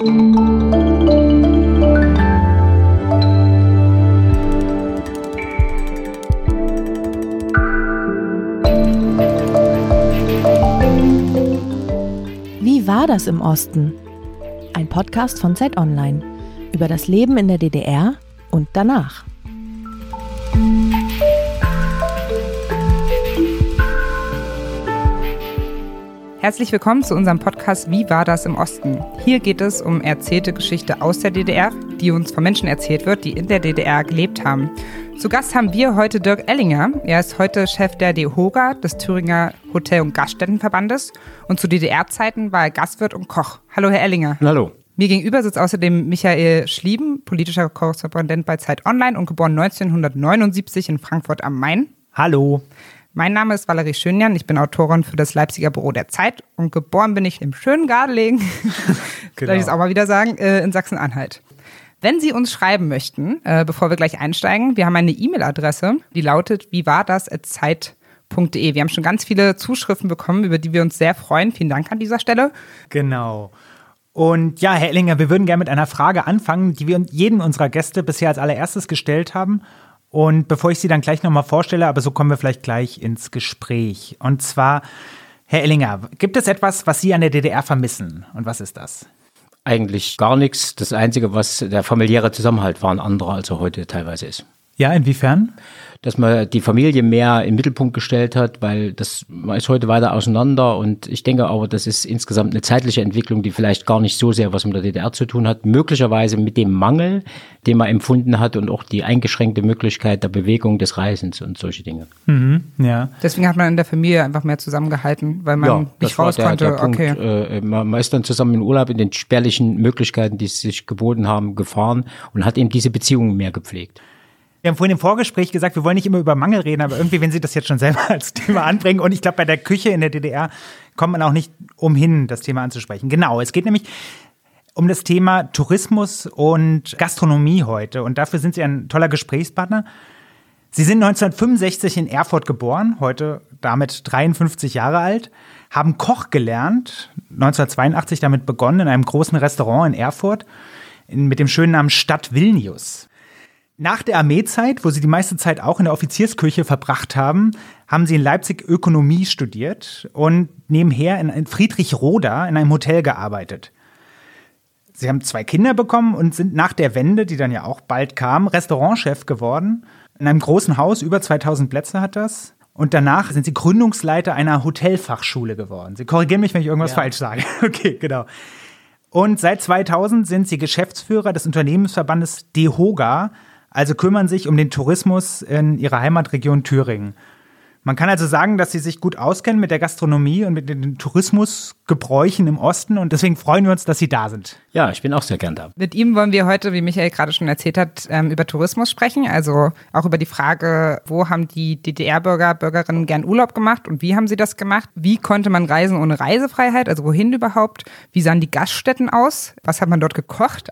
Wie war das im Osten? Ein Podcast von Zeit Online über das Leben in der DDR und danach. Herzlich willkommen zu unserem Podcast Wie war das im Osten? Hier geht es um erzählte Geschichte aus der DDR, die uns von Menschen erzählt wird, die in der DDR gelebt haben. Zu Gast haben wir heute Dirk Ellinger. Er ist heute Chef der DEHOGA, des Thüringer Hotel- und Gaststättenverbandes. Und zu DDR-Zeiten war er Gastwirt und Koch. Hallo, Herr Ellinger. Hallo. Mir gegenüber sitzt außerdem Michael Schlieben, politischer Korrespondent bei Zeit Online und geboren 1979 in Frankfurt am Main. Hallo. Mein Name ist Valerie Schönjan, ich bin Autorin für das Leipziger Büro der Zeit und geboren bin ich im schönen Gardelegen, genau. ich es auch mal wieder sagen, äh, in Sachsen-Anhalt. Wenn Sie uns schreiben möchten, äh, bevor wir gleich einsteigen, wir haben eine E-Mail-Adresse, die lautet wie war das zeit.de. Wir haben schon ganz viele Zuschriften bekommen, über die wir uns sehr freuen. Vielen Dank an dieser Stelle. Genau. Und ja, Herr Ellinger, wir würden gerne mit einer Frage anfangen, die wir jedem unserer Gäste bisher als allererstes gestellt haben. Und bevor ich sie dann gleich nochmal vorstelle, aber so kommen wir vielleicht gleich ins Gespräch. Und zwar, Herr Ellinger, gibt es etwas, was Sie an der DDR vermissen? Und was ist das? Eigentlich gar nichts. Das Einzige, was der familiäre Zusammenhalt war, ein anderer, als er heute teilweise ist. Ja, inwiefern? Dass man die Familie mehr im Mittelpunkt gestellt hat, weil das man ist heute weiter auseinander und ich denke aber, das ist insgesamt eine zeitliche Entwicklung, die vielleicht gar nicht so sehr was mit der DDR zu tun hat, möglicherweise mit dem Mangel, den man empfunden hat und auch die eingeschränkte Möglichkeit der Bewegung des Reisens und solche Dinge. Mhm, ja. Deswegen hat man in der Familie einfach mehr zusammengehalten, weil man ja, nicht raus der, konnte. Der Punkt, okay. Äh, man, man ist dann zusammen in Urlaub in den spärlichen Möglichkeiten, die sich geboten haben, gefahren und hat eben diese Beziehungen mehr gepflegt. Wir haben vorhin im Vorgespräch gesagt, wir wollen nicht immer über Mangel reden, aber irgendwie, wenn Sie das jetzt schon selber als Thema anbringen, und ich glaube, bei der Küche in der DDR kommt man auch nicht umhin, das Thema anzusprechen. Genau, es geht nämlich um das Thema Tourismus und Gastronomie heute. Und dafür sind Sie ein toller Gesprächspartner. Sie sind 1965 in Erfurt geboren, heute damit 53 Jahre alt, haben Koch gelernt, 1982 damit begonnen in einem großen Restaurant in Erfurt mit dem schönen Namen Stadt Vilnius. Nach der Armeezeit, wo sie die meiste Zeit auch in der Offiziersküche verbracht haben, haben sie in Leipzig Ökonomie studiert und nebenher in Friedrichroda in einem Hotel gearbeitet. Sie haben zwei Kinder bekommen und sind nach der Wende, die dann ja auch bald kam, Restaurantchef geworden. In einem großen Haus, über 2000 Plätze hat das. Und danach sind sie Gründungsleiter einer Hotelfachschule geworden. Sie korrigieren mich, wenn ich irgendwas ja. falsch sage. Okay, genau. Und seit 2000 sind sie Geschäftsführer des Unternehmensverbandes DEHOGA, also kümmern sich um den Tourismus in ihrer Heimatregion Thüringen. Man kann also sagen, dass sie sich gut auskennen mit der Gastronomie und mit den Tourismusgebräuchen im Osten und deswegen freuen wir uns, dass Sie da sind. Ja, ich bin auch sehr gern da. Mit ihm wollen wir heute, wie Michael gerade schon erzählt hat, ähm, über Tourismus sprechen, also auch über die Frage, wo haben die DDR-Bürger, Bürgerinnen gern Urlaub gemacht und wie haben sie das gemacht? Wie konnte man reisen ohne Reisefreiheit, also wohin überhaupt? Wie sahen die Gaststätten aus? Was hat man dort gekocht?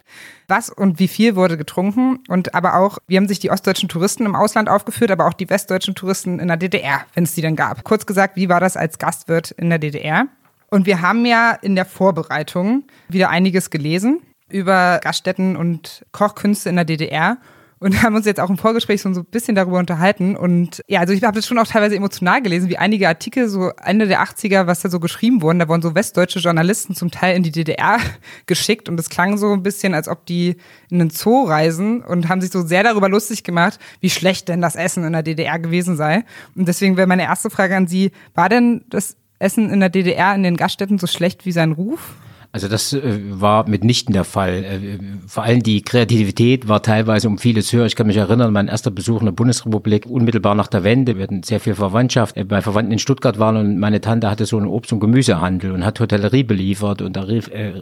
Was und wie viel wurde getrunken und aber auch, wie haben sich die ostdeutschen Touristen im Ausland aufgeführt, aber auch die westdeutschen Touristen in der DDR, wenn es die dann gab. Kurz gesagt, wie war das als Gastwirt in der DDR? Und wir haben ja in der Vorbereitung wieder einiges gelesen über Gaststätten und Kochkünste in der DDR und haben uns jetzt auch im Vorgespräch so ein bisschen darüber unterhalten. Und ja, also ich habe das schon auch teilweise emotional gelesen, wie einige Artikel so Ende der 80er, was da so geschrieben wurden. Da wurden so westdeutsche Journalisten zum Teil in die DDR geschickt und es klang so ein bisschen, als ob die in einen Zoo reisen und haben sich so sehr darüber lustig gemacht, wie schlecht denn das Essen in der DDR gewesen sei. Und deswegen wäre meine erste Frage an Sie, war denn das Essen in der DDR in den Gaststätten so schlecht wie sein Ruf? Also das äh, war mitnichten der Fall. Äh, vor allem die Kreativität war teilweise um vieles höher. Ich kann mich erinnern, mein erster Besuch in der Bundesrepublik, unmittelbar nach der Wende. Wir hatten sehr viel Verwandtschaft. Äh, bei Verwandten in Stuttgart waren und meine Tante hatte so einen Obst- und Gemüsehandel und hat Hotellerie beliefert. Und da rief, äh,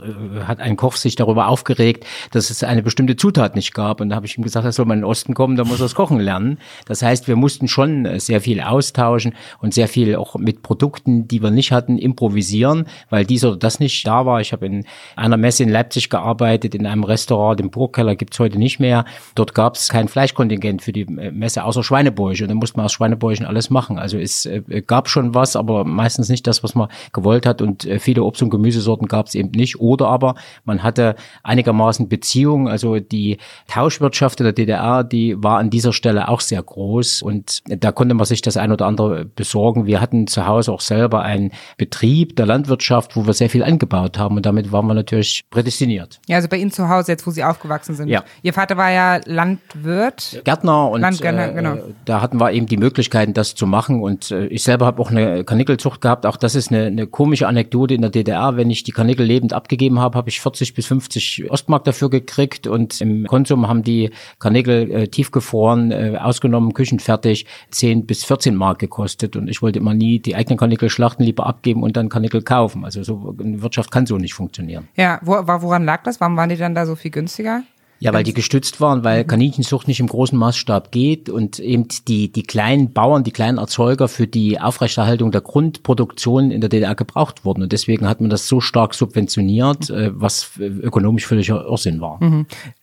hat ein Koch sich darüber aufgeregt, dass es eine bestimmte Zutat nicht gab. Und da habe ich ihm gesagt, er soll mal in den Osten kommen, da muss er das Kochen lernen. Das heißt, wir mussten schon sehr viel austauschen und sehr viel auch mit Produkten, die wir nicht hatten, improvisieren, weil dies oder das nicht da war. Ich habe in einer Messe in Leipzig gearbeitet, in einem Restaurant, den Burgkeller gibt's heute nicht mehr. Dort gab's kein Fleischkontingent für die äh, Messe, außer Schweinebäuche. Und dann musste man aus Schweinebäuchen alles machen. Also es äh, gab schon was, aber meistens nicht das, was man gewollt hat. Und äh, viele Obst- und Gemüsesorten gab's eben nicht. Oder aber man hatte einigermaßen Beziehungen. Also die Tauschwirtschaft in der DDR, die war an dieser Stelle auch sehr groß. Und da konnte man sich das ein oder andere besorgen. Wir hatten zu Hause auch selber einen Betrieb der Landwirtschaft, wo wir sehr viel angebaut haben. Und damit waren wir natürlich prädestiniert. Ja, also bei Ihnen zu Hause, jetzt wo Sie aufgewachsen sind. Ja. Ihr Vater war ja Landwirt. Gärtner und Landgärtner, äh, genau. da hatten wir eben die Möglichkeiten, das zu machen. Und äh, ich selber habe auch eine Kanickelzucht gehabt. Auch das ist eine, eine komische Anekdote in der DDR. Wenn ich die Kanickel lebend abgegeben habe, habe ich 40 bis 50 Ostmark dafür gekriegt. Und im Konsum haben die Kanickel äh, tiefgefroren, äh, ausgenommen, küchenfertig, 10 bis 14 Mark gekostet. Und ich wollte immer nie die eigenen Kanickel schlachten, lieber abgeben und dann Kanickel kaufen. Also so eine Wirtschaft kann so nicht funktionieren. Ja, wo, woran lag das? Warum waren die dann da so viel günstiger? Ja, weil die gestützt waren, weil Kaninchenzucht nicht im großen Maßstab geht und eben die, die kleinen Bauern, die kleinen Erzeuger für die Aufrechterhaltung der Grundproduktion in der DDR gebraucht wurden. Und deswegen hat man das so stark subventioniert, äh, was ökonomisch völliger Irrsinn war.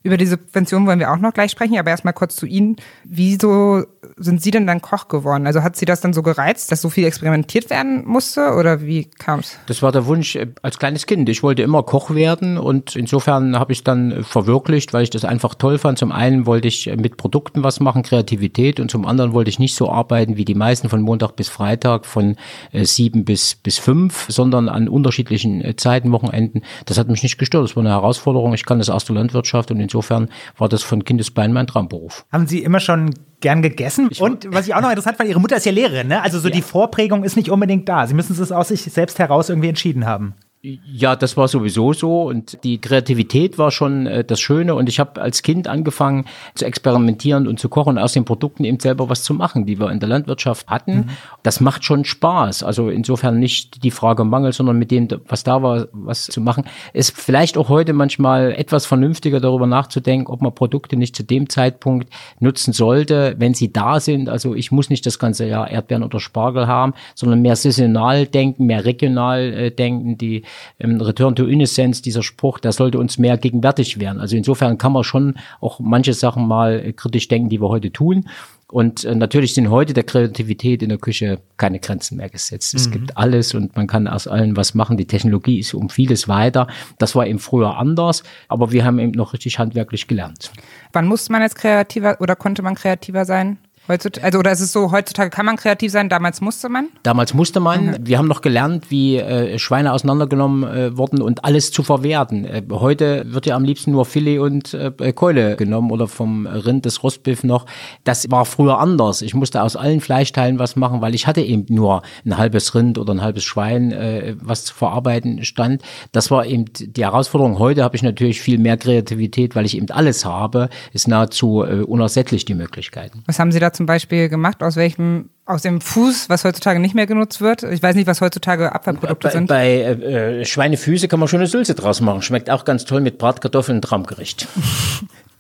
Über die Subvention wollen wir auch noch gleich sprechen, aber erstmal kurz zu Ihnen. Wieso sind Sie denn dann Koch geworden? Also hat Sie das dann so gereizt, dass so viel experimentiert werden musste oder wie kam's? Das war der Wunsch äh, als kleines Kind. Ich wollte immer Koch werden und insofern habe ich es dann verwirklicht, weil ich das einfach toll fand. Zum einen wollte ich mit Produkten was machen, Kreativität und zum anderen wollte ich nicht so arbeiten wie die meisten von Montag bis Freitag von äh, sieben bis, bis fünf, sondern an unterschiedlichen äh, Zeiten, Wochenenden. Das hat mich nicht gestört. Das war eine Herausforderung. Ich kann das aus der Landwirtschaft und insofern war das von Kindesbein mein Traumberuf. Haben Sie immer schon gern gegessen? Und was ich auch noch interessant fand, Ihre Mutter ist ja Lehrerin, ne? Also so die Vorprägung ist nicht unbedingt da. Sie müssen es aus sich selbst heraus irgendwie entschieden haben. Ja, das war sowieso so und die Kreativität war schon äh, das Schöne und ich habe als Kind angefangen zu experimentieren und zu kochen aus den Produkten eben selber was zu machen, die wir in der Landwirtschaft hatten. Das macht schon Spaß. Also insofern nicht die Frage Mangel, sondern mit dem, was da war, was zu machen. Ist vielleicht auch heute manchmal etwas vernünftiger darüber nachzudenken, ob man Produkte nicht zu dem Zeitpunkt nutzen sollte, wenn sie da sind. Also ich muss nicht das ganze Jahr Erdbeeren oder Spargel haben, sondern mehr saisonal denken, mehr regional äh, denken. Die ähm, Return to Innocence, dieser Spruch, der sollte uns mehr gegenwärtig werden. Also insofern kann man schon auch manche Sachen mal äh, kritisch denken, die wir heute tun. Und äh, natürlich sind heute der Kreativität in der Küche keine Grenzen mehr gesetzt. Es gibt alles und man kann aus allem was machen. Die Technologie ist um vieles weiter. Das war eben früher anders, aber wir haben eben noch richtig handwerklich gelernt. Wann musste man jetzt kreativer oder konnte man kreativer sein? Heutzutage, also oder ist es so, heutzutage kann man kreativ sein, damals musste man? Damals musste man, wir haben noch gelernt, wie äh, Schweine auseinandergenommen äh, wurden und alles zu verwerten. Äh, heute wird ja am liebsten nur Filet und äh, Keule genommen oder vom Rind des Rostbiff noch. Das war früher anders. Ich musste aus allen Fleischteilen was machen, weil ich hatte eben nur ein halbes Rind oder ein halbes Schwein, äh, was zu verarbeiten stand. Das war eben die Herausforderung. Heute habe ich natürlich viel mehr Kreativität, weil ich eben alles habe. Ist nahezu äh, unersättlich die Möglichkeiten. Was haben Sie da zum Beispiel gemacht? Aus welchem, aus dem Fuß, was heutzutage nicht mehr genutzt wird? Ich weiß nicht, was heutzutage Abfallprodukte Bei, sind. bei äh, Schweinefüße kann man schon eine Sülze draus machen. Schmeckt auch ganz toll mit Bratkartoffeln und Traumgericht.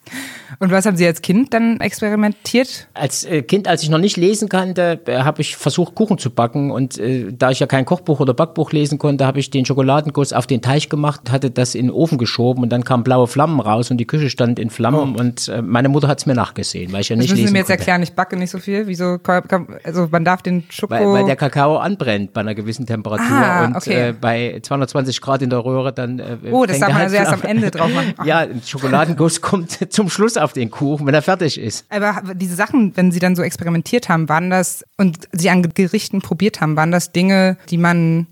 Und was haben Sie als Kind dann experimentiert? Als äh, Kind, als ich noch nicht lesen kannte, äh, habe ich versucht, Kuchen zu backen. Und äh, da ich ja kein Kochbuch oder Backbuch lesen konnte, habe ich den Schokoladenguss auf den Teig gemacht, hatte das in den Ofen geschoben und dann kamen blaue Flammen raus und die Küche stand in Flammen. Und äh, meine Mutter hat es mir nachgesehen, weil ich ja Das nicht müssen Sie lesen mir jetzt konnte. erklären, ich backe nicht so viel. Wieso, also man darf den Schoko... Weil, weil der Kakao anbrennt bei einer gewissen Temperatur Ah, und okay. äh, bei 220 Grad in der Röhre dann. Äh, Oh, das darf man also erst am Ende drauf machen. Ach. Ja, ein Schokoladenguss kommt zum Schluss auf den Kuchen, wenn er fertig ist. Aber diese Sachen, wenn Sie dann so experimentiert haben, waren das und Sie an Gerichten probiert haben, waren das Dinge, die man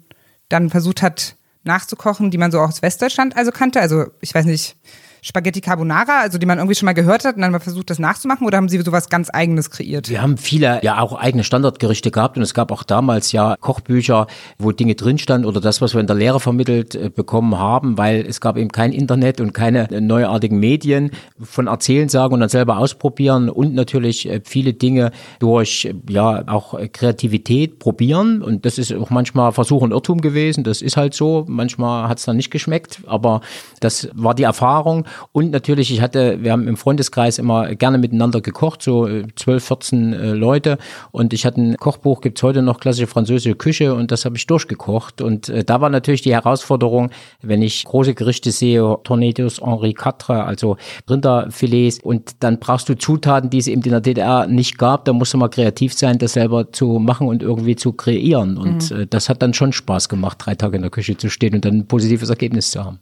dann versucht hat nachzukochen, die man so aus Westdeutschland also kannte? Also ich weiß nicht, Spaghetti Carbonara, also die man irgendwie schon mal gehört hat und dann mal versucht, das nachzumachen oder haben Sie sowas ganz Eigenes kreiert? Wir haben viele ja auch eigene Standardgerichte gehabt und es gab auch damals ja Kochbücher, wo Dinge drin standen oder das, was wir in der Lehre vermittelt äh, bekommen haben, weil es gab eben kein Internet und keine äh, neuartigen Medien. Von Erzählen sagen und dann selber ausprobieren und natürlich äh, viele Dinge durch ja auch Kreativität probieren. Und das ist auch manchmal Versuch und Irrtum gewesen, das ist halt so, manchmal hat es dann nicht geschmeckt, aber das war die Erfahrung Und natürlich, ich hatte, wir haben im Freundeskreis immer gerne miteinander gekocht, so 12, 14 äh, Leute. Und ich hatte ein Kochbuch, gibt's heute noch klassische französische Küche und das habe ich durchgekocht. Und äh, da war natürlich die Herausforderung, wenn ich große Gerichte sehe, Tornadoes Henri IV, also Rinderfilets, und dann brauchst du Zutaten, die es eben in der DDR nicht gab. Da musst du mal kreativ sein, das selber zu machen und irgendwie zu kreieren. Und mhm. äh, das hat dann schon Spaß gemacht, drei Tage in der Küche zu stehen und dann ein positives Ergebnis zu haben.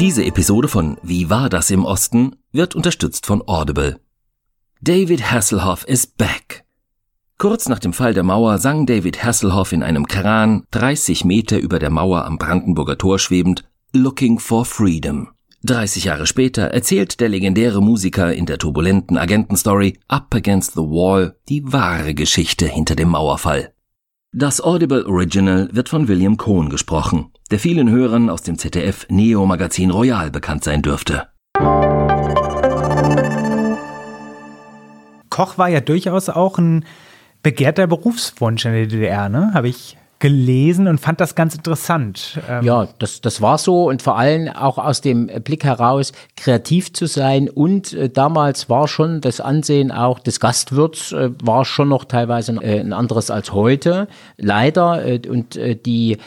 Diese Episode von Wie war das im Osten wird unterstützt von Audible. David Hasselhoff is back. Kurz nach dem Fall der Mauer sang David Hasselhoff in einem Kran, 30 Meter über der Mauer am Brandenburger Tor schwebend, Looking for Freedom. 30 Jahre später erzählt der legendäre Musiker in der turbulenten Agentenstory Up Against the Wall die wahre Geschichte hinter dem Mauerfall. Das Audible Original wird von William Cohn gesprochen, der vielen Hörern aus dem ZDF Neo Magazin Royal bekannt sein dürfte. Koch war ja durchaus auch ein begehrter Berufswunsch in der DDR, ne? Habe ich gelesen und fand das ganz interessant. Ähm ja, das, das war so und vor allem auch aus dem Blick heraus, kreativ zu sein und äh, damals war schon das Ansehen auch des Gastwirts äh, war schon noch teilweise äh, ein anderes als heute. Leider äh, und äh, die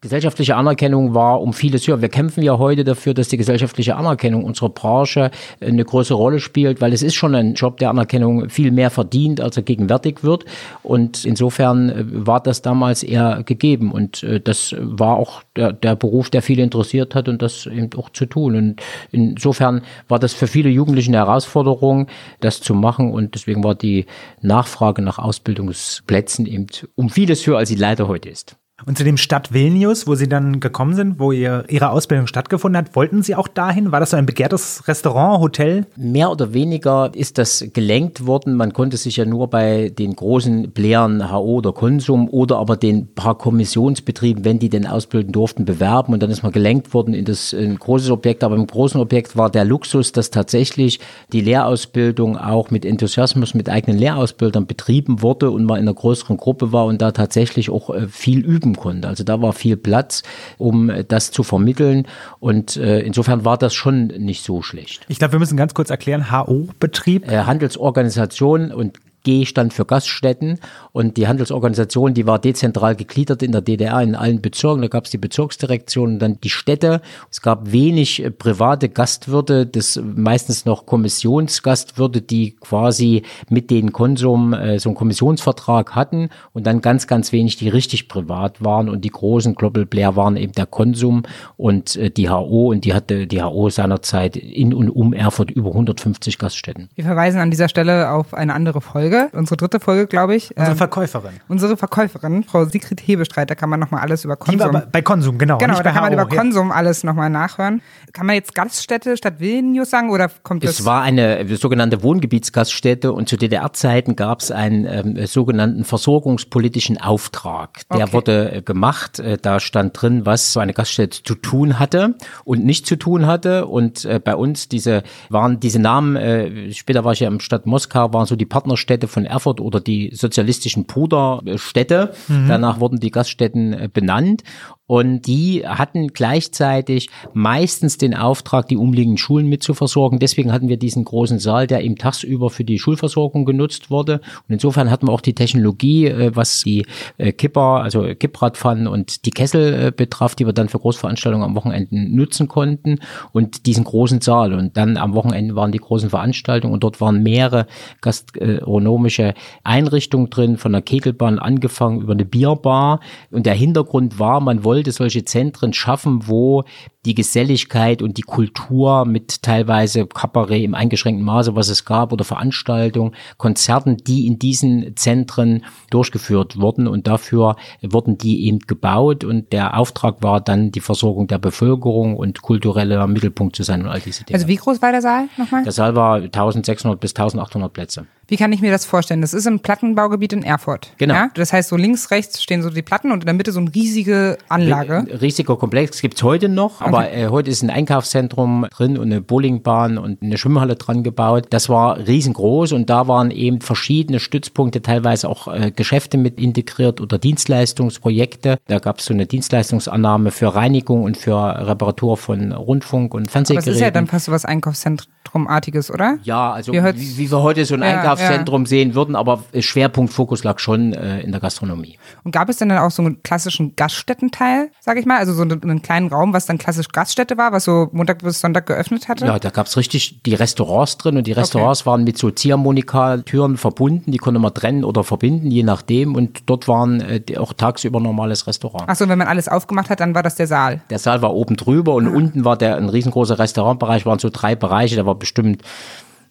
gesellschaftliche Anerkennung war um vieles höher. Wir kämpfen ja heute dafür, dass die gesellschaftliche Anerkennung unserer Branche eine große Rolle spielt, weil es ist schon ein Job, der Anerkennung viel mehr verdient, als er gegenwärtig wird. Und insofern äh, war das damals eher gegeben. Und äh, das war auch der, der Beruf, der viele interessiert hat und das eben auch zu tun. Und insofern war das für viele Jugendliche eine Herausforderung, das zu machen. Und deswegen war die Nachfrage nach Ausbildungsplätzen eben um vieles höher, als sie leider heute ist. Und zu dem Stadt Vilnius, wo Sie dann gekommen sind, wo ihr, Ihre Ausbildung stattgefunden hat, wollten Sie auch dahin? War das so ein begehrtes Restaurant, Hotel? Mehr oder weniger ist das gelenkt worden. Man konnte sich ja nur bei den großen Playern HO oder Konsum oder aber den paar Kommissionsbetrieben, wenn die denn ausbilden durften, bewerben. Und dann ist man gelenkt worden in das ein großes Objekt. Aber im großen Objekt war der Luxus, dass tatsächlich die Lehrausbildung auch mit Enthusiasmus, mit eigenen Lehrausbildern betrieben wurde und man in einer größeren Gruppe war und da tatsächlich auch äh, viel üben konnte. Also da war viel Platz, um das zu vermitteln. Und äh, insofern war das schon nicht so schlecht. Ich glaube, wir müssen ganz kurz erklären, HO-Betrieb. Äh, Handelsorganisation und G stand für Gaststätten und die Handelsorganisation, die war dezentral gegliedert in der DDR in allen Bezirken. Da gab es die Bezirksdirektion und dann die Städte. Es gab wenig äh, private Gastwirte, das meistens noch Kommissionsgastwirte, die quasi mit den Konsum äh, so einen Kommissionsvertrag hatten und dann ganz, ganz wenig, die richtig privat waren und die großen Global Blair waren eben der Konsum und äh, die HO und die hatte die HO seinerzeit in und um Erfurt über 150 Gaststätten. Wir verweisen an dieser Stelle auf eine andere Folge Folge, unsere dritte Folge, glaube ich. Unsere ähm, Verkäuferin. Unsere Verkäuferin, Frau Sigrid Hebestreit, da kann man nochmal alles über Konsum. Die war bei Konsum, genau. Genau, da kann man über ja. Konsum alles nochmal nachhören. Kann man jetzt Gaststätte statt Vilnius sagen oder kommt das? Es war eine sogenannte Wohngebietsgaststätte und zu DDR-Zeiten gab es einen ähm, sogenannten versorgungspolitischen Auftrag. Der okay. wurde äh, gemacht. Äh, da stand drin, was so eine Gaststätte zu tun hatte und nicht zu tun hatte. Und äh, bei uns diese waren diese Namen, äh, später war ich ja im Stadt Moskau, waren so die Partnerstädte von Erfurt oder die sozialistischen Puderstädte. Mhm. Danach wurden die Gaststätten äh, benannt. Und die hatten gleichzeitig meistens den Auftrag, die umliegenden Schulen mitzuversorgen. Deswegen hatten wir diesen großen Saal, der eben tagsüber für die Schulversorgung genutzt wurde. Und insofern hatten wir auch die Technologie, äh, was die äh, Kipper, also Kippradpfannen und die Kessel betraf, die wir dann für Großveranstaltungen am Wochenende nutzen konnten. Und diesen großen Saal. Und dann am Wochenende waren die großen Veranstaltungen und dort waren mehrere gastronomische Einrichtungen drin, von der Kegelbahn angefangen über eine Bierbar. Und der Hintergrund war, man wollte wollte solche Zentren schaffen, wo die Geselligkeit und die Kultur mit teilweise Kabarett im eingeschränkten Maße, was es gab, oder Veranstaltungen, Konzerten, die in diesen Zentren durchgeführt wurden. Und dafür wurden die eben gebaut. Und der Auftrag war dann die Versorgung der Bevölkerung und kultureller Mittelpunkt zu sein und all diese Dinge. Also wie groß war der Saal nochmal? Der Saal war 1600 bis 1800 Plätze. Wie kann ich mir das vorstellen? Das ist ein Plattenbaugebiet in Erfurt. Genau. Ja? Das heißt, so links, rechts stehen so die Platten und in der Mitte so eine riesige Anlage. Riesiger Komplex gibt's heute noch, aber äh, heute ist ein Einkaufszentrum drin und eine Bowlingbahn und eine Schwimmhalle dran gebaut. Das war riesengroß und da waren eben verschiedene Stützpunkte, teilweise auch äh, Geschäfte mit integriert oder Dienstleistungsprojekte. Da gab's so eine Dienstleistungsannahme für Reinigung und für Reparatur von Rundfunk und Aber es Fernsehgeräten. ist ja dann fast so was Einkaufszentrumartiges, oder? Ja, also wie, wie wir heute so ein Ja, Einkaufszentrum sehen würden, aber Schwerpunkt, Fokus lag schon äh, in der Gastronomie. Und gab es denn dann auch so einen klassischen Gaststättenteil, sag ich mal? Also so einen, einen kleinen Raum, was dann klassisch Gaststätte war, was so Montag bis Sonntag geöffnet hatte? Ja, da gab's richtig die Restaurants drin und die Restaurants waren mit so Ziehharmonika-Türen verbunden, die konnte man trennen oder verbinden, je nachdem. Und dort waren äh, auch tagsüber normales Restaurant. Ach so, wenn man alles aufgemacht hat, dann war das der Saal. Der Saal war oben drüber und unten war der ein riesengroßer Restaurantbereich, waren so drei Bereiche, der war bestimmt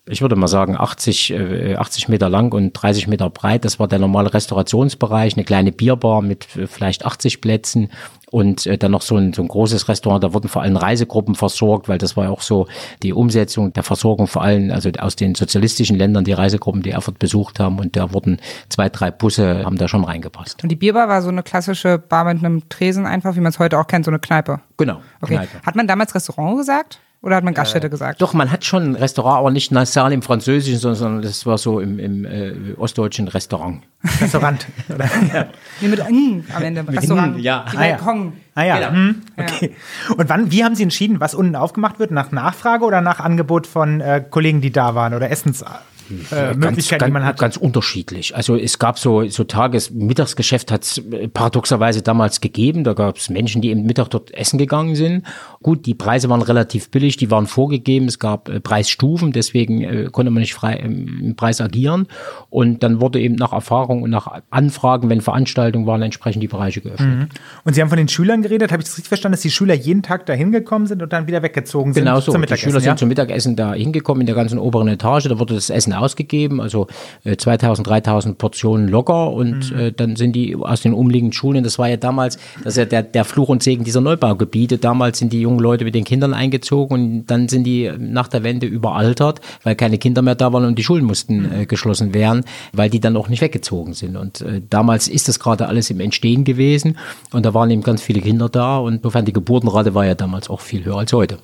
ich würde mal sagen, 80, äh, 80 Meter lang und 30 Meter breit. Das war der normale Restaurationsbereich, eine kleine Bierbar mit äh, vielleicht 80 Plätzen und äh, dann noch so ein, so ein großes Restaurant. Da wurden vor allem Reisegruppen versorgt, weil das war ja auch so die Umsetzung der Versorgung vor allem, also aus den sozialistischen Ländern, die Reisegruppen, die Erfurt besucht haben. Und da wurden zwei, drei Busse, haben da schon reingepasst. Und die Bierbar war so eine klassische Bar mit einem Tresen einfach, wie man es heute auch kennt, so eine Kneipe. Genau. Okay. Kneipe. Hat man damals Restaurant gesagt? Oder hat man Gaststätte gesagt? Doch, man hat schon ein Restaurant, aber nicht nasal im Französischen, sondern das war so im, im äh, ostdeutschen Restaurant. Restaurant. Oder? Nee, mit ng am Ende. Restaurant. ja. Die Ah, ja. Balkon. Ah ja, Genau. hm, okay. Und wann, wie haben Sie entschieden, was unten aufgemacht wird? Nach Nachfrage oder nach Angebot von äh, Kollegen, die da waren oder Essensmöglichkeiten, äh, Möglichkeiten, die man hat? Ganz unterschiedlich. Also es gab so, so Tages-, Mittagsgeschäft hat es paradoxerweise damals gegeben. Da gab es Menschen, die eben Mittag dort essen gegangen sind. Gut, die Preise waren relativ billig, die waren vorgegeben. Es gab äh, Preisstufen, deswegen äh, konnte man nicht frei im, im Preis agieren. Und dann wurde eben nach Erfahrung und nach Anfragen, wenn Veranstaltungen waren, entsprechend die Bereiche geöffnet. Und Sie haben von den Schülern geredet. Habe ich das richtig verstanden, dass die Schüler jeden Tag da hingekommen sind und dann wieder weggezogen sind Genau so. zum Die? Schüler sind ja? zum Mittagessen da hingekommen in der ganzen oberen Etage. Da wurde das Essen ausgegeben, also äh, 2000, 3000 Portionen locker. Und Mhm. äh, dann sind die aus den umliegenden Schulen. Das war ja damals, das ist ja der, der Fluch und Segen dieser Neubaugebiete. Damals sind die jungen Leute mit den Kindern eingezogen und dann sind die nach der Wende überaltert, weil keine Kinder mehr da waren und die Schulen mussten äh, geschlossen werden, weil die dann auch nicht weggezogen sind. Und äh, damals ist das gerade alles im Entstehen gewesen und da waren eben ganz viele Kinder da und insofern die Geburtenrate war ja damals auch viel höher als heute.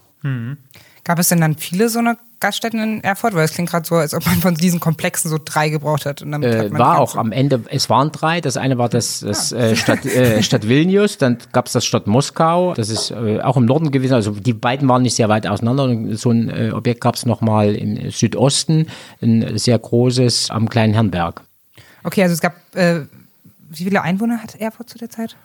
Gab es denn dann viele so eine Gaststätten in Erfurt? Weil es klingt gerade so, als ob man von diesen Komplexen so drei gebraucht hat. Und damit hat Äh, man war auch am Ende, es waren drei. Das eine war das, das äh, Stadt, äh, Stadt Vilnius, dann gab es das Stadt Moskau, das ist äh, auch im Norden gewesen. Also die beiden waren nicht sehr weit auseinander. Und so ein äh, Objekt gab es nochmal im Südosten, ein sehr großes am kleinen Herrenberg. Okay, also es gab, wie viele Einwohner hat Erfurt zu der Zeit?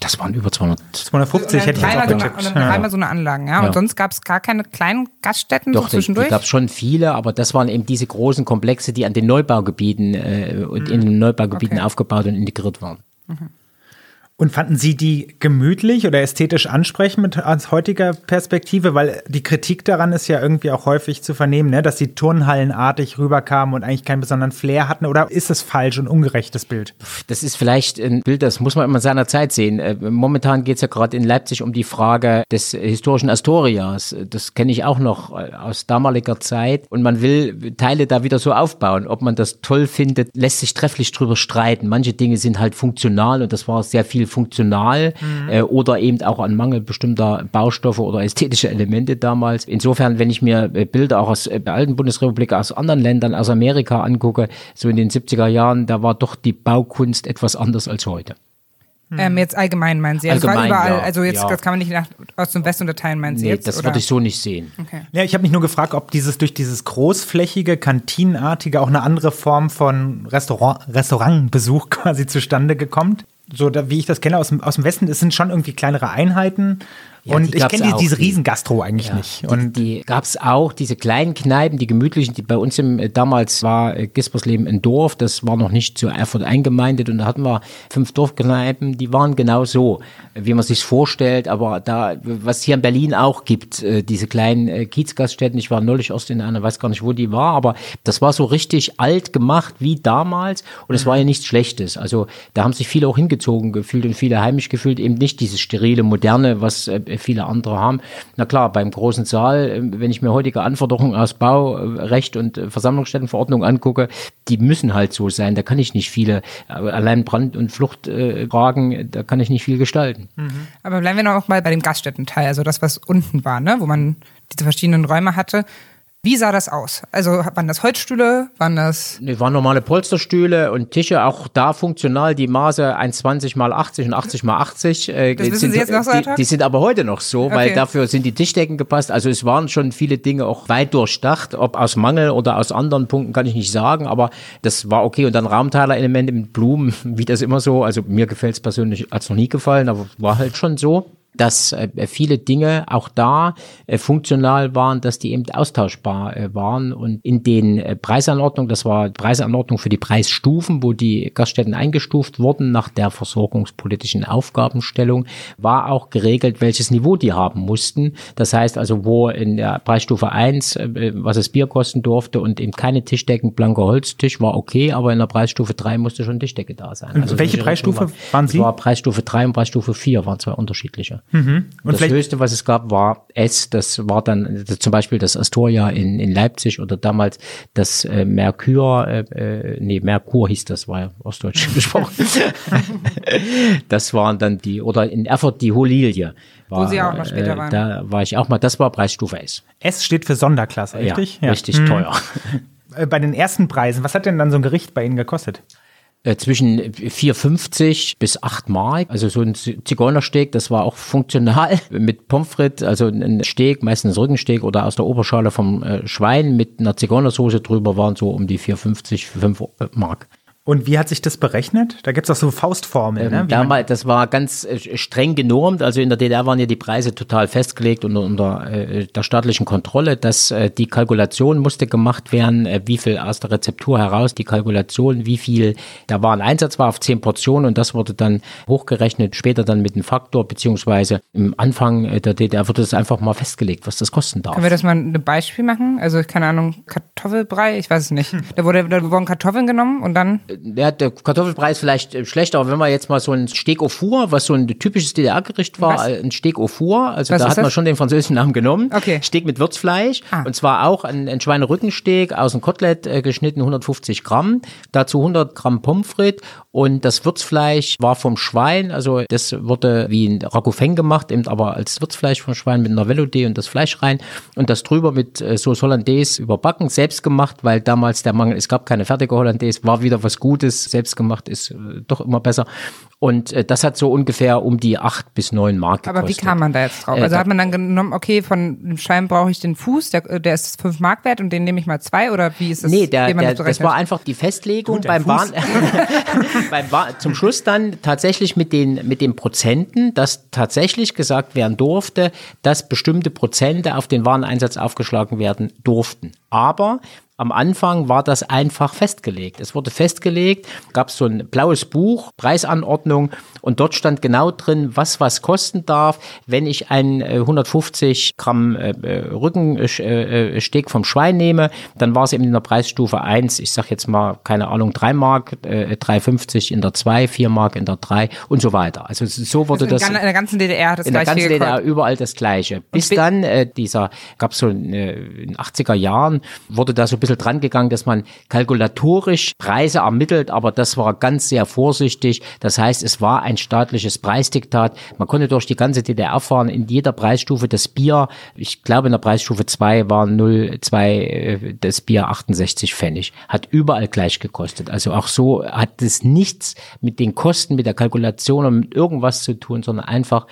Das waren über 200. 250 hätte ich jetzt auch dreimal so, eine, getippt. Ja. dreimal so eine Anlagen, ja. Ja. Und sonst gab es gar keine kleinen Gaststätten Doch, so zwischendurch? die gab es schon viele, aber das waren eben diese großen Komplexe, die an den Neubaugebieten äh, und in den Neubaugebieten Okay. aufgebaut und integriert waren. Und fanden Sie die gemütlich oder ästhetisch ansprechend aus heutiger Perspektive? Weil die Kritik daran ist ja irgendwie auch häufig zu vernehmen, ne? dass die turnhallenartig rüberkamen und eigentlich keinen besonderen Flair hatten. Oder ist das falsch und ungerechtes Bild? Das ist vielleicht ein Bild, das muss man immer in seiner Zeit sehen. Äh, Momentan geht es ja gerade in Leipzig um die Frage des historischen Astorias. Das kenne ich auch noch äh, aus damaliger Zeit. Und man will Teile da wieder so aufbauen. Ob man das toll findet, lässt sich trefflich drüber streiten. Manche Dinge sind halt funktional und das war sehr viel funktional äh, oder eben auch an Mangel bestimmter Baustoffe oder ästhetischer Elemente damals. Insofern, wenn ich mir äh, Bilder auch aus äh, der alten Bundesrepublik, aus anderen Ländern, aus Amerika angucke, so in den 70er Jahren, da war doch die Baukunst etwas anders als heute. ähm, jetzt allgemein meinen Sie? Also Allgemein, überall, ja, also jetzt ja. das kann man nicht nach Ost und West unterteilen, meinen Sie Nee, jetzt? das oder? würde ich so nicht sehen. Okay. Ja, ich habe mich nur gefragt, ob dieses durch dieses großflächige, kantinenartige auch eine andere Form von Restaurant, Restaurantbesuch quasi zustande gekommen. So, da, wie ich das kenne aus aus dem Westen, es sind schon irgendwie kleinere Einheiten. Ja, und die ich kenne die, diese die- Riesengastro eigentlich Ja, nicht. die, Und die gab es auch, diese kleinen Kneipen, die gemütlichen, die bei uns im, äh, damals war äh, Gispersleben ein Dorf, das war noch nicht zu Erfurt eingemeindet und da hatten wir fünf Dorfkneipen, die waren genau so, wie man sich vorstellt, aber da, was hier in Berlin auch gibt, äh, diese kleinen äh, Kiezgaststätten, ich war neulich erst in einer, weiß gar nicht, wo die war, aber das war so richtig alt gemacht wie damals und es war ja nichts Schlechtes, also da haben sich viele auch hingezogen gefühlt und viele heimisch gefühlt, eben nicht dieses sterile, moderne, was äh, viele andere haben. Na klar, beim großen Saal, äh, wenn ich mir heutige Anforderungen aus Baurecht und Versammlungsstättenverordnung angucke, die müssen halt so sein. Da kann ich nicht viele, allein Brand- und Fluchtfragen, da kann ich nicht viel gestalten. Mhm. Aber bleiben wir noch mal bei dem Gaststättenteil, also das, was unten war, ne? wo man diese verschiedenen Räume hatte. Wie sah das aus? Also waren das Holzstühle? Waren das? Nee, waren normale Polsterstühle und Tische, auch da funktional die Maße 1,20 mal 80 und 80 mal 80. Äh, das wissen sind, Sie jetzt noch so die, die, sind aber heute noch so, okay. weil dafür sind die Tischdecken gepasst. Also es waren schon viele Dinge auch weit durchdacht. Ob aus Mangel oder aus anderen Punkten kann ich nicht sagen, aber das war okay. Und dann Raumteilerelemente mit Blumen, wie das immer so. Also mir gefällt es persönlich, hat es noch nie gefallen, aber war halt schon so dass äh, viele Dinge auch da äh, funktional waren, dass die eben austauschbar äh, waren. Und in den äh, Preisanordnungen, das war Preisanordnung für die Preisstufen, wo die Gaststätten eingestuft wurden nach der versorgungspolitischen Aufgabenstellung, war auch geregelt, welches Niveau die haben mussten. Das heißt also, wo in der Preisstufe 1, äh, was das Bier kosten durfte und eben keine Tischdecken, blanker Holztisch, war okay, aber in der Preisstufe 3 musste schon Tischdecke da sein. Also welche Preisstufe war, waren Sie? War Preisstufe 3 und Preisstufe 4, waren zwei unterschiedliche. Mhm. Und das höchste, was es gab, war S. Das war dann das, zum Beispiel das Astoria in, in Leipzig oder damals das äh, Merkur, äh, äh nee, Merkur hieß das, war ja ostdeutsch gesprochen. das waren dann die, oder in Erfurt die Holilie. War, Wo Sie auch noch später äh, waren. Da war ich auch mal, das war Preisstufe S. S steht für Sonderklasse, richtig? Ja, ja. richtig mhm. teuer. Äh, bei den ersten Preisen, was hat denn dann so ein Gericht bei Ihnen gekostet? Äh, zwischen 4,50 bis 8 Mark. Also so ein Zigeunersteak, das war auch funktional mit Pommes frites, also ein Steak, meistens Rückensteak oder aus der Oberschale vom äh, Schwein mit einer Zigeunersoße drüber waren so um die 4,50, 5 Mark. Und wie hat sich das berechnet? Da gibt es auch so Faustformeln. Ähm, ne? damals, das war ganz äh, streng genormt. Also in der DDR waren ja die Preise total festgelegt unter, unter äh, der staatlichen Kontrolle, dass äh, die Kalkulation musste gemacht werden, äh, wie viel aus der Rezeptur heraus, die Kalkulation, wie viel, da war ein Einsatz war auf zehn Portionen und das wurde dann hochgerechnet, später dann mit einem Faktor, beziehungsweise im Anfang äh, der DDR wurde das einfach mal festgelegt, was das kosten darf. Können wir das mal ein Beispiel machen? Also keine Ahnung, Kartoffelbrei, ich weiß es nicht. Da, wurde, da wurden Kartoffeln genommen und dann ja, der Kartoffelpreis vielleicht äh, schlechter, aber wenn man jetzt mal so ein Steak au four, was so ein typisches DDR-Gericht war, was? Äh, ein Steak au four, also was da hat man schon den französischen Namen genommen. Okay. Steak mit Würzfleisch ah. und zwar auch ein, ein Schweinerückensteak aus dem Kotelett äh, geschnitten, 150 Gramm, dazu 100 Gramm Pommes frites und das Würzfleisch war vom Schwein, also das wurde wie ein Ragoufeng gemacht, eben aber als Würzfleisch vom Schwein mit einer Velouté und das Fleisch rein und das drüber mit äh, Sauce Hollandaise überbacken, selbst gemacht, weil damals der Mangel, es gab keine fertige Hollandaise, war wieder was Gutes, selbst gemacht ist äh, doch immer besser. Und äh, das hat so ungefähr um die acht bis neun Mark gekostet. Aber wie kam man da jetzt drauf? Äh, also hat man dann genommen, okay, von dem Schein brauche ich den Fuß, der, der ist fünf Mark wert und den nehme ich mal zwei oder wie ist das? Nee, der, der, das war einfach die Festlegung beim Bahn, beim Bahn, zum Schluss dann tatsächlich mit den, mit den Prozenten, dass tatsächlich gesagt werden durfte, dass bestimmte Prozente auf den Wareneinsatz aufgeschlagen werden durften. Aber am Anfang war das einfach festgelegt. Es wurde festgelegt, gab es so ein blaues Buch, Preisanordnung und dort stand genau drin, was was kosten darf, wenn ich ein 150 äh, Gramm äh, äh Rückensteak äh, vom Schwein nehme, dann war es eben in der Preisstufe 1, ich sag jetzt mal, keine Ahnung, 3 Mark, äh, 3,50 in der 2, 4 Mark in der 3 und so weiter. Also so wurde also in das. In der ganzen DDR das In der ganzen DDR überall das Gleiche. Bis dann äh, dieser, gab es so in den 80er Jahren, wurde da so ein bisschen dran gegangen, dass man kalkulatorisch Preise ermittelt, aber das war ganz sehr vorsichtig. Das heißt, es war ein staatliches Preisdiktat. Man konnte durch die ganze DDR fahren, in jeder Preisstufe das Bier, ich glaube in der Preisstufe 2 war 0,2 äh, das Bier 68 Pfennig. Hat überall gleich gekostet. Also auch so hat es nichts mit den Kosten, mit der Kalkulation und mit irgendwas zu tun, sondern einfach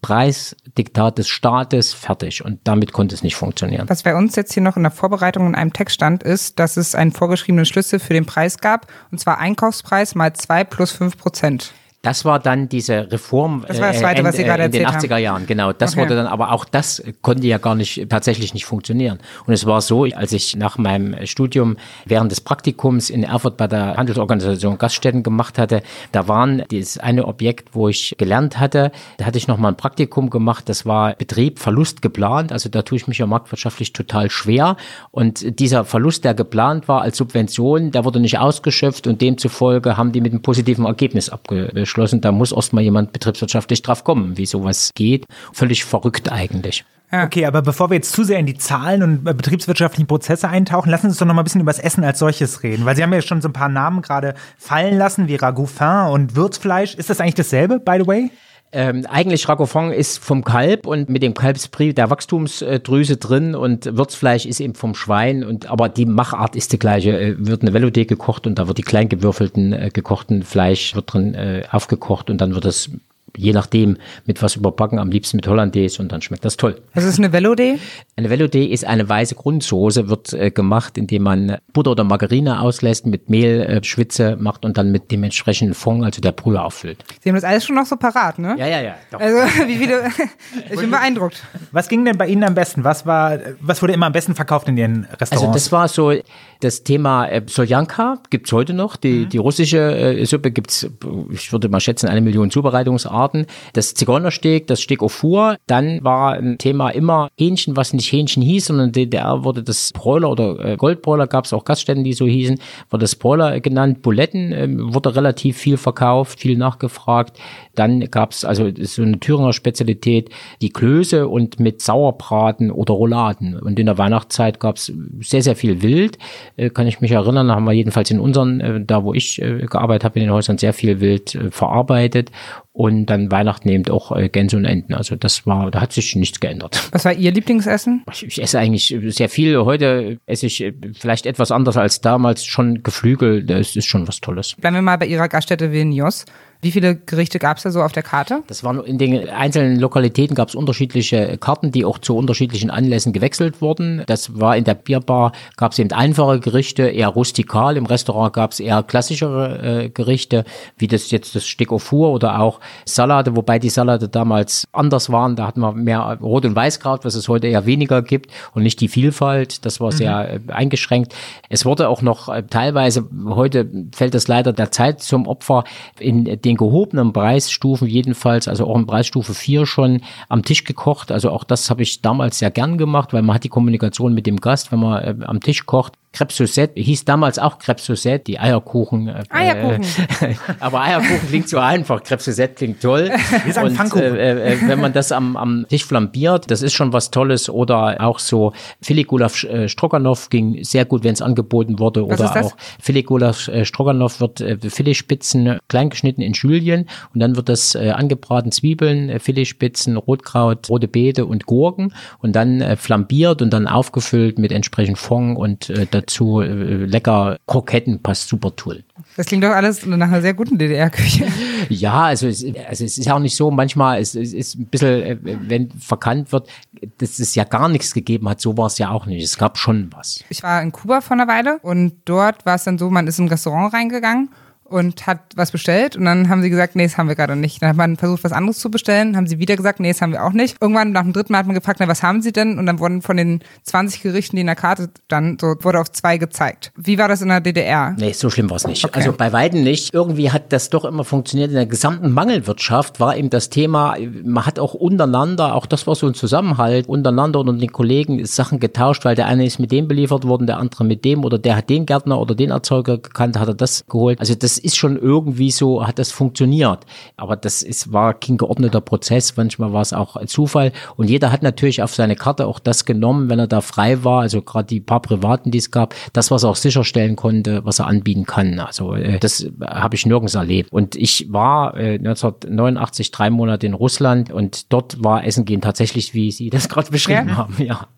Preisdiktat des Staates, fertig. Und damit konnte es nicht funktionieren. Was bei uns jetzt hier noch in der Vorbereitung in einem Text stand, ist, dass es einen vorgeschriebenen Schlüssel für den Preis gab, und zwar Einkaufspreis mal zwei plus fünf Prozent. Das war dann diese Reform das war das Zweite, äh, was Sie gerade in den 80er Jahren, genau. Das okay. wurde dann, aber auch das konnte ja gar nicht tatsächlich nicht funktionieren. Und es war so, als ich nach meinem Studium während des Praktikums in Erfurt bei der Handelsorganisation Gaststätten gemacht hatte, da waren das eine Objekt, wo ich gelernt hatte, da hatte ich nochmal ein Praktikum gemacht, das war Betrieb Verlust geplant, also da tue ich mich ja marktwirtschaftlich total schwer. Und dieser Verlust, der geplant war als Subvention, der wurde nicht ausgeschöpft und demzufolge haben die mit einem positiven Ergebnis abgeschlossen beschlossen, da muss erst mal jemand betriebswirtschaftlich drauf kommen, wie sowas geht. Völlig verrückt eigentlich. Okay, aber bevor wir jetzt zu sehr in die Zahlen und äh, betriebswirtschaftlichen Prozesse eintauchen, lassen Sie uns doch noch mal ein bisschen über das Essen als solches reden. Weil Sie haben ja schon so ein paar Namen gerade fallen lassen, wie Ragout fin und Würzfleisch. Ist das eigentlich dasselbe, by the way? Ähm, eigentlich Racofon ist vom Kalb und mit dem Kalbsbrie der Wachstumsdrüse drin und Würzfleisch ist eben vom Schwein und aber die Machart ist die gleiche. Äh, wird eine Velouté gekocht und da wird die klein gewürfelten äh, gekochten Fleisch wird drin äh, aufgekocht und dann wird es je nachdem mit was überbacken, am liebsten mit Hollandaise und dann schmeckt das toll. Was ist eine Velouté? Eine Velouté ist eine weiße Grundsoße, wird äh, gemacht, indem man Butter oder Margarine auslässt, mit Mehl äh, Schwitze macht und dann mit dem entsprechenden Fond, also der Brühe auffüllt. Sie haben das alles schon noch so parat, ne? Ja, ja, ja. Doch. Also, wie viele, ich bin beeindruckt. Was ging denn bei Ihnen am besten? Was war, was wurde immer am besten verkauft in Ihren Restaurants? Also das war so das Thema äh, Soljanka gibt's heute noch. Die, die russische äh, Suppe gibt's, ich würde mal schätzen, eine Million Zubereitungsarten. Das Zigeunersteak, das Steak au four. Dann war ein Thema immer Hähnchen, was nicht Hähnchen hieß, sondern in der DDR wurde das Broiler oder äh, Goldbroiler, gab's auch Gaststätten, die so hießen, wurde das Broiler genannt. Buletten äh, wurde relativ viel verkauft, viel nachgefragt. Dann gab's also so eine Thüringer Spezialität, die Klöße und mit Sauerbraten oder Rouladen. Und in der Weihnachtszeit gab's sehr, sehr viel Wild. Äh, kann ich mich erinnern, haben wir jedenfalls in unseren, äh, da wo ich gearbeitet habe, in den Häusern sehr viel Wild verarbeitet und dann Weihnachten eben auch äh, Gänse und Enten. Also das war, da hat sich nichts geändert. Was war Ihr Lieblingsessen? Ich, ich esse eigentlich sehr viel. Heute esse ich äh, vielleicht etwas anders als damals schon Geflügel. Das ist schon was Tolles. Bleiben wir mal bei Ihrer Gaststätte Vilnius. Wie viele Gerichte gab es da so auf der Karte? Das waren in den einzelnen Lokalitäten gab es unterschiedliche Karten, die auch zu unterschiedlichen Anlässen gewechselt wurden. Das war in der Bierbar gab es eben einfache Gerichte, eher rustikal. Im Restaurant gab es eher klassischere äh, Gerichte, wie das jetzt das Stück au four oder auch Salate, wobei die Salate damals anders waren. Da hatten wir mehr Rot- und Weißkraut, was es heute eher weniger gibt und nicht die Vielfalt. Das war sehr äh, eingeschränkt. Es wurde auch noch äh, teilweise, heute fällt das leider der Zeit zum Opfer, in den gehobenen Preisstufen jedenfalls, also auch in Preisstufe 4 schon am Tisch gekocht. Also auch das habe ich damals sehr gern gemacht, weil man hat die Kommunikation mit dem Gast, wenn man äh, am Tisch kocht. Crepe Suzette hieß damals auch Crepe Suzette, die Eierkuchen. Äh, Eierkuchen. Äh, aber Eierkuchen klingt so einfach, Crepe Suzette klingt toll. Wir sagen Und Pfannkuchen. äh, äh, wenn man das am, am Tisch flambiert, das ist schon was Tolles. Oder auch so Filigulaf äh, Stroganoff ging sehr gut, wenn es angeboten wurde. Was Oder auch Filigulaf äh, Stroganoff wird äh, Filetspitzen klein geschnitten in Julienne und dann wird das äh, angebraten Zwiebeln, äh, Filetspitzen, Rotkraut, rote Beete und Gurken und dann äh, flambiert und dann aufgefüllt mit entsprechend Fond und äh, dazu äh, lecker Kroketten passt super toll. Das klingt doch alles nach einer sehr guten DDR-Küche. Ja, also es, also es ist ja auch nicht so, manchmal es, es ist ein bisschen, äh, wenn verkannt wird, dass es ja gar nichts gegeben hat, so war es ja auch nicht. Es gab schon was. Ich war in Kuba vor einer Weile und dort war es dann so, man ist in ein Restaurant reingegangen und hat was bestellt und dann haben sie gesagt, nee, das haben wir gerade nicht. Dann hat man versucht, was anderes zu bestellen, haben sie wieder gesagt, nee, das haben wir auch nicht. Irgendwann nach dem dritten Mal hat man gefragt, na, was haben sie denn? Und dann wurden von den 20 Gerichten, die in der Karte dann so wurde auf zwei gezeigt. Wie war das in der DDR? Nee, so schlimm war es nicht. Okay. Also bei Weitem nicht. Irgendwie hat das doch immer funktioniert. In der gesamten Mangelwirtschaft war eben das Thema, man hat auch untereinander, auch das war so ein Zusammenhalt, untereinander und unter den Kollegen ist Sachen getauscht, weil der eine ist mit dem beliefert worden, der andere mit dem oder der hat den Gärtner oder den Erzeuger gekannt, hat er das geholt. Also das ist schon irgendwie so, hat das funktioniert. Aber das ist, war kein geordneter Prozess. Manchmal war es auch Zufall. Und jeder hat natürlich auf seine Karte auch das genommen, wenn er da frei war. Also gerade die paar Privaten, die es gab, das, was er auch sicherstellen konnte, was er anbieten kann. Also äh, das habe ich nirgends erlebt. Und ich war äh, 1989 drei Monate in Russland und dort war Essen gehen tatsächlich, wie Sie das gerade beschrieben Ja? haben. Ja.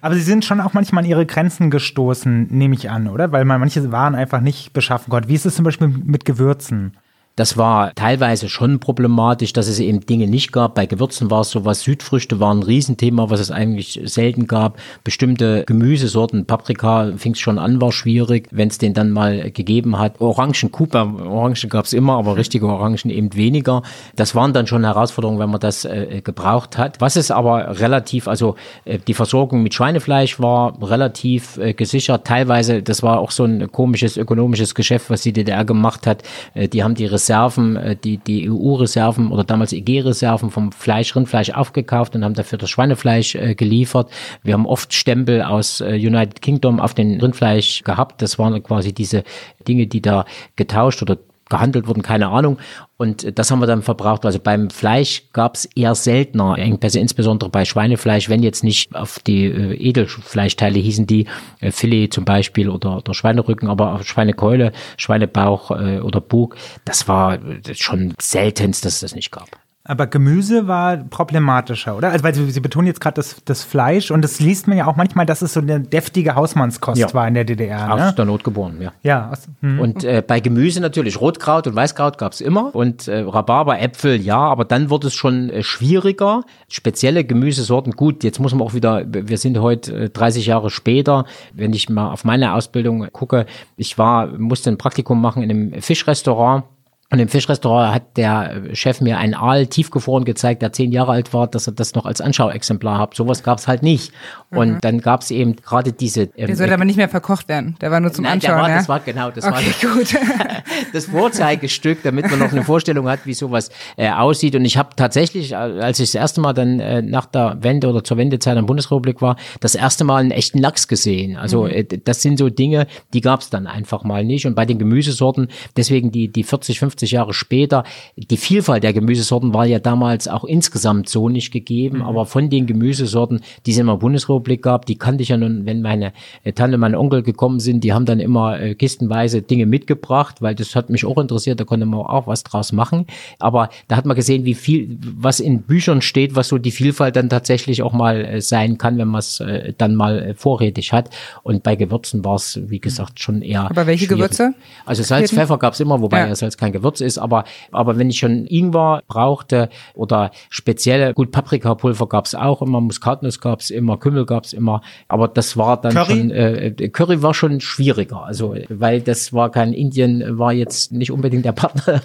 Aber Sie sind schon auch manchmal an Ihre Grenzen gestoßen, nehme ich an, oder? Weil man manche Waren einfach nicht beschaffen konnte. Wie ist es zum Beispiel mit Gewürzen? Das war teilweise schon problematisch, dass es eben Dinge nicht gab. Bei Gewürzen war es sowas, Südfrüchte waren ein Riesenthema, was es eigentlich selten gab. Bestimmte Gemüsesorten, Paprika fing es schon an, war schwierig, wenn es den dann mal gegeben hat. Orangen, Kupa, Orangen gab es immer, aber richtige Orangen eben weniger. Das waren dann schon Herausforderungen, wenn man das äh, gebraucht hat. Was es aber relativ, also äh, die Versorgung mit Schweinefleisch war relativ äh, gesichert. Teilweise, das war auch so ein komisches ökonomisches Geschäft, was die DDR gemacht hat. Äh, die haben die Reserven, äh, die, die EU-Reserven oder damals EG-Reserven vom Fleisch, Rindfleisch aufgekauft und haben dafür das Schweinefleisch äh, geliefert. Wir haben oft Stempel aus äh, United Kingdom auf den Rindfleisch gehabt. Das waren quasi diese Dinge, die da getauscht oder gehandelt worden, keine Ahnung. Und äh, das haben wir dann verbraucht. Also beim Fleisch gab es eher seltener Engpässe, insbesondere bei Schweinefleisch, wenn jetzt nicht auf die äh, Edelfleischteile hießen die, äh, Filet zum Beispiel oder, oder Schweinerücken, aber auch Schweinekeule, Schweinebauch äh, oder Bug, das war äh, schon seltenst, dass es das nicht gab. Aber Gemüse war problematischer, oder? Also, weil Sie, Sie betonen jetzt gerade das, das Fleisch und das liest man ja auch manchmal, dass es so eine deftige Hausmannskost Ja. war in der DDR. Aus Ne? der Not geboren, ja. Ja, aus, hm. Und äh, bei Gemüse natürlich Rotkraut und Weißkraut gab's immer und äh, Rhabarber, Äpfel, ja, aber dann wurde es schon äh, schwieriger. Spezielle Gemüsesorten, gut, jetzt muss man auch wieder, wir sind heute äh, 30 Jahre später, wenn ich mal auf meine Ausbildung gucke, ich war, musste ein Praktikum machen in einem Fischrestaurant. Und im Fischrestaurant hat der Chef mir einen Aal tiefgefroren gezeigt, der zehn Jahre alt war, dass er das noch als Anschauexemplar hat. Sowas gab's halt nicht. Und dann gab's eben gerade diese. ähm, Der sollte aber nicht mehr verkocht werden. Der war nur zum Nein, Anschauen, war, ja? das war genau, das war okay, gut. das Vorzeigestück, damit man noch eine Vorstellung hat, wie sowas äh, aussieht. Und ich habe tatsächlich, äh, als ich das erste Mal dann äh, nach der Wende oder zur Wendezeit in der Bundesrepublik war, das erste Mal einen echten Lachs gesehen. Also äh, das sind so Dinge, die gab es dann einfach mal nicht. Und bei den Gemüsesorten, deswegen die, die 40, 50 Jahre später, die Vielfalt der Gemüsesorten war ja damals auch insgesamt so nicht gegeben. Aber von den Gemüsesorten, die es in der Bundesrepublik gab, die kannte ich ja nun, wenn meine äh, Tante, mein Onkel gekommen sind, die haben dann immer äh, kistenweise Dinge mitgebracht, weil das hat mich auch interessiert, da konnte man auch was draus machen. Aber da hat man gesehen, wie viel, was in Büchern steht, was so die Vielfalt dann tatsächlich auch mal äh, sein kann, wenn man es äh, dann mal äh, vorrätig hat. Und bei Gewürzen war es, wie gesagt, schon eher. Aber welche schwierig. Gewürze? Also Salz? Pfeffer gab es immer, wobei ja. Salz kein Gewürz ist, aber, aber wenn ich schon Ingwer brauchte oder spezielle, gut, Paprikapulver gab es auch immer, Muskatnuss gab es immer, Kümmel gab es immer, aber das war dann Curry? schon, äh, Curry war schon schwieriger, also, weil das war kein, Indien war jetzt nicht unbedingt der Partner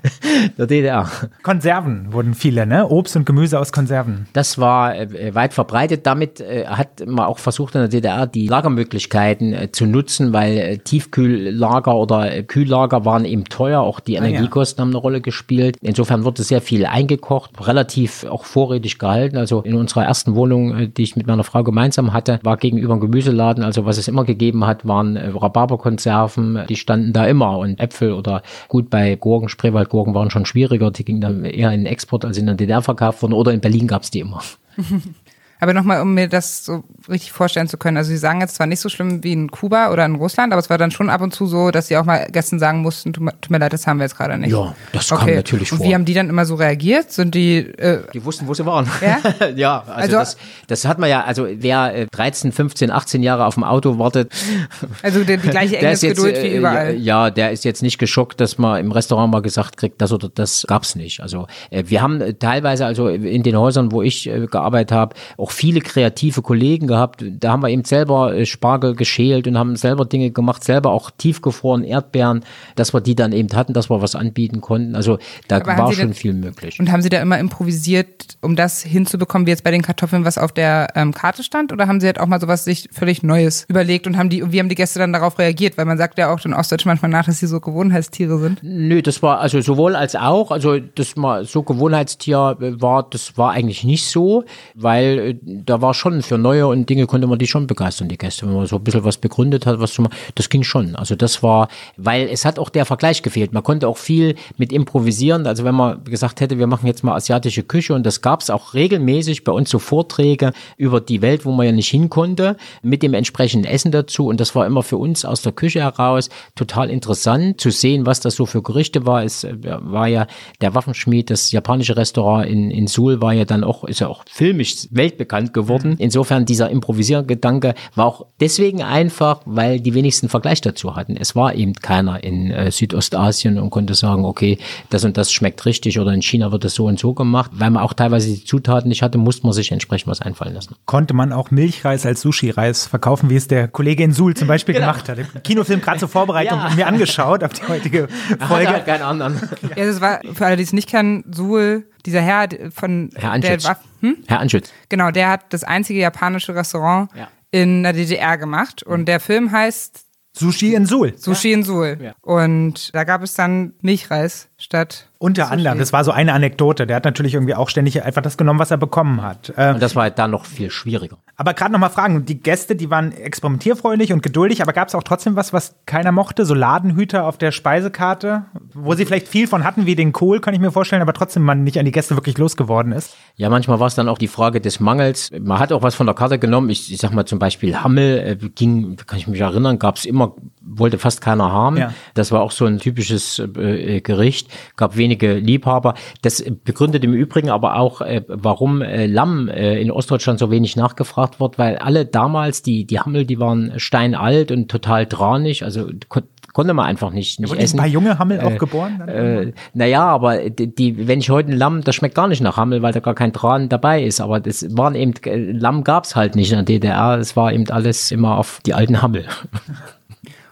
der DDR. Konserven wurden viele, ne? Obst und Gemüse aus Konserven. Das war äh, weit verbreitet. Damit äh, hat man auch versucht in der DDR die Lagermöglichkeiten äh, zu nutzen, weil äh, Tiefkühllager oder äh, Kühllager waren eben teuer. Auch die ja. Energiekosten haben eine Rolle gespielt. Insofern wurde sehr viel eingekocht, relativ auch vorrätig gehalten. Also in unserer ersten Wohnung, äh, die ich mit meiner Frau gemeinsam hatte, war gegenüber ein Gemüseladen. Also was es immer gegeben hat, waren äh, Rhabarberkonserven. Die standen da immer und Äpfel oder gut bei Gurken, Spreewaldgurken waren schon schwieriger. Die gingen dann eher in den Export als in der DDR verkauft worden. Oder in Berlin gab es die immer. Aber nochmal, um mir das so richtig vorstellen zu können. Also Sie sagen jetzt zwar nicht so schlimm wie in Kuba oder in Russland, aber es war dann schon ab und zu so, dass Sie auch mal Gästen sagen mussten, tut mir, leid, das haben wir jetzt gerade nicht. Ja, das kam natürlich Und vor. wie haben die dann immer so reagiert? Sind die, äh, Die wussten, wo sie waren. Ja? ja, also, Also- das, das hat man ja, also wer äh, 13, 15, 18 Jahre auf dem Auto wartet, also die, die gleiche Engelsgeduld wie äh, überall? ja, der ist jetzt nicht geschockt, dass man im Restaurant mal gesagt kriegt, das oder das gab's nicht. Also äh, wir haben teilweise, also in den Häusern, wo ich äh, gearbeitet habe, auch viele kreative Kollegen gehabt. Da haben wir eben selber äh, Spargel geschält und haben selber Dinge gemacht, selber auch tiefgefroren Erdbeeren, dass wir die dann eben hatten, dass wir was anbieten konnten. Also da Aber war schon denn- viel möglich. Und haben Sie da immer improvisiert, um das hinzubekommen, wie jetzt bei den Kartoffeln, was auf der ähm, Karte stand? Oder haben Sie halt auch mal sowas sich völlig Neues überlegt und haben die, wie haben die Gäste dann darauf reagiert? Weil man sagt ja auch den Ostdeutschen manchmal nach, dass sie so Gewohnheitstiere sind. Nö, das war also sowohl als auch, also das mal so Gewohnheitstier äh, war, das war eigentlich nicht so, weil äh, da war schon für neue und Dinge konnte man die schon begeistern, die Gäste, wenn man so ein bisschen was begründet hat, was zu machen, das ging schon. Also das war, weil es hat auch der Vergleich gefehlt. Man konnte auch viel mit improvisieren. Also wenn man gesagt hätte, wir machen jetzt mal asiatische Küche und das gab es auch regelmäßig bei uns so Vorträge über die Welt, wo man ja nicht hin konnte, mit dem entsprechenden Essen dazu. Und das war immer für uns aus der Küche heraus total interessant zu sehen, was das so für Gerichte war. Es äh, war ja der Waffenschmied, das japanische Restaurant in, in Suhl war ja dann auch, ist ja auch filmisch weltbekannt geworden. Insofern dieser Improvisiergedanke war auch deswegen einfach, weil die wenigsten Vergleich dazu hatten. Es war eben keiner in äh, Südostasien und konnte sagen, okay, das und das schmeckt richtig oder in China wird es so und so gemacht. Weil man auch teilweise die Zutaten nicht hatte, musste man sich entsprechend was einfallen lassen. Konnte man auch Milchreis als Sushi-Reis verkaufen, wie es der Kollege in Suhl zum Beispiel Genau. gemacht hat. Den Kinofilm gerade zur Vorbereitung Ja. mir angeschaut auf die heutige Folge. Hat keinen anderen. Ja, das war, für alle, die es nicht kennen, Suhl, dieser Herr von Herr der Anschütz. war, hm? Herr Anschütz. Genau, der hat das einzige japanische Restaurant Ja. in der DDR gemacht. Und der Film heißt Sushi in Suhl. Sushi in Suhl. Ja. Und da gab es dann Milchreis statt. Unter Sushi. anderem, das war so eine Anekdote. Der hat natürlich irgendwie auch ständig einfach das genommen, was er bekommen hat. Äh, Und das war halt da noch viel schwieriger. Aber gerade nochmal fragen, die Gäste, die waren experimentierfreudig und geduldig, aber gab es auch trotzdem was, was keiner mochte? So Ladenhüter auf der Speisekarte, wo sie vielleicht viel von hatten, wie den Kohl, kann ich mir vorstellen, aber trotzdem man nicht an die Gäste wirklich losgeworden ist? Ja, manchmal war es dann auch die Frage des Mangels. Man hat auch was von der Karte genommen. Ich, ich sag mal zum Beispiel Hammel, äh, ging, kann ich mich erinnern, gab es immer, wollte fast keiner haben. Ja. Das war auch so ein typisches äh, Gericht, gab wenige Liebhaber. Das begründet im Übrigen aber auch, äh, warum äh, Lamm äh, in Ostdeutschland so wenig nachgefragt wird, weil alle damals, die, die Hammel, die waren steinalt und total tranig, also kon konnte man einfach nicht, nicht Wurden essen. ein paar junge Hammel auch geboren? Äh, naja, aber die, die, wenn ich heute ein Lamm, das schmeckt gar nicht nach Hammel, weil da gar kein Tran dabei ist. Aber das waren eben, äh, Lamm gab's halt nicht in der DDR. Es war eben alles immer auf die alten Hammel.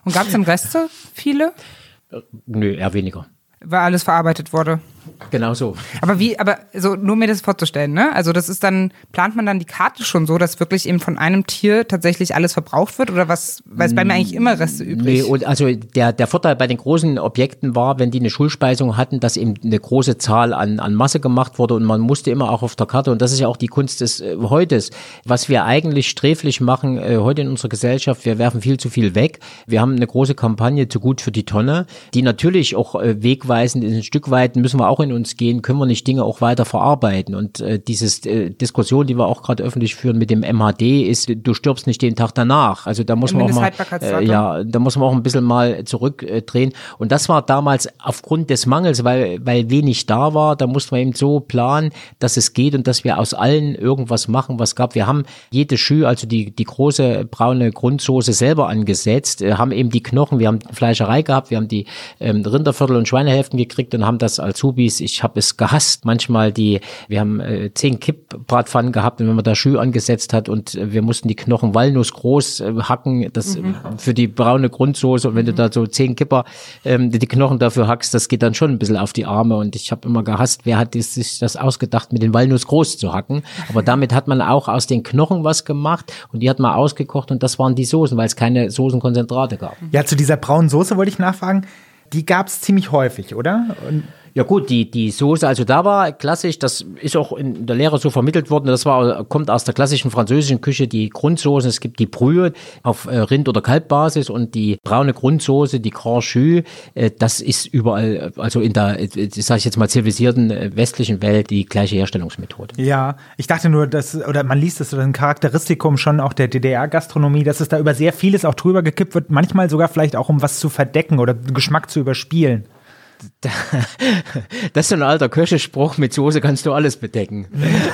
Und gab es denn Reste? Viele? Nö, eher weniger. Weil alles verarbeitet wurde. Genau so. Aber wie, aber so nur mir das vorzustellen, ne? Also das ist dann, plant man dann die Karte schon so, dass wirklich eben von einem Tier tatsächlich alles verbraucht wird? Oder was, weil es bei mir eigentlich immer Reste übrig? Nee, und also der, der Vorteil bei den großen Objekten war, wenn die eine Schulspeisung hatten, dass eben eine große Zahl an, an Masse gemacht wurde und man musste immer auch auf der Karte, und das ist ja auch die Kunst des äh, Heutes, was wir eigentlich sträflich machen äh, heute in unserer Gesellschaft, wir werfen viel zu viel weg. Wir haben eine große Kampagne zu gut für die Tonne, die natürlich auch äh, wegweisend ist. Ein Stück weit müssen wir auch in uns gehen, können wir nicht Dinge auch weiter verarbeiten. Und äh, dieses äh, Diskussion, die wir auch gerade öffentlich führen mit dem MHD, ist, du stirbst nicht den Tag danach. Also da muss man auch mal, äh, ja, da muss man auch ein bisschen mal zurückdrehen. Und das war damals aufgrund des Mangels, weil, weil wenig da war, da musste man eben so planen, dass es geht und dass wir aus allen irgendwas machen, was gab. Wir haben jede Schü, also die, die große braune Grundsoße selber angesetzt, äh, haben eben die Knochen, wir haben Fleischerei gehabt, wir haben die ähm, Rinderviertel und Schweinehälften gekriegt und haben das als Hubis, ich habe es gehasst, manchmal die, wir haben äh, zehn Kippbratpfannen gehabt und wenn man da Schü angesetzt hat und äh, wir mussten die Knochen Walnuss groß äh, hacken, das mhm. für die braune Grundsoße und wenn du da so zehn Kipper ähm, die Knochen dafür hackst, das geht dann schon ein bisschen auf die Arme und ich habe immer gehasst, wer hat sich das ausgedacht, mit den Walnuss groß zu hacken, aber damit hat man auch aus den Knochen was gemacht und die hat man ausgekocht und das waren die Soßen, weil es keine Soßenkonzentrate gab. Ja, zu dieser braunen Soße wollte ich nachfragen. Die gab es ziemlich häufig, oder? Und ja gut, die, die Soße, also da war klassisch, das ist auch in der Lehre so vermittelt worden, das war, kommt aus der klassischen französischen Küche, die Grundsoßen, es gibt die Brühe auf äh, Rind- oder Kalbbasis und die braune Grundsoße, die Grand Jus, äh, das ist überall, also in der, äh, sage ich jetzt mal, zivilisierten westlichen Welt die gleiche Herstellungsmethode. Ja, ich dachte nur, dass, oder man liest das, ein Charakteristikum schon auch der DDR-Gastronomie, dass es da über sehr vieles auch drüber gekippt wird, manchmal sogar vielleicht auch, um was zu verdecken oder Geschmack zu überspielen. Das ist so ein alter Köchespruch, mit Soße kannst du alles bedecken.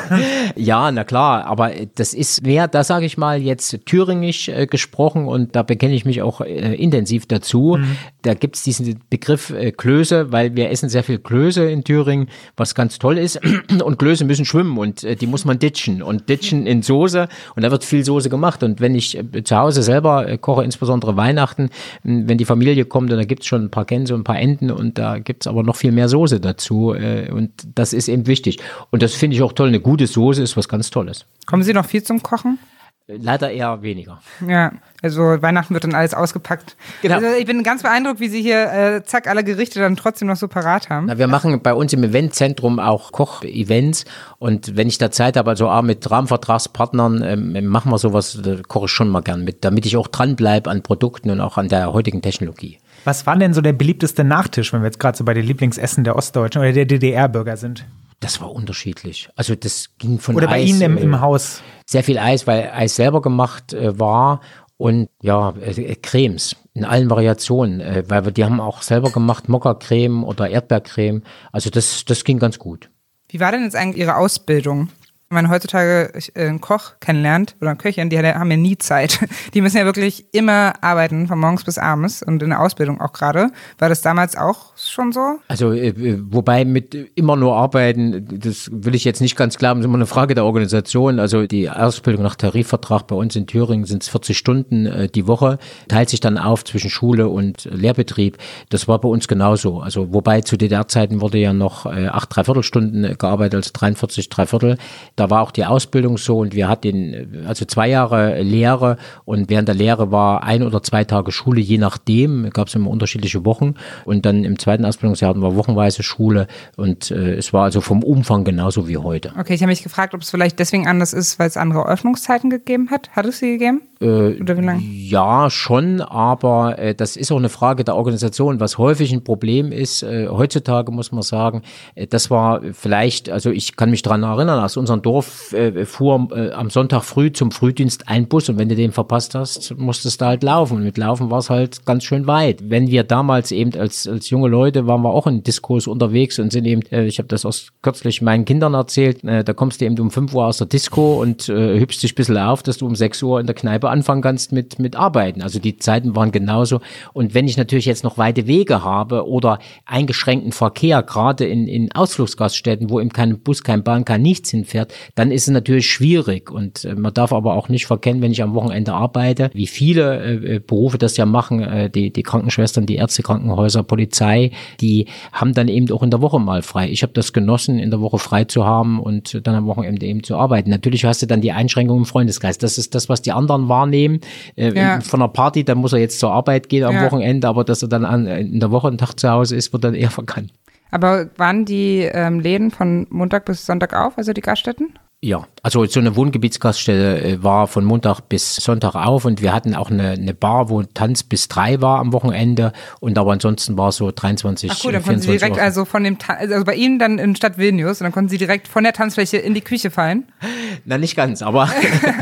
ja, na klar, aber das ist mehr, da sage ich mal jetzt thüringisch äh, gesprochen und da bekenne ich mich auch äh, intensiv dazu. Mhm. Da gibt's diesen Begriff äh, Klöße, weil wir essen sehr viel Klöße in Thüringen, was ganz toll ist. Und Klöße müssen schwimmen und äh, die muss man ditchen und ditchen in Soße und da wird viel Soße gemacht. Und wenn ich äh, zu Hause selber äh, koche, insbesondere Weihnachten, wenn die Familie kommt und da gibt's schon ein paar Gänse und ein paar Enten und da gibt's aber noch viel mehr Soße dazu. Äh, und das ist eben wichtig. Und das finde ich auch toll. Eine gute Soße ist was ganz Tolles. Kommen Sie noch viel zum Kochen? Leider eher weniger. Ja, also Weihnachten wird dann alles ausgepackt. Genau. Also ich bin ganz beeindruckt, wie Sie hier äh, zack alle Gerichte dann trotzdem noch so parat haben. Na, wir machen bei uns im Eventzentrum auch Koch-Events und wenn ich da Zeit habe, also auch mit Rahmenvertragspartnern, ähm, machen wir sowas, koche ich schon mal gern mit, damit ich auch dranbleibe an Produkten und auch an der heutigen Technologie. Was war denn so der beliebteste Nachtisch, wenn wir jetzt gerade so bei den Lieblingsessen der Ostdeutschen oder der DDR-Bürger sind? Das war unterschiedlich. Also das ging von Oder bei Eis, Ihnen im, im Haus? Sehr viel Eis, weil Eis selber gemacht äh, war und ja, äh, Cremes in allen Variationen, äh, weil wir die haben auch selber gemacht, Mokka-Creme oder Erdbeercreme. Also das, das ging ganz gut. Wie war denn jetzt eigentlich Ihre Ausbildung? Man heutzutage äh, einen Koch kennenlernt oder Köchin, die haben ja nie Zeit. Die müssen ja wirklich immer arbeiten, von morgens bis abends und in der Ausbildung auch gerade. War das damals auch schon so? Also, äh, wobei mit immer nur arbeiten, das will ich jetzt nicht ganz klar, das ist immer eine Frage der Organisation. Also, die Ausbildung nach Tarifvertrag bei uns in Thüringen sind es 40 Stunden äh, die Woche, teilt sich dann auf zwischen Schule und Lehrbetrieb. Das war bei uns genauso. Also, wobei zu DDR-Zeiten wurde ja noch acht Dreiviertelstunden gearbeitet, also 43 Dreiviertel. Da da war auch die Ausbildung so und wir hatten also zwei Jahre Lehre und während der Lehre war ein oder zwei Tage Schule, je nachdem, gab es immer unterschiedliche Wochen und dann im zweiten Ausbildungsjahr hatten wir wochenweise Schule und äh, es war also vom Umfang genauso wie heute. Okay, ich habe mich gefragt, ob es vielleicht deswegen anders ist, weil es andere Öffnungszeiten gegeben hat. Hat es sie gegeben? Äh, Oder wie lange? Ja, schon, aber äh, das ist auch eine Frage der Organisation. Was häufig ein Problem ist, äh, heutzutage muss man sagen, äh, das war vielleicht, also ich kann mich daran erinnern, aus unserem Dorf äh, fuhr äh, am Sonntag früh zum Frühdienst ein Bus und wenn du den verpasst hast, musstest du halt laufen. Und mit Laufen war es halt ganz schön weit. Wenn wir damals eben als, als junge Leute waren wir auch in Diskurs unterwegs und sind eben, äh, ich habe das aus kürzlich meinen Kindern erzählt, äh, da kommst du eben um 5 Uhr aus der Disco und äh, hübst dich ein bisschen auf, dass du um 6 Uhr in der Kneipe anfangen kannst mit, mit Arbeiten. Also die Zeiten waren genauso. Und wenn ich natürlich jetzt noch weite Wege habe oder eingeschränkten Verkehr, gerade in, in Ausflugsgaststätten, wo eben kein Bus, kein Bahn, kein nichts hinfährt, dann ist es natürlich schwierig. Und äh, man darf aber auch nicht verkennen, wenn ich am Wochenende arbeite, wie viele äh, Berufe das ja machen, äh, die, die Krankenschwestern, die Ärzte, Krankenhäuser, Polizei, die haben dann eben auch in der Woche mal frei. Ich habe das genossen, in der Woche frei zu haben und dann am Wochenende eben zu arbeiten. Natürlich hast du dann die Einschränkungen im Freundeskreis. Das ist das, was die anderen wahrnehmen. Äh, Ja. Von einer Party, dann muss er jetzt zur Arbeit gehen am Ja. Wochenende, aber dass er dann an, in der Woche einen Tag zu Hause ist, wird dann eher verkannt. Aber waren die ähm, Läden von Montag bis Sonntag auf, also die Gaststätten? Ja, also so eine Wohngebietsgaststätte äh, war von Montag bis Sonntag auf und wir hatten auch eine, eine Bar, wo Tanz bis drei war am Wochenende und aber ansonsten war es so 23, Ach cool, dann konnten Sie 24 direkt Uhr. also von dem, Ta also bei Ihnen dann in Stadt Vilnius und dann konnten Sie direkt von der Tanzfläche in die Küche fallen. Na, nicht ganz, aber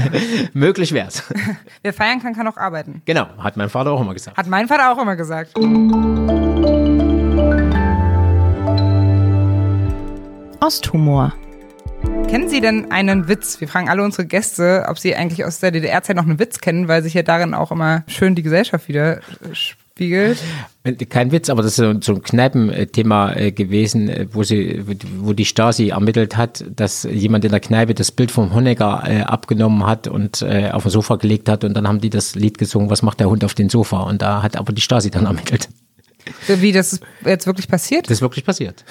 möglich wär's. Wer feiern kann, kann auch arbeiten. Genau, hat mein Vater auch immer gesagt. Hat mein Vater auch immer gesagt. Osthumor. Kennen Sie denn einen Witz? Wir fragen alle unsere Gäste, ob sie eigentlich aus der DDR-Zeit noch einen Witz kennen, weil sich ja darin auch immer schön die Gesellschaft wieder äh, spiegelt. Kein Witz, aber das ist so ein Kneipenthema äh, gewesen, äh, wo sie, wo die Stasi ermittelt hat, dass jemand in der Kneipe das Bild vom Honecker äh, abgenommen hat und äh, auf das Sofa gelegt hat und dann haben die das Lied gesungen, was macht der Hund auf dem Sofa? Und da hat aber die Stasi dann ermittelt. Wie das ist jetzt wirklich passiert? Das ist wirklich passiert.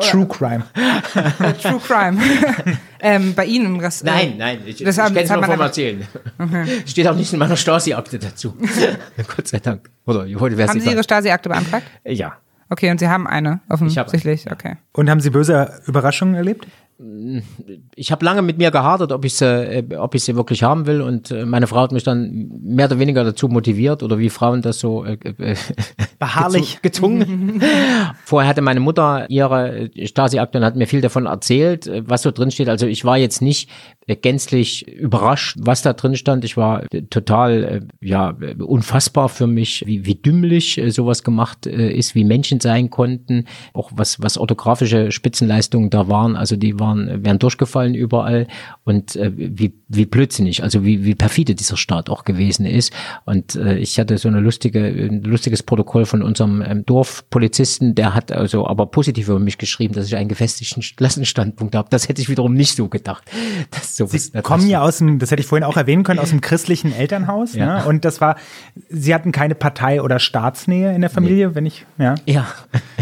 True Crime. True Crime. ähm, bei Ihnen im Rest. Nein, nein, ich, Das ich kenne es nur vom Erzählen. Steht auch nicht in meiner Stasi-Akte dazu. Gott sei Dank. Oder heute Haben Sie Ihre Stasi-Akte beantragt? Ja. Okay, und Sie haben eine, offensichtlich. eine, Okay. Und haben Sie böse Überraschungen erlebt? ich habe lange mit mir gehadert, ob ich sie, äh, ob ich sie wirklich haben will. Und äh, meine Frau hat mich dann mehr oder weniger dazu motiviert oder wie Frauen das so äh, äh, Beharrlich. gezwungen. Vorher hatte meine Mutter ihre Stasi-Akte und hat mir viel davon erzählt, äh, was so drin steht. Also ich war jetzt nicht gänzlich überrascht, was da drin stand. Ich war total, äh, ja, unfassbar für mich, wie, wie dümmlich äh, sowas gemacht äh, ist, wie Menschen sein konnten, auch was, was orthografische Spitzenleistungen da waren. Also die waren, wären durchgefallen überall und wie, wie blödsinnig, also wie, wie perfide dieser Staat auch gewesen ist. Und ich hatte so eine lustige, ein lustiges Protokoll von unserem ähm, Dorfpolizisten, der hat also aber positiv über mich geschrieben, dass ich einen gefestigten Klassenstandpunkt habe. Das hätte ich wiederum nicht so gedacht. Das sowas, Sie kommen ja aus dem, das hätte ich vorhin auch erwähnen können, aus dem christlichen Elternhaus. Ja. Ne? Und das war, Sie hatten keine Partei- oder Staatsnähe in der Familie, wenn ich, ja. Ja.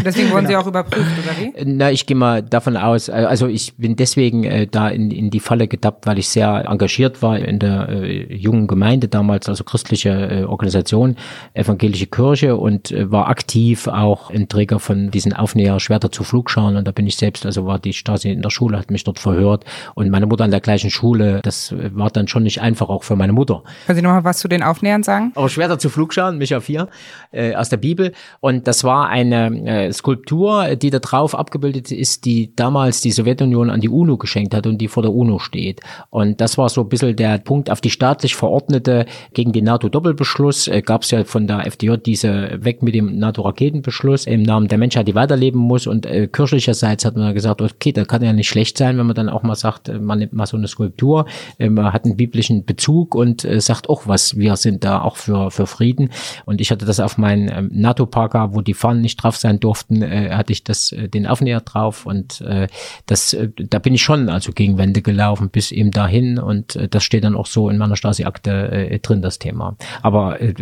Deswegen wurden Sie auch überprüft, oder wie? Na, ich gehe mal davon aus, äh, also ich bin deswegen äh, da in, in die Falle getappt, weil ich sehr engagiert war in der äh, jungen Gemeinde damals, also christliche äh, Organisation, evangelische Kirche und äh, war aktiv auch ein Träger von diesen Aufnäher Schwerter zu Flugscharen und da bin ich selbst, also war die Stasi in der Schule, hat mich dort verhört und meine Mutter an der gleichen Schule, das äh, war dann schon nicht einfach auch für meine Mutter. Können Sie noch mal was zu den Aufnähern sagen? Aber Schwerter zu Flugscharen, Micha 4, äh, aus der Bibel. Und das war eine äh, Skulptur, die da drauf abgebildet ist, die damals die Sowjetunion an die UNO geschenkt hat und die vor der UNO steht. Und das war so ein bisschen der Punkt auf die staatlich verordnete gegen den NATO-Doppelbeschluss. Äh, Gab es ja von der FDJ diese weg mit dem NATO-Raketenbeschluss im Namen der Menschheit, die weiterleben muss. Und äh, kirchlicherseits hat man gesagt, okay, das kann ja nicht schlecht sein, wenn man dann auch mal sagt, äh, man nimmt mal so eine Skulptur, äh, man hat einen biblischen Bezug und äh, sagt auch was, wir sind da auch für, für Frieden. Und ich hatte das auf meinen ähm, NATO-Parker, wo die Fahnen nicht drauf sein durften, äh, hatte ich das äh, den Aufnäher drauf und äh, das, äh, da bin ich schon also gegen Wände gelaufen bis eben dahin und äh, das steht dann auch so in meiner Stasi-Akte äh, drin, das Thema. Aber äh,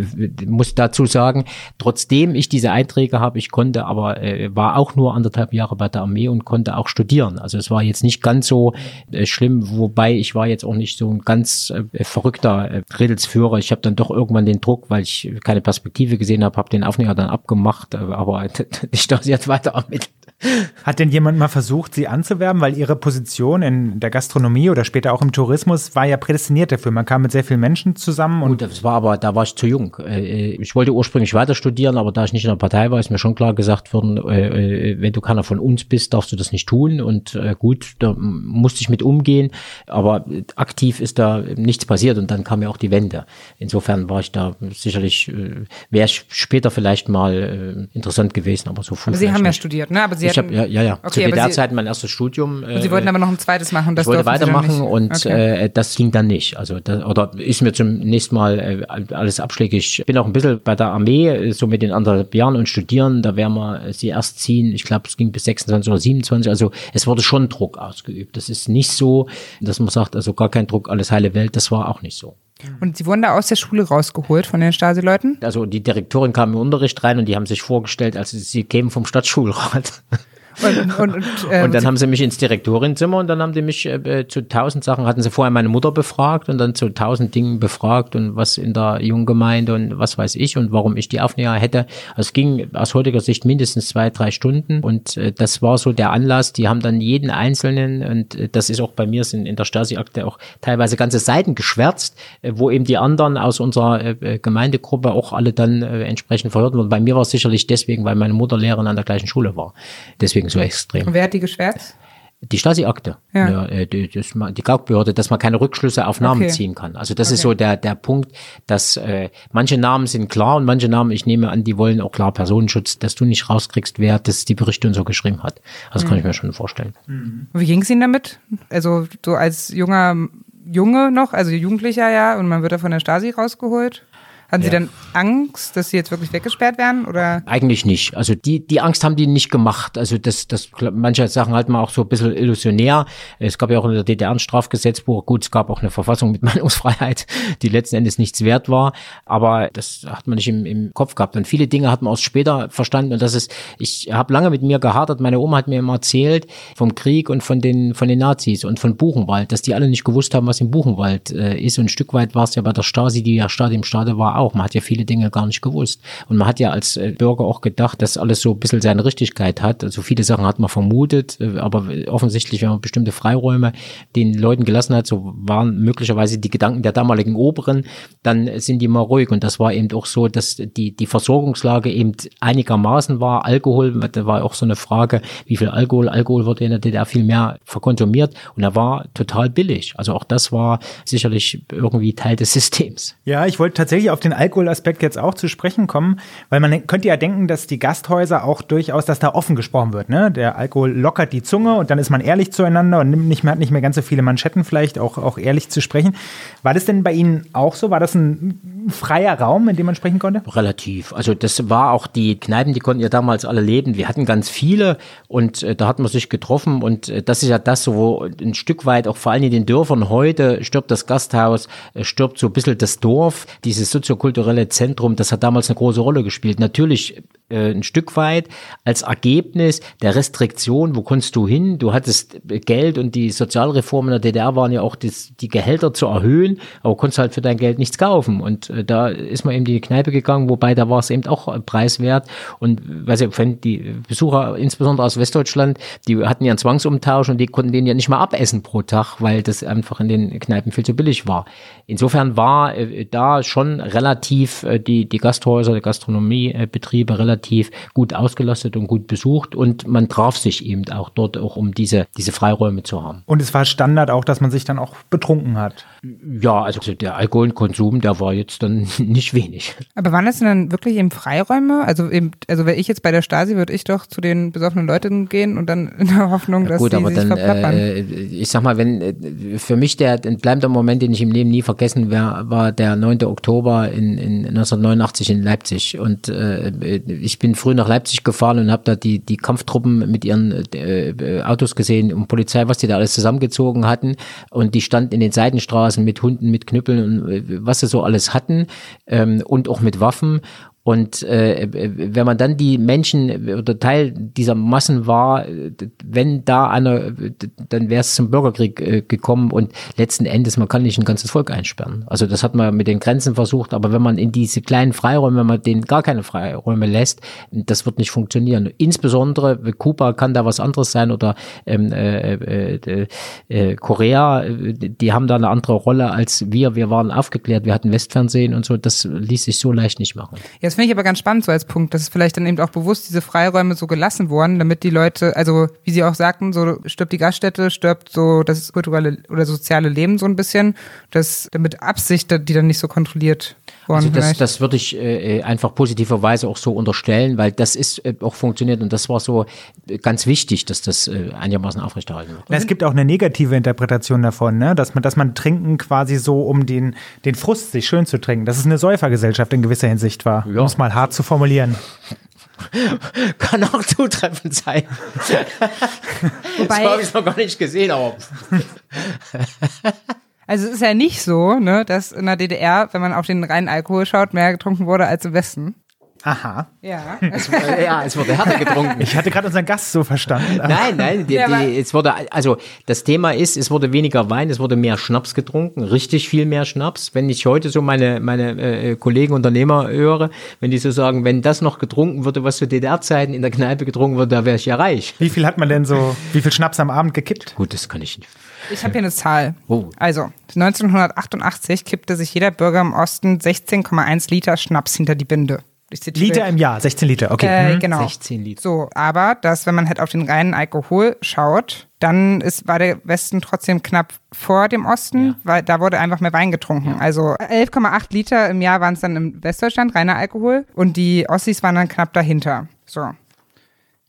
muss dazu sagen, trotzdem ich diese Einträge habe, ich konnte aber, äh, war auch nur anderthalb Jahre bei der Armee und konnte auch studieren. Also es war jetzt nicht ganz so äh, schlimm, wobei ich war jetzt auch nicht so ein ganz äh, verrückter äh, Redelsführer. Ich habe dann doch irgendwann den Druck, weil ich keine Perspektive gesehen habe, habe den Aufnäher dann abgemacht, äh, aber die Stasi hat weiter ermittelt. Hat denn jemand mal versucht, sie anzuwerben? Weil ihre Position in der Gastronomie oder später auch im Tourismus war ja prädestiniert dafür. Man kam mit sehr vielen Menschen zusammen. Und Gut, das war aber, da war ich zu jung. Äh, Ich wollte ursprünglich weiter studieren, aber da ich nicht in der Partei war, ist mir schon klar gesagt worden, äh, äh, wenn du keiner von uns bist, darfst du das nicht tun. Und äh, gut, da musste ich mit umgehen. Aber aktiv ist da nichts passiert und dann kam ja auch die Wende. Insofern war ich da sicherlich, äh, wäre ich später vielleicht mal äh, interessant gewesen, aber so früh. Aber Sie haben ja nicht. studiert, ne? Aber Sie Ich habe ja, ja, ja. Okay, Zu Sie- DDR-Zeiten mein erstes Studium. Und Sie äh, wollten aber noch ein zweites machen. Das ich wollte weitermachen und Okay. äh, das ging dann nicht. Also das, oder ist mir zum nächsten Mal äh, alles abschlägig. Ich bin auch ein bisschen bei der Armee, äh, so mit den anderthalb Jahren und studieren. Da werden wir äh, sie erst ziehen. Ich glaube, es ging bis 26 oder 27. Also es wurde schon Druck ausgeübt. Das ist nicht so, dass man sagt, also gar kein Druck, alles heile Welt. Das war auch nicht so. Und Sie wurden da aus der Schule rausgeholt von den Stasi-Leuten? Also die Direktorin kam im Unterricht rein und die haben sich vorgestellt, also sie kämen vom Stadtschulrat. Und, und, und, äh, Und dann haben sie mich ins Direktorinnenzimmer und dann haben die mich äh, zu tausend Sachen, hatten sie vorher meine Mutter befragt und dann zu tausend Dingen befragt und was in der Junggemeinde und was weiß ich und warum ich die Aufnäher hätte. Also es ging aus heutiger Sicht mindestens zwei, drei Stunden und äh, das war so der Anlass. Die haben dann jeden Einzelnen und äh, das ist auch bei mir sind in der Stasi-Akte auch teilweise ganze Seiten geschwärzt, äh, wo eben die anderen aus unserer äh, Gemeindegruppe auch alle dann äh, entsprechend verhört wurden. Bei mir war es sicherlich deswegen, weil meine Mutter Lehrerin an der gleichen Schule war. Deswegen so extrem. und wer hat die geschwärzt? Die Stasi-Akte, Ja. ja. äh, die, das, die Gaukbehörde, dass man keine Rückschlüsse auf Namen Okay. ziehen kann. Also das ist so der der Punkt, dass äh, manche Namen sind klar und manche Namen, ich nehme an, die wollen auch klar Personenschutz, dass du nicht rauskriegst, wer das die Berichte und so geschrieben hat. Das Mhm. kann ich mir schon vorstellen. Und wie ging es Ihnen damit? Also so als junger Junge noch, also Jugendlicher ja, und man wird da von der Stasi rausgeholt. Hatten Sie Ja. dann Angst, dass Sie jetzt wirklich weggesperrt werden? Oder? Eigentlich nicht. Also die, die Angst haben die nicht gemacht. Also das, das, manche Sachen halten wir auch so ein bisschen illusionär. Es gab ja auch in der DDR ein Strafgesetzbuch. Gut, es gab auch eine Verfassung mit Meinungsfreiheit, die letzten Endes nichts wert war. Aber das hat man nicht im, im Kopf gehabt. Und viele Dinge hat man erst später verstanden. Und das ist, ich habe lange mit mir gehadert. Meine Oma hat mir immer erzählt vom Krieg und von den, von den Nazis und von Buchenwald, dass die alle nicht gewusst haben, was im Buchenwald äh, ist. Und ein Stück weit war es ja bei der Stasi, die ja Stade im Stade war, auch. Man hat ja viele Dinge gar nicht gewusst. Und man hat ja als äh, Bürger auch gedacht, dass alles so ein bisschen seine Richtigkeit hat. Also viele Sachen hat man vermutet, äh, aber offensichtlich, wenn man bestimmte Freiräume den Leuten gelassen hat, so waren möglicherweise die Gedanken der damaligen Oberen, dann sind die mal ruhig. Und das war eben auch so, dass die, die Versorgungslage eben einigermaßen war. Alkohol, da war auch so eine Frage, wie viel Alkohol, Alkohol wurde in der DDR viel mehr verkonsumiert und er war total billig. Also auch das war sicherlich irgendwie Teil des Systems. Ja, ich wollte tatsächlich auf den Alkoholaspekt jetzt auch zu sprechen kommen, weil man könnte ja denken, dass die Gasthäuser auch durchaus, dass da offen gesprochen wird. Ne? Der Alkohol lockert die Zunge und dann ist man ehrlich zueinander und nimmt nicht mehr, hat nicht mehr ganz so viele Manschetten vielleicht, auch, auch ehrlich zu sprechen. War das denn bei Ihnen auch so? War das ein freier Raum, in dem man sprechen konnte? Relativ. Also das war auch die Kneipen, die konnten ja damals alle leben. Wir hatten ganz viele und äh, da hat man sich getroffen und äh, das ist ja das, wo ein Stück weit auch vor allem in den Dörfern heute stirbt das Gasthaus, äh, stirbt so ein bisschen das Dorf, dieses soziokulturelle Zentrum, das hat damals eine große Rolle gespielt. Natürlich äh, ein Stück weit als Ergebnis der Restriktion, wo konntest du hin? Du hattest Geld und die Sozialreformen der DDR waren ja auch das, die Gehälter zu erhöhen, aber konntest halt für dein Geld nichts kaufen. Und äh, da ist man eben in die Kneipe gegangen, wobei da war es eben auch preiswert. Und weiß ich, die Besucher, insbesondere aus Westdeutschland, die hatten ja einen Zwangsumtausch und die konnten den ja nicht mal abessen pro Tag, weil das einfach in den Kneipen viel zu billig war. Insofern war äh, da schon relativ die, die Gasthäuser, die Gastronomiebetriebe relativ gut ausgelastet und gut besucht und man traf sich eben auch dort auch, um diese, diese Freiräume zu haben. Und es war Standard auch, dass man sich dann auch betrunken hat. Ja, also der Alkoholkonsum, der war jetzt dann nicht wenig. Aber waren das denn dann wirklich eben Freiräume? Also eben, also wäre ich jetzt bei der Stasi, würde ich doch zu den besoffenen Leuten gehen und dann in der Hoffnung, dass Gut, die aber sich dann, verplappern. äh, ich sag mal, wenn äh, für mich der bleibender Moment, den ich im Leben nie vergessen werde, war der 9. Oktober in, in 1989 in Leipzig. Und äh, ich bin früh nach Leipzig gefahren und habe da die, die Kampftruppen mit ihren äh, Autos gesehen und Polizei, was die da alles zusammengezogen hatten. Und die standen in den Seitenstraßen mit Hunden, mit Knüppeln und äh, was sie so alles hatten ähm, und auch mit Waffen. Und äh, wenn man dann die Menschen oder Teil dieser Massen war, wenn da einer, dann wäre es zum Bürgerkrieg äh, gekommen und letzten Endes, man kann nicht ein ganzes Volk einsperren. Also das hat man mit den Grenzen versucht, aber wenn man in diese kleinen Freiräume, wenn man denen gar keine Freiräume lässt, das wird nicht funktionieren. Insbesondere Kuba kann da was anderes sein oder ähm, äh, äh, äh, Korea, die haben da eine andere Rolle als wir. Wir waren aufgeklärt, wir hatten Westfernsehen und so, das ließ sich so leicht nicht machen. Ja, das finde ich aber ganz spannend so als Punkt, dass es vielleicht dann eben auch bewusst diese Freiräume so gelassen wurden, damit die Leute, also wie Sie auch sagten, so stirbt die Gaststätte, stirbt so das kulturelle oder soziale Leben so ein bisschen, dass damit Absicht die dann nicht so kontrolliert worden. Also das, das würde ich äh, einfach positiverweise auch so unterstellen, weil das ist äh, auch funktioniert und das war so äh, ganz wichtig, dass das äh, einigermaßen aufrechterhalten wird. Es gibt auch eine negative Interpretation davon, ne? dass man, dass man Trinken quasi so um den, den Frust sich schön zu trinken, dass es eine Säufergesellschaft in gewisser Hinsicht war. Ja um es mal hart zu formulieren. Kann auch zutreffend sein. Wobei, das habe ich noch gar nicht gesehen, aber. Also es ist ja nicht so, ne, dass in der DDR, wenn man auf den reinen Alkohol schaut, mehr getrunken wurde als im Westen. Aha. Ja. Es, ja, es wurde härter getrunken. Ich hatte gerade unseren Gast so verstanden. Nein, nein, die, die, es wurde, also das Thema ist, es wurde weniger Wein, es wurde mehr Schnaps getrunken, richtig viel mehr Schnaps. Wenn ich heute so meine, meine äh, Kollegen Unternehmer höre, wenn die so sagen, wenn das noch getrunken würde, was zu DDR-Zeiten in der Kneipe getrunken wurde, da wäre ich ja reich. Wie viel hat man denn so, wie viel Schnaps am Abend gekippt? Gut, das kann ich nicht. Ich habe hier eine Zahl. Oh. Also, 1988 kippte sich jeder Bürger im Osten 16,1 Liter Schnaps hinter die Binde. Liter im Jahr, 16 Liter, okay. Äh, mhm. genau. 16 Liter. So, aber das, wenn man halt auf den reinen Alkohol schaut, dann ist, war der Westen trotzdem knapp vor dem Osten, ja. weil da wurde einfach mehr Wein getrunken. Ja. Also 11,8 Liter im Jahr waren es dann im Westdeutschland, reiner Alkohol. Und die Ossis waren dann knapp dahinter. So.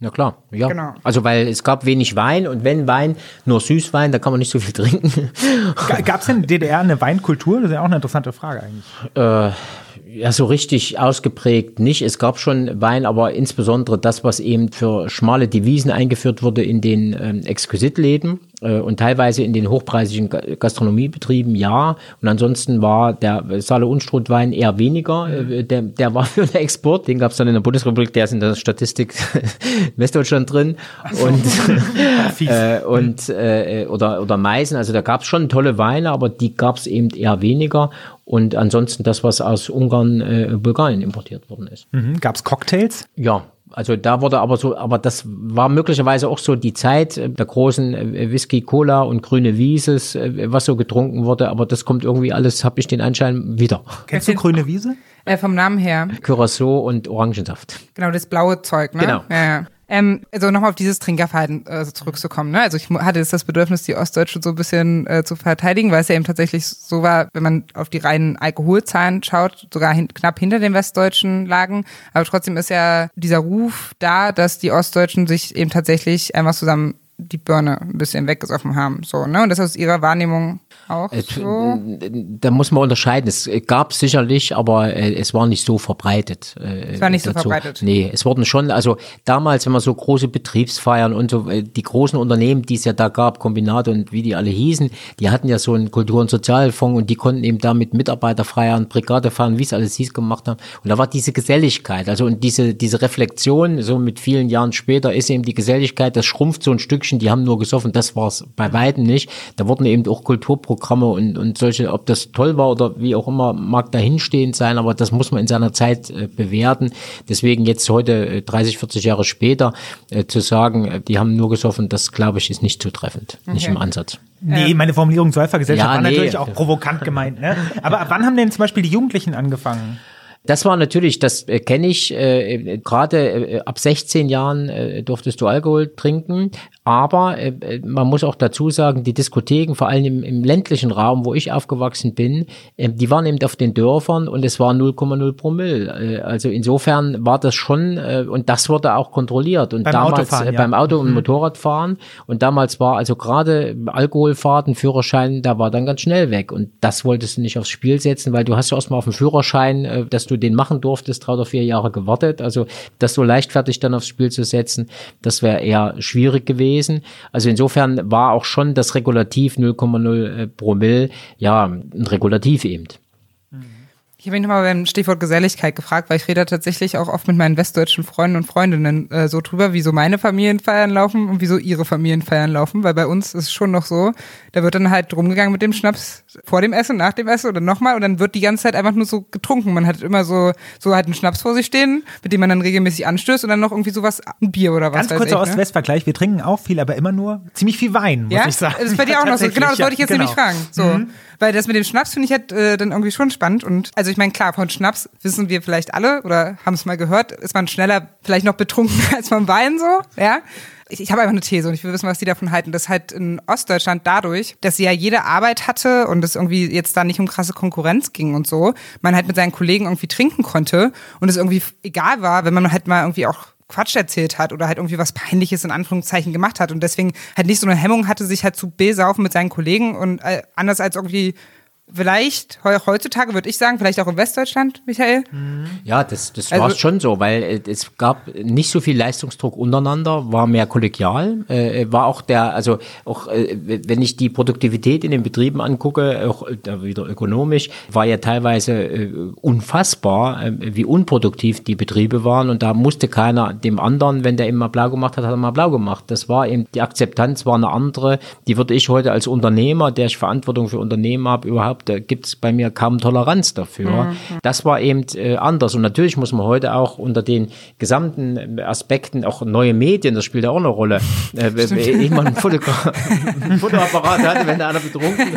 Ja klar, ja. Genau. Also weil es gab wenig Wein und wenn Wein, nur Süßwein, da kann man nicht so viel trinken. Gab es denn in der DDR eine Weinkultur? Das ist ja auch eine interessante Frage eigentlich. Äh, ja, so richtig ausgeprägt nicht. Es gab schon Wein, aber insbesondere das, was eben für schmale Devisen eingeführt wurde in den ähm, Exquisitläden äh, und teilweise in den hochpreisigen Gastronomiebetrieben, ja. Und ansonsten war der Saale Unstrut Wein eher weniger. Äh, der, der war für den Export. Den gab es dann in der Bundesrepublik, der ist in der Statistik Westdeutschland drin. So. Und, äh, und äh, oder, oder Meißen. Also da gab es schon tolle Weine, aber die gab es eben eher weniger. Und ansonsten das, was aus Ungarn, äh, Bulgarien importiert worden ist. Mhm. Gab es Cocktails? Ja, also da wurde aber so, aber das war möglicherweise auch so die Zeit der großen äh, Whisky, Cola und grüne Wieses, äh, was so getrunken wurde. Aber das kommt irgendwie alles, habe ich den Anschein, wieder. Kennst du grüne Wiese? Äh, vom Namen her. Curacao und Orangensaft. Genau, das blaue Zeug, ne? Genau. Ja, ja. Ähm, also nochmal auf dieses Trinkerverhalten äh, zurückzukommen. Ne? Also ich hatte jetzt das Bedürfnis, die Ostdeutschen so ein bisschen äh, zu verteidigen, weil es ja eben tatsächlich so war, wenn man auf die reinen Alkoholzahlen schaut, sogar hin, knapp hinter den Westdeutschen lagen. Aber trotzdem ist ja dieser Ruf da, dass die Ostdeutschen sich eben tatsächlich einfach zusammen die Birne ein bisschen weggesoffen haben. So, ne? Und das aus ihrer Wahrnehmung auch äh, so? Da muss man unterscheiden. Es gab sicherlich, aber äh, es war nicht so verbreitet. Äh, es war nicht dazu. so verbreitet. Nee, es wurden schon, also damals, wenn man so große Betriebsfeiern und so, äh, die großen Unternehmen, die es ja da gab, Kombinate und wie die alle hießen, die hatten ja so einen Kultur- und Sozialfonds und die konnten eben damit Mitarbeiterfeiern, Brigadefeiern, wie es alles hieß, gemacht haben. Und da war diese Geselligkeit, also und diese, diese Reflexion, so mit vielen Jahren später, ist eben die Geselligkeit, das schrumpft so ein Stückchen, die haben nur gesoffen, das war es bei weitem nicht. Da wurden eben auch Kulturprogramme Programme und, und solche, ob das toll war oder wie auch immer, mag dahinstehend sein, aber das muss man in seiner Zeit äh, bewerten. Deswegen jetzt heute, äh, 30, 40 Jahre später, äh, zu sagen, äh, die haben nur gesoffen, das glaube ich ist nicht zutreffend, okay. nicht im Ansatz. Nee, meine Formulierung Säufergesellschaft ja, war nee. natürlich auch provokant gemeint. Ne? Aber wann haben denn zum Beispiel die Jugendlichen angefangen? Das war natürlich, das äh, kenne ich, äh, gerade äh, ab 16 Jahren äh, durftest du Alkohol trinken. Aber äh, äh, man muss auch dazu sagen, die Diskotheken, vor allem im, im ländlichen Raum, wo ich aufgewachsen bin, äh, die waren eben auf den Dörfern und es war 0,0 Promille. Äh, also insofern war das schon, äh, und das wurde auch kontrolliert. Und beim damals Autofahren, äh, ja. beim Auto- und Mhm. Motorradfahren. Und damals war also gerade Alkoholfahrten, Führerschein, da war dann ganz schnell weg. Und das wolltest du nicht aufs Spiel setzen, weil du hast ja erstmal auf den Führerschein, äh, dass du den machen durftest, drei oder vier Jahre gewartet. Also das so leichtfertig dann aufs Spiel zu setzen, das wäre eher schwierig gewesen. Also insofern war auch schon das Regulativ 0,0 Promille, ja, ein Regulativ eben. Ich habe mich nochmal beim Stichwort Geselligkeit gefragt, weil ich rede tatsächlich auch oft mit meinen westdeutschen Freunden und Freundinnen äh, so drüber, wie so meine Familienfeiern laufen und wie so ihre Familienfeiern laufen, weil bei uns ist es schon noch so, da wird dann halt rumgegangen mit dem Schnaps vor dem Essen, nach dem Essen oder nochmal und dann wird die ganze Zeit einfach nur so getrunken. Man hat immer so, so halt einen Schnaps vor sich stehen, mit dem man dann regelmäßig anstößt und dann noch irgendwie sowas, ein Bier oder was Ganz kurzer ne? Ost-West-Vergleich. Wir trinken auch viel, aber immer nur ziemlich viel Wein, muss ja? ich sagen. Das ist bei dir auch noch so. Genau, das wollte ich jetzt genau. nämlich fragen. So. Weil das mit dem Schnaps finde ich halt äh, dann irgendwie schon spannend. Und also ich meine, klar, von Schnaps wissen wir vielleicht alle oder haben es mal gehört, ist man schneller vielleicht noch betrunken als vom Wein so, ja. Ich, ich habe einfach eine These und ich will wissen, was die davon halten. Das halt in Ostdeutschland dadurch, dass sie ja jede Arbeit hatte und es irgendwie jetzt da nicht um krasse Konkurrenz ging und so, man halt mit seinen Kollegen irgendwie trinken konnte und es irgendwie egal war, wenn man halt mal irgendwie auch Quatsch erzählt hat oder halt irgendwie was Peinliches in Anführungszeichen gemacht hat und deswegen halt nicht so eine Hemmung hatte, sich halt zu besaufen mit seinen Kollegen und äh, anders als irgendwie vielleicht heu- heutzutage würde ich sagen, vielleicht auch in Westdeutschland, Michael. Ja, das, das Also- war schon so, weil äh, es gab nicht so viel Leistungsdruck untereinander, war mehr kollegial, äh, war auch der, also auch äh, wenn ich die Produktivität in den Betrieben angucke, auch äh, wieder ökonomisch, war ja teilweise äh, unfassbar, äh, wie unproduktiv die Betriebe waren und da musste keiner dem anderen, wenn der eben mal blau gemacht hat, hat er mal blau gemacht. Das war eben, die Akzeptanz war eine andere, die würde ich heute als Unternehmer, der ich Verantwortung für Unternehmen habe, überhaupt, da gibt es bei mir kaum Toleranz dafür. Das war eben äh, anders. Und natürlich muss man heute auch unter den gesamten äh, Aspekten, auch neue Medien, das spielt ja auch eine Rolle. Äh, wenn ich mal einen, Fotogra einen Fotoapparat hatte, wenn da einer betrunken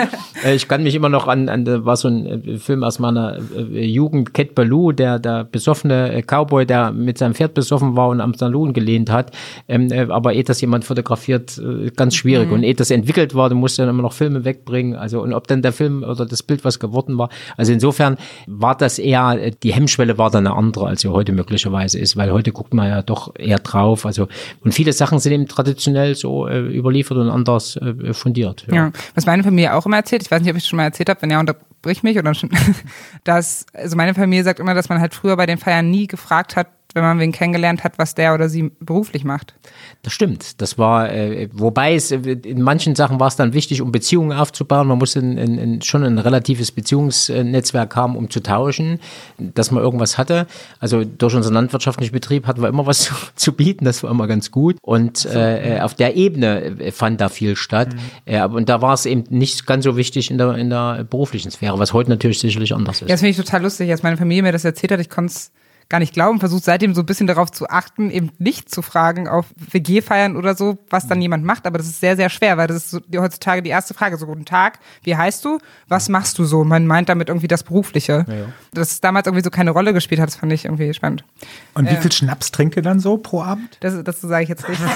äh, Ich kann mich immer noch an, an da war so ein äh, Film aus meiner äh, Jugend, Cat Ballou, der, der besoffene äh, Cowboy, der mit seinem Pferd besoffen war und am Saloon gelehnt hat. Ähm, äh, aber eh das jemand fotografiert, äh, ganz schwierig. Und eh das entwickelt war, du musst dann immer noch Filme wegbringen. Also und ob dann der Film oder das Bild was geworden war. Also insofern war das eher, die Hemmschwelle war dann eine andere, als sie heute möglicherweise ist, weil heute guckt man ja doch eher drauf. Also und viele Sachen sind eben traditionell so äh, überliefert und anders äh, fundiert. Ja. Was meine Familie auch immer erzählt, ich weiß nicht, ob ich schon mal erzählt habe, wenn ja, unterbrich mich oder schon, dass, also meine Familie sagt immer, dass man halt früher bei den Feiern nie gefragt hat, wenn man wen kennengelernt hat, was der oder sie beruflich macht. Das stimmt. Das war, äh, wobei es äh, in manchen Sachen war es dann wichtig, um Beziehungen aufzubauen. Man musste ein, ein, ein, schon ein relatives Beziehungsnetzwerk haben, um zu tauschen, dass man irgendwas hatte. Also durch unseren landwirtschaftlichen Betrieb hatten wir immer was zu, zu bieten. Das war immer ganz gut. Und äh, auf der Ebene äh, fand da viel statt. Äh, aber- und da war es eben nicht ganz so wichtig in der, in der beruflichen Sphäre, was heute natürlich sicherlich anders ist. Ja, das finde ich total lustig, als meine Familie mir das erzählt hat, ich konnte es gar nicht glauben, versucht seitdem so ein bisschen darauf zu achten, eben nicht zu fragen auf WG-Feiern oder so, was dann jemand macht, aber das ist sehr, sehr schwer, weil das ist so, die, heutzutage die erste Frage, so guten Tag, wie heißt du, was machst du so? Man meint damit irgendwie das Berufliche. Dass es damals irgendwie so keine Rolle gespielt hat, das fand ich irgendwie spannend. Und wie viel Schnaps trinkt ihr dann so pro Abend? Das, das sage ich jetzt nicht.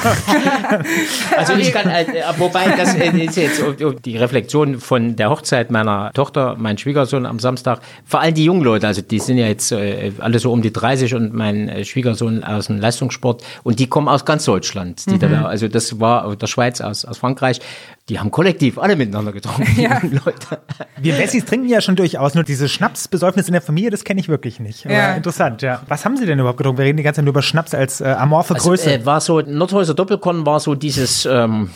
Also ich kann, äh, wobei das äh, ist jetzt äh, die Reflexion von der Hochzeit meiner Tochter, mein Schwiegersohn am Samstag, vor allem die jungen Leute, also die sind ja jetzt äh, alle so um die 30 und mein äh, Schwiegersohn aus dem Leistungssport und die kommen aus ganz Deutschland. Die da, also das war aus der Schweiz, aus, aus Frankreich. Die haben kollektiv alle miteinander getrunken, die Ja. Leute. Wir Wessis trinken ja schon durchaus, nur diese Schnapsbesäufnis in der Familie, das kenne ich wirklich nicht. Aber Ja. interessant, ja. Was haben Sie denn überhaupt getrunken? Wir reden die ganze Zeit nur über Schnaps als äh, amorphe Also, Größe. äh, war so, Nordhäuser Doppelkorn war so dieses ähm,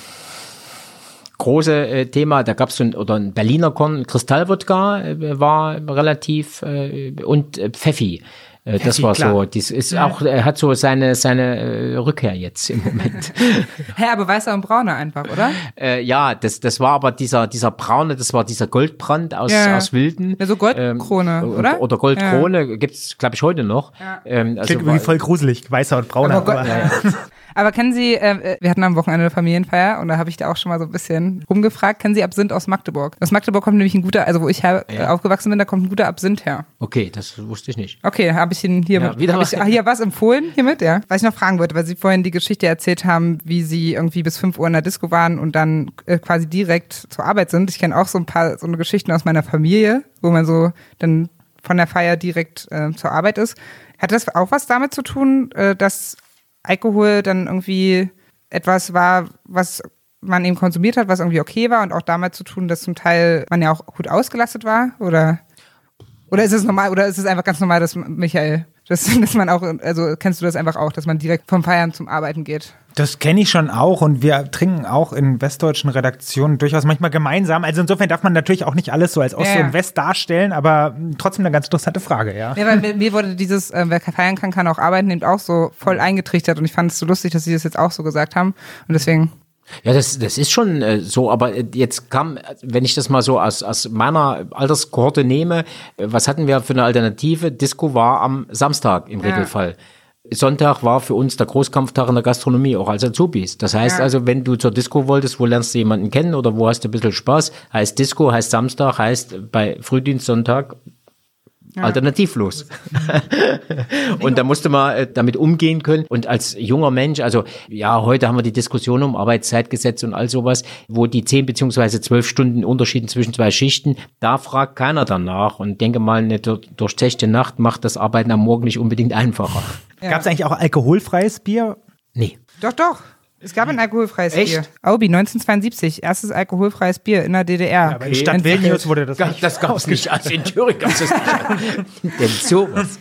große äh, Thema. Da gab es so ein, oder ein Berliner Korn, Kristallwodka äh, war relativ äh, und äh, Pfeffi. Äh, das war klar. so, das ist auch, er hat so seine, seine äh, Rückkehr jetzt im Moment. Hä, aber weißer und brauner einfach, oder? äh, ja, das, das war aber dieser, dieser braune, das war dieser Goldbrand aus, Ja. aus Wilden. Ja, so Goldkrone, Ähm, oder? Oder Goldkrone, gibt's glaube ich, heute noch. Ähm, also Klingt irgendwie voll gruselig, weißer und brauner. Aber aber- Aber kennen Sie, äh, wir hatten am Wochenende eine Familienfeier und da habe ich da auch schon mal so ein bisschen rumgefragt, kennen Sie Absinth aus Magdeburg? Aus Magdeburg kommt nämlich ein guter, also wo ich her, äh, aufgewachsen bin, da kommt ein guter Absinth her. Okay, das wusste ich nicht. Okay, habe ich Ihnen hier, Ja, wieder ich ah, hier was empfohlen hiermit, ja. Was ich noch fragen wollte, weil Sie vorhin die Geschichte erzählt haben, wie Sie irgendwie bis 5 Uhr in der Disco waren und dann äh, quasi direkt zur Arbeit sind. Ich kenne auch so ein paar so eine Geschichten aus meiner Familie, wo man so dann von der Feier direkt äh, zur Arbeit ist. Hat das auch was damit zu tun, äh, dass Alkohol dann irgendwie etwas war, was man eben konsumiert hat, was irgendwie okay war und auch damit zu tun, dass zum Teil man ja auch gut ausgelastet war? Oder Oder ist es normal, oder ist es einfach ganz normal, dass Michael, dass, dass man auch, also kennst du das einfach auch, dass man direkt vom Feiern zum Arbeiten geht? Das kenne ich schon auch und wir trinken auch in westdeutschen Redaktionen durchaus manchmal gemeinsam. Also insofern darf man natürlich auch nicht alles so als Ost Ja. und West darstellen, aber trotzdem eine ganz interessante Frage, ja. Ja, weil mir, wurde dieses, äh, wer feiern kann, kann auch arbeiten, eben auch so voll eingetrichtert und ich fand es so lustig, dass sie das jetzt auch so gesagt haben und deswegen, Ja, das, das ist schon äh, so, aber jetzt kam, wenn ich das mal so aus, aus meiner Alterskohorte nehme, äh, was hatten wir für eine Alternative? Disco war am Samstag im Ja. Regelfall. Sonntag war für uns der Großkampftag in der Gastronomie, auch als Azubis. Das heißt Ja. also, wenn du zur Disco wolltest, wo lernst du jemanden kennen oder wo hast du ein bisschen Spaß, heißt Disco, heißt Samstag, heißt bei Frühdienst Sonntag alternativlos. und da musste man äh, damit umgehen können. Und als junger Mensch, also ja, heute haben wir die Diskussion um Arbeitszeitgesetz und all sowas, wo die zehn beziehungsweise zwölf Stunden Unterschieden zwischen zwei Schichten, da fragt keiner danach. Und denke mal, eine dur- durchzechte Nacht macht das Arbeiten am Morgen nicht unbedingt einfacher. Ja. Gab es eigentlich auch alkoholfreies Bier? Nee. doch, doch. Es gab ein alkoholfreies Echt? Bier. Aubi, 1972, erstes alkoholfreies Bier in der DDR. Aber in Stadt Entwickelt. Vilnius wurde das Das, nicht das gab's nicht. Also in Thüringen gab's das nicht. Denn sowas.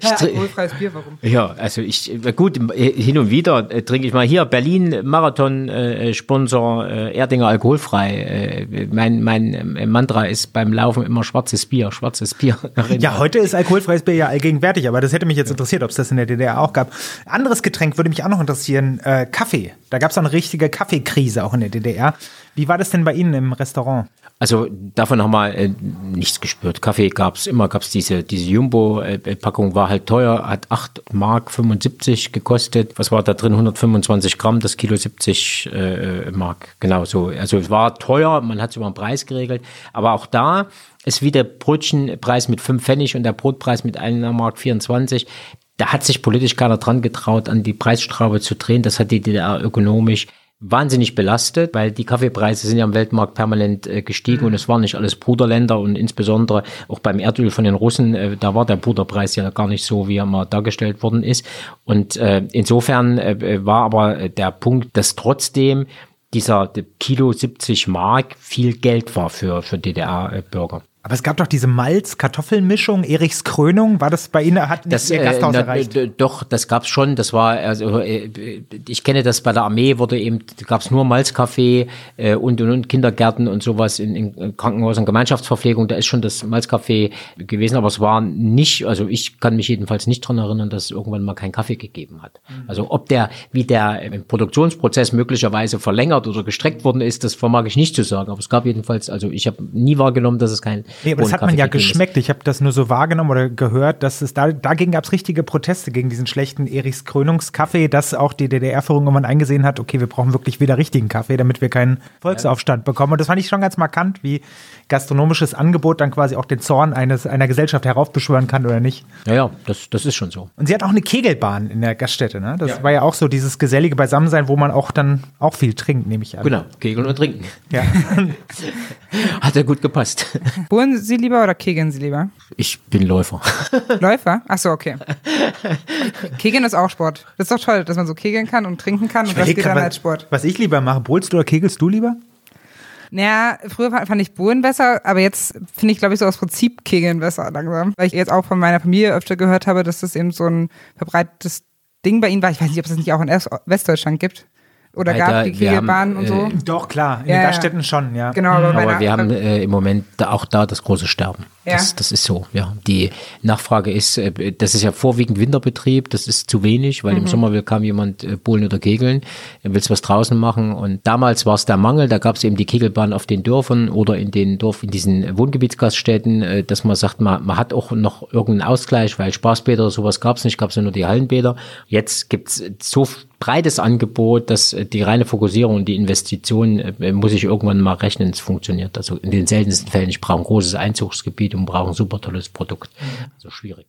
Ja, alkoholfreies Bier, warum? Ja, also ich, äh, gut, äh, hin und wieder äh, trinke ich mal hier Berlin Marathon äh, Sponsor äh, Erdinger alkoholfrei. Äh, mein mein äh, Mantra ist beim Laufen immer schwarzes Bier, schwarzes Bier. Ja, heute ist alkoholfreies Bier ja allgegenwärtig, aber das hätte mich jetzt interessiert, ob es das in der DDR auch gab. Anderes Getränk würde mich auch noch interessieren, äh, Kaffee. Da gab es eine richtige Kaffeekrise auch in der DDR. Wie war das denn bei Ihnen im Restaurant? Also davon haben wir äh, nichts gespürt. Kaffee gab's immer, gab's diese, diese Jumbo-Packung, war halt teuer, hat 8 Mark 75 gekostet. Was war da drin? 125 Gramm, das Kilo 70 äh, Mark. Genau so. Also es war teuer, man hat es über den Preis geregelt. Aber auch da ist wie der Brötchenpreis mit 5 Pfennig und der Brotpreis mit 1 Mark 24. Da hat sich politisch keiner dran getraut, an die Preisschraube zu drehen. Das hat die DDR ökonomisch wahnsinnig belastet, weil die Kaffeepreise sind ja am Weltmarkt permanent äh, gestiegen und es waren nicht alles Bruderländer und insbesondere auch beim Erdöl von den Russen, äh, da war der Bruderpreis ja gar nicht so, wie er mal dargestellt worden ist. Und äh, insofern äh, war aber äh, der Punkt, dass trotzdem dieser Kilo 70 Mark viel Geld war für, für DDR-Bürger. Aber es gab doch diese Malz-Kartoffelmischung, Erichs Krönung. War das bei Ihnen? Hat Das, Ihr äh, Gasthaus na, erreicht? Doch, das gab's schon. Das war, also äh, ich kenne das bei der Armee, wurde eben, gab's nur Malzkaffee äh, und, und, und Kindergärten und sowas in, in Krankenhäusern, Gemeinschaftsverpflegung, da ist schon das Malzkaffee gewesen, aber es war nicht, also ich kann mich jedenfalls nicht dran erinnern, dass es irgendwann mal keinen Kaffee gegeben hat. Also ob der, wie der äh, Produktionsprozess möglicherweise verlängert oder gestreckt worden ist, das vermag ich nicht zu sagen. Aber es gab jedenfalls, also ich habe nie wahrgenommen, dass es keinen Nee, aber das hat man ja geschmeckt. Ich habe das nur so wahrgenommen oder gehört, dass es da, dagegen gab es richtige Proteste gegen diesen schlechten Erichs Krönungskaffee, dass auch die DDR-Führung irgendwann eingesehen hat, okay, wir brauchen wirklich wieder richtigen Kaffee, damit wir keinen Volksaufstand bekommen. Und das fand ich schon ganz markant, wie gastronomisches Angebot dann quasi auch den Zorn eines, einer Gesellschaft heraufbeschwören kann oder nicht. Ja, ja, das, das ist schon so. Und sie hat auch eine Kegelbahn in der Gaststätte, ne? Das war ja auch so dieses gesellige Beisammensein, wo man auch dann auch viel trinkt, nehme ich an. Genau, Kegeln und Trinken. Ja. Hat ja gut gepasst. Bohren Sie lieber oder kegeln Sie lieber? Ich bin Läufer. Läufer? Ach so, okay. Kegeln ist auch Sport. Das ist doch toll, dass man so kegeln kann und trinken kann und das geht dann was, als Sport. was ich lieber mache, bolst du oder kegelst du lieber? Naja, früher fand ich Bohlen besser, aber jetzt finde ich, glaube ich, so aus Prinzip Kegeln besser langsam. Weil ich jetzt auch von meiner Familie öfter gehört habe, dass das eben so ein verbreitetes Ding bei ihnen war. Ich weiß nicht, ob es das nicht auch in Westdeutschland gibt. Oder Alter, gab die haben, Kegelbahnen und so. äh, Doch, klar, in Ja, den ja. Gaststätten schon, ja. Genau, aber, Aber wir haben äh, im Moment da, auch da das große Sterben. Ja. Das, das ist so, ja. Die Nachfrage ist, äh, das ist ja vorwiegend Winterbetrieb, das ist zu wenig, weil im Sommer will kaum jemand äh, Bohlen oder Kegeln, er will was draußen machen. Und damals war es der Mangel, da gab es eben die Kegelbahn auf den Dörfern oder in den Dorf, in diesen Wohngebietsgaststätten, äh, dass man sagt, man, man hat auch noch irgendeinen Ausgleich, weil Spaßbäder oder sowas gab es nicht, gab es ja nur die Hallenbäder. Jetzt gibt's so breites Angebot, dass äh, die reine Fokussierung und die Investition äh, muss ich irgendwann mal rechnen, es funktioniert. Also in den seltensten Fällen, ich brauche ein großes Einzugsgebiet und brauche ein super tolles Produkt. Also schwierig.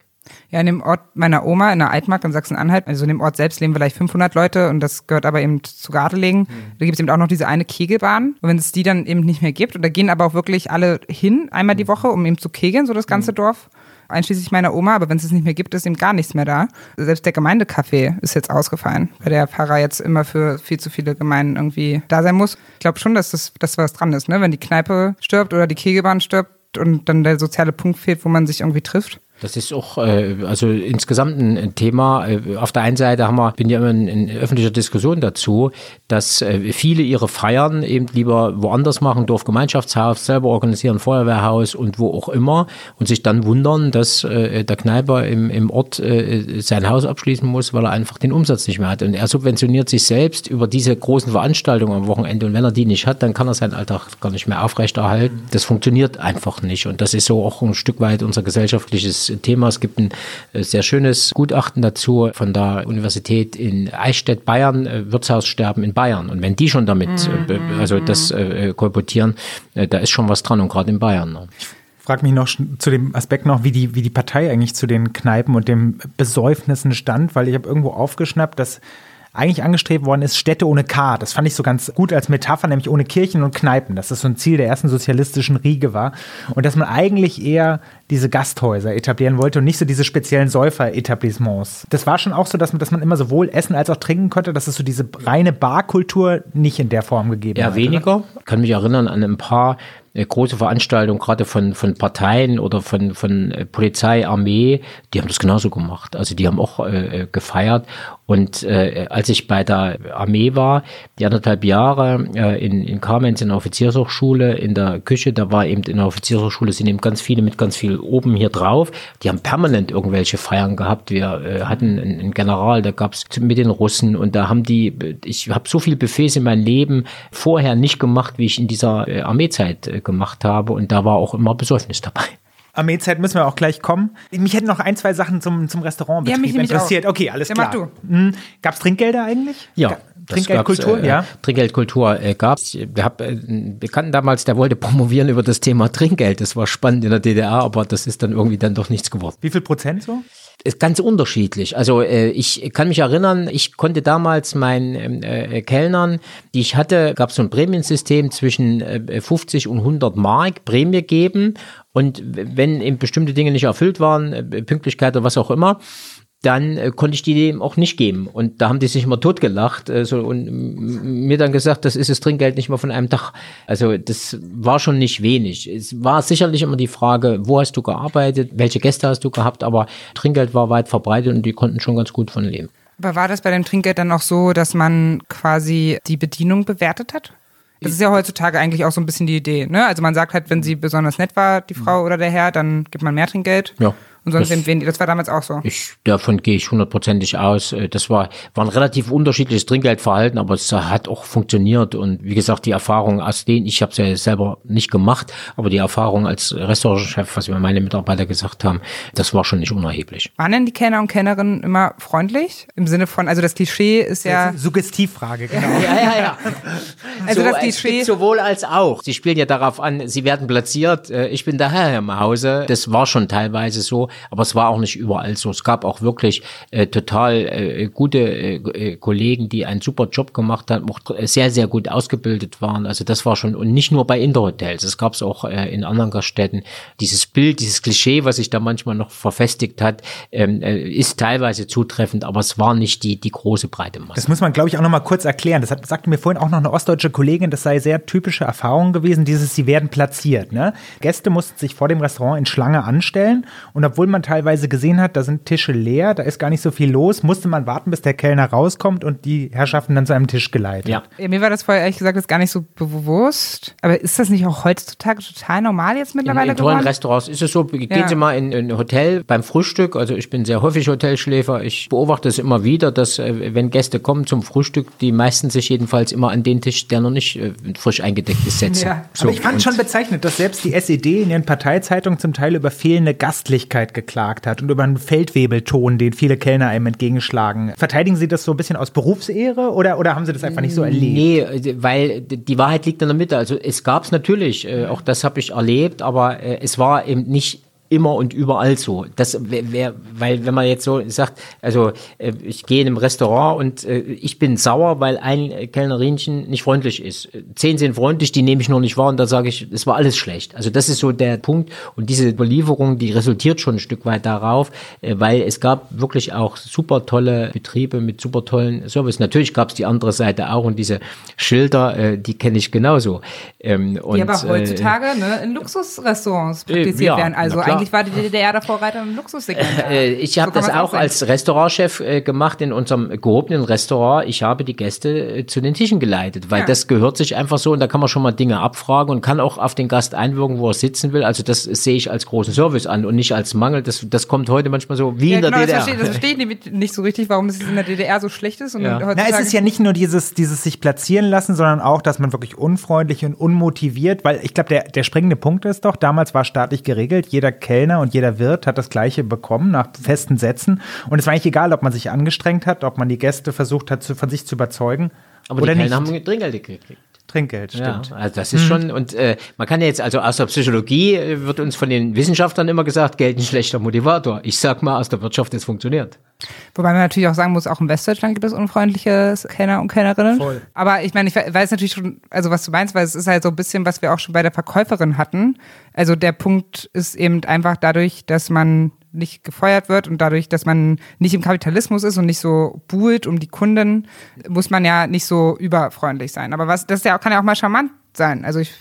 Ja, in dem Ort meiner Oma in der Altmark in Sachsen-Anhalt, also in dem Ort selbst leben vielleicht 500 Leute und das gehört aber eben zu Gardelegen. Da gibt es eben auch noch diese eine Kegelbahn. Und wenn es die dann eben nicht mehr gibt, und da gehen aber auch wirklich alle hin, einmal die Woche, um eben zu kegeln, so das ganze Dorf, einschließlich meiner Oma, aber wenn es es nicht mehr gibt, ist eben gar nichts mehr da. Selbst der Gemeindecafé ist jetzt ausgefallen, weil der Pfarrer jetzt immer für viel zu viele Gemeinden irgendwie da sein muss. Ich glaube schon, dass das, dass was dran ist, ne? Wenn die Kneipe stirbt oder die Kegelbahn stirbt, und dann der soziale Punkt fehlt, wo man sich irgendwie trifft? Das ist auch äh, also insgesamt ein Thema. Äh, auf der einen Seite haben wir, bin ja immer in, in öffentlicher Diskussion dazu, dass äh, viele ihre Feiern eben lieber woanders machen, Dorfgemeinschaftshaus, selber organisieren, Feuerwehrhaus und wo auch immer und sich dann wundern, dass äh, der Kneiper im, im Ort äh, sein Haus abschließen muss, weil er einfach den Umsatz nicht mehr hat. Und er subventioniert sich selbst über diese großen Veranstaltungen am Wochenende und wenn er die nicht hat, dann kann er seinen Alltag gar nicht mehr aufrechterhalten. Das funktioniert einfach nicht und das ist so auch ein Stück weit unser gesellschaftliches Thema. Es gibt ein äh, sehr schönes Gutachten dazu von der Universität in Eichstätt, Bayern, äh, Wirtshaussterben in Bayern. Und wenn die schon damit, äh, Mhm. also das kolportieren, da ist schon was dran und gerade in Bayern. Ne? frage mich noch zu dem Aspekt noch, wie die, wie die Partei eigentlich zu den Kneipen und dem Besäufnissen stand, weil ich habe irgendwo aufgeschnappt, dass eigentlich angestrebt worden ist, Städte ohne K. Das fand ich so ganz gut als Metapher, nämlich ohne Kirchen und Kneipen. Dass das so ein Ziel der ersten sozialistischen Riege war. Und dass man eigentlich eher diese Gasthäuser etablieren wollte und nicht so diese speziellen Säufer-Etablissements. Das war schon auch so, dass man, dass man immer sowohl essen als auch trinken konnte, dass es so diese reine Barkultur nicht in der Form gegeben hat. weniger. Ich kann mich erinnern an ein paar große Veranstaltungen, gerade von, von Parteien oder von, von äh, Polizei, Armee, die haben das genauso gemacht. Also die haben auch äh, gefeiert. Und äh, als ich bei der Armee war, die anderthalb Jahre äh, in, in Kamenz in der Offiziershochschule, in der Küche, da war eben in der Offiziershochschule sind eben ganz viele mit ganz viel oben hier drauf. Die haben permanent irgendwelche Feiern gehabt. Wir äh, hatten einen, General, da gab's mit den Russen und da haben die, ich habe so viel Buffets in meinem Leben vorher nicht gemacht, wie ich in dieser äh, Armeezeit äh, gemacht habe. Und da war auch immer Besäufnis dabei. Armeezeit müssen wir auch gleich kommen. Mich hätten noch ein, zwei Sachen zum, zum Restaurantbetrieb Ja, mich interessiert. auch. Okay, alles Ja, klar. mach du. Hm, Gab es Trinkgelder eigentlich? Ja. Ga- Trinkgeldkultur, gab's, äh, ja. Trinkgeldkultur äh, gab es. Wir haben einen Bekannten damals, der wollte promovieren über das Thema Trinkgeld. Das war spannend in der DDR, aber das ist dann irgendwie dann doch nichts geworden. Wie viel Prozent so? Ist ganz unterschiedlich. Also äh, ich kann mich erinnern, ich konnte damals meinen ähm, äh, Kellnern, die ich hatte, gab es so ein Prämiensystem zwischen äh, 50 und 100 Mark Prämie geben und wenn eben bestimmte Dinge nicht erfüllt waren, äh, Pünktlichkeit oder was auch immer, dann äh, konnte ich die dem auch nicht geben. Und da haben die sich immer totgelacht äh, so, und mir dann gesagt, das ist das Trinkgeld nicht mal von einem Tag. Also das war schon nicht wenig. Es war sicherlich immer die Frage, wo hast du gearbeitet, welche Gäste hast du gehabt, aber Trinkgeld war weit verbreitet und die konnten schon ganz gut von leben. Aber war das bei dem Trinkgeld dann auch so, dass man quasi die Bedienung bewertet hat? Das ist ja heutzutage eigentlich auch so ein bisschen die Idee. Ne? Also man sagt halt, wenn sie besonders nett war, die Frau oder der Herr, dann gibt man mehr Trinkgeld. Ja. Und sonst Das- sind wenig. Das war damals auch so. Ich, davon gehe ich hundertprozentig aus. Äh, Das war, war ein relativ unterschiedliches Trinkgeldverhalten, aber es hat auch funktioniert. Und wie gesagt, die Erfahrung aus denen, ich habe es ja selber nicht gemacht, aber die Erfahrung als Restaurantchef, was mir meine Mitarbeiter gesagt haben, das war schon nicht unerheblich. Waren denn die Kellner und Kellnerinnen immer freundlich? Im Sinne von, also das Klischee ist ja, Suggestivfrage, genau. Ja, ja, ja. also so, das Klischee. sowohl als auch. Sie spielen ja darauf an, sie werden platziert. Äh, Ich bin der Herr im Hause. Das war schon teilweise so, aber es war auch nicht überall so. Es gab auch wirklich äh, total äh, gute äh, äh, Kollegen, die einen super Job gemacht haben, auch sehr, sehr gut ausgebildet waren. Also das war schon, und nicht nur bei Interhotels, es gab es auch äh, in anderen Gaststätten. Dieses Bild, dieses Klischee, was sich da manchmal noch verfestigt hat, ähm, äh, ist teilweise zutreffend, aber es war nicht die, die große breite Masse. Das muss man, glaube ich, auch noch mal kurz erklären. Das hat, sagte mir vorhin auch noch eine ostdeutsche Kollegin, das sei sehr typische Erfahrung gewesen, dieses, sie werden platziert. Ne? Gäste mussten sich vor dem Restaurant in Schlange anstellen und obwohl man teilweise gesehen hat, da sind Tische leer, da ist gar nicht so viel los, musste man warten, bis der Kellner rauskommt und die Herrschaften dann zu einem Tisch geleitet. Ja. Ja, mir war das vorher ehrlich gesagt jetzt gar nicht so bewusst. Aber ist das nicht auch heutzutage total normal jetzt In, mittlerweile in tollen geworden? Restaurants ist es so, gehen Ja. Sie mal in in ein Hotel beim Frühstück, also ich bin sehr häufig Hotelschläfer, ich beobachte es immer wieder, dass äh, wenn Gäste kommen zum Frühstück, die meisten sich jedenfalls immer an den Tisch, der noch nicht äh, frisch eingedeckt ist, setzen. Ja. So, Aber ich fand und- schon bezeichnet, dass selbst die SED in ihren Parteizeitungen zum Teil über fehlende Gastlichkeit geklagt hat und über einen Feldwebelton, den viele Kellner einem entgegenschlagen. Verteidigen Sie das so ein bisschen aus Berufsehre oder, oder haben Sie das einfach nicht so erlebt? Nee, weil die Wahrheit liegt in der Mitte. Also es gab es natürlich, äh, auch das habe ich erlebt, aber äh, es war eben nicht immer und überall so. Das wäre, weil wenn man jetzt so sagt, also äh, ich gehe in einem Restaurant und äh, ich bin sauer, weil ein Kellnerinchen nicht freundlich ist. Zehn sind freundlich, die nehme ich nur nicht wahr und da sage ich, es war alles schlecht. Also das ist so der Punkt und diese Überlieferung, die resultiert schon ein Stück weit darauf, äh, weil es gab wirklich auch super tolle Betriebe mit super tollen Service. Natürlich gab es die andere Seite auch und diese Schilder, äh, die kenne ich genauso. Ähm, und, die aber heutzutage äh, ne, in Luxusrestaurants praktiziert ja, werden. Also eigentlich war die DDR der Vorreiter im Luxussegment. Äh, ich habe so das auch, als Restaurantchef äh, gemacht in unserem gehobenen Restaurant. Ich habe die Gäste äh, zu den Tischen geleitet, weil ja. das gehört sich einfach so und da kann man schon mal Dinge abfragen und kann auch auf den Gast einwirken, wo er sitzen will. Also das sehe ich als großen Service an und nicht als Mangel. Das, das kommt heute manchmal so wie ja, in der genau, DDR. Das verstehe, das verstehe ich nicht so richtig, warum es in der DDR so schlecht ist. Und ja. Na, es ist ja nicht nur dieses, dieses sich platzieren lassen, sondern auch, dass man wirklich unfreundlich und unmotiviert, weil ich glaube, der, der springende Punkt ist doch, damals war staatlich geregelt, jeder Kellner und jeder Wirt hat das Gleiche bekommen nach festen Sätzen. Und es war eigentlich egal, ob man sich angestrengt hat, ob man die Gäste versucht hat, zu, von sich zu überzeugen. Aber oder die Kellner nicht. haben Trinkgeld gekriegt. Trinkgeld, stimmt. Ja, also das ist schon, mhm. und äh, man kann ja jetzt, also aus der Psychologie äh, wird uns von den Wissenschaftlern immer gesagt, Geld ein schlechter Motivator. Ich sag mal, aus der Wirtschaft, es funktioniert. Wobei man natürlich auch sagen muss, auch in Westdeutschland gibt es unfreundliche Kellner und Kellnerinnen. Voll. Aber ich meine, ich weiß natürlich schon, also was du meinst, weil es ist halt so ein bisschen, was wir auch schon bei der Verkäuferin hatten. Also der Punkt ist eben einfach dadurch, dass man nicht gefeuert wird und dadurch, dass man nicht im Kapitalismus ist und nicht so buhlt um die Kunden, muss man ja nicht so überfreundlich sein. Aber was, das ja kann ja auch mal charmant sein. Also ich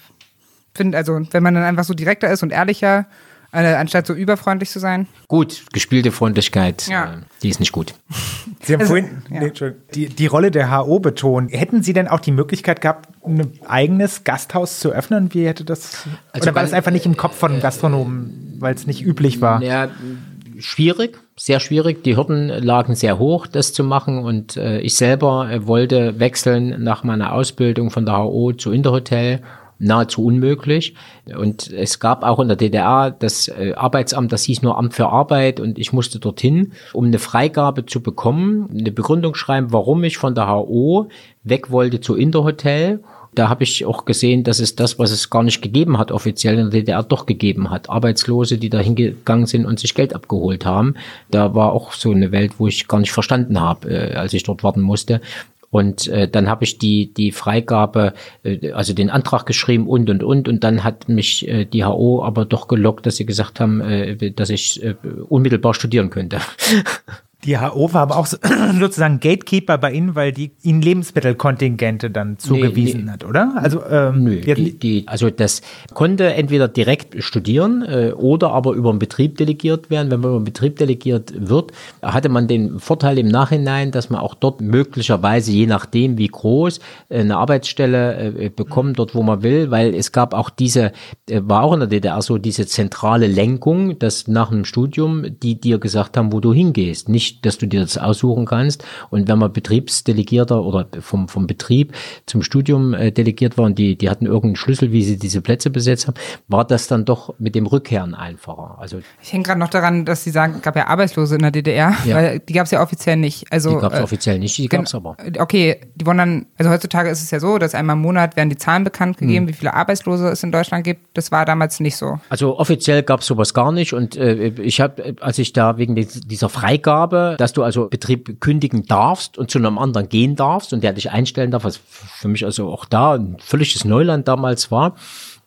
finde, also wenn man dann einfach so direkter ist und ehrlicher, äh, anstatt so überfreundlich zu sein. Gut, gespielte Freundlichkeit, ja. äh, die ist nicht gut. Sie haben also, vorhin ja. nee, die, die Rolle der HO betont. Hätten Sie denn auch die Möglichkeit gehabt, ein eigenes Gasthaus zu öffnen? Wie hätte das? Also oder war das einfach nicht im Kopf von Gastronomen, weil es nicht üblich war? Ja, schwierig, sehr schwierig. Die Hürden lagen sehr hoch, das zu machen. Und äh, ich selber äh, wollte wechseln nach meiner Ausbildung von der HO zu Interhotel nahezu unmöglich. Und es gab auch in der DDR das äh, Arbeitsamt, das hieß nur Amt für Arbeit und ich musste dorthin, um eine Freigabe zu bekommen, eine Begründung schreiben, warum ich von der HO weg wollte zu Interhotel. Da habe ich auch gesehen, dass es das, was es gar nicht gegeben hat, offiziell in der DDR doch gegeben hat. Arbeitslose, die da hingegangen sind und sich Geld abgeholt haben. Da war auch so eine Welt, wo ich gar nicht verstanden habe, äh, als ich dort warten musste. Und äh, dann habe ich die, die Freigabe, äh, also den Antrag geschrieben und und und. Und dann hat mich äh, die HO aber doch gelockt, dass sie gesagt haben, äh, dass ich äh, unmittelbar studieren könnte. Die HO war aber auch so, sozusagen Gatekeeper bei Ihnen, weil die Ihnen Lebensmittelkontingente dann zugewiesen nee, nee. hat, oder? Also, ähm, Nö, die, die, also das konnte entweder direkt studieren äh, oder aber über einen Betrieb delegiert werden. Wenn man über einen Betrieb delegiert wird, hatte man den Vorteil im Nachhinein, dass man auch dort möglicherweise, je nachdem wie groß, äh, eine Arbeitsstelle äh, bekommt, dort wo man will, weil es gab auch diese, äh, war auch in der DDR so, diese zentrale Lenkung, dass nach einem Studium die dir gesagt haben, wo du hingehst. Nicht nicht, dass du dir das aussuchen kannst. Und wenn man Betriebsdelegierter oder vom, vom Betrieb zum Studium äh, delegiert war und die, die hatten irgendeinen Schlüssel, wie sie diese Plätze besetzt haben, war das dann doch mit dem Rückkehren einfacher. Also ich hänge gerade noch daran, dass sie sagen, es gab ja Arbeitslose in der DDR, ja. weil die gab es ja offiziell nicht. Also, die gab es äh, offiziell nicht, die gab es aber. Okay, die wurden dann, also heutzutage ist es ja so, dass einmal im Monat werden die Zahlen bekannt gegeben, hm. wie viele Arbeitslose es in Deutschland gibt. Das war damals nicht so. Also offiziell gab es sowas gar nicht und äh, ich habe, als ich da wegen dieser Freigabe dass du also Betrieb kündigen darfst und zu einem anderen gehen darfst und der dich einstellen darf, was für mich also auch da ein völliges Neuland damals war.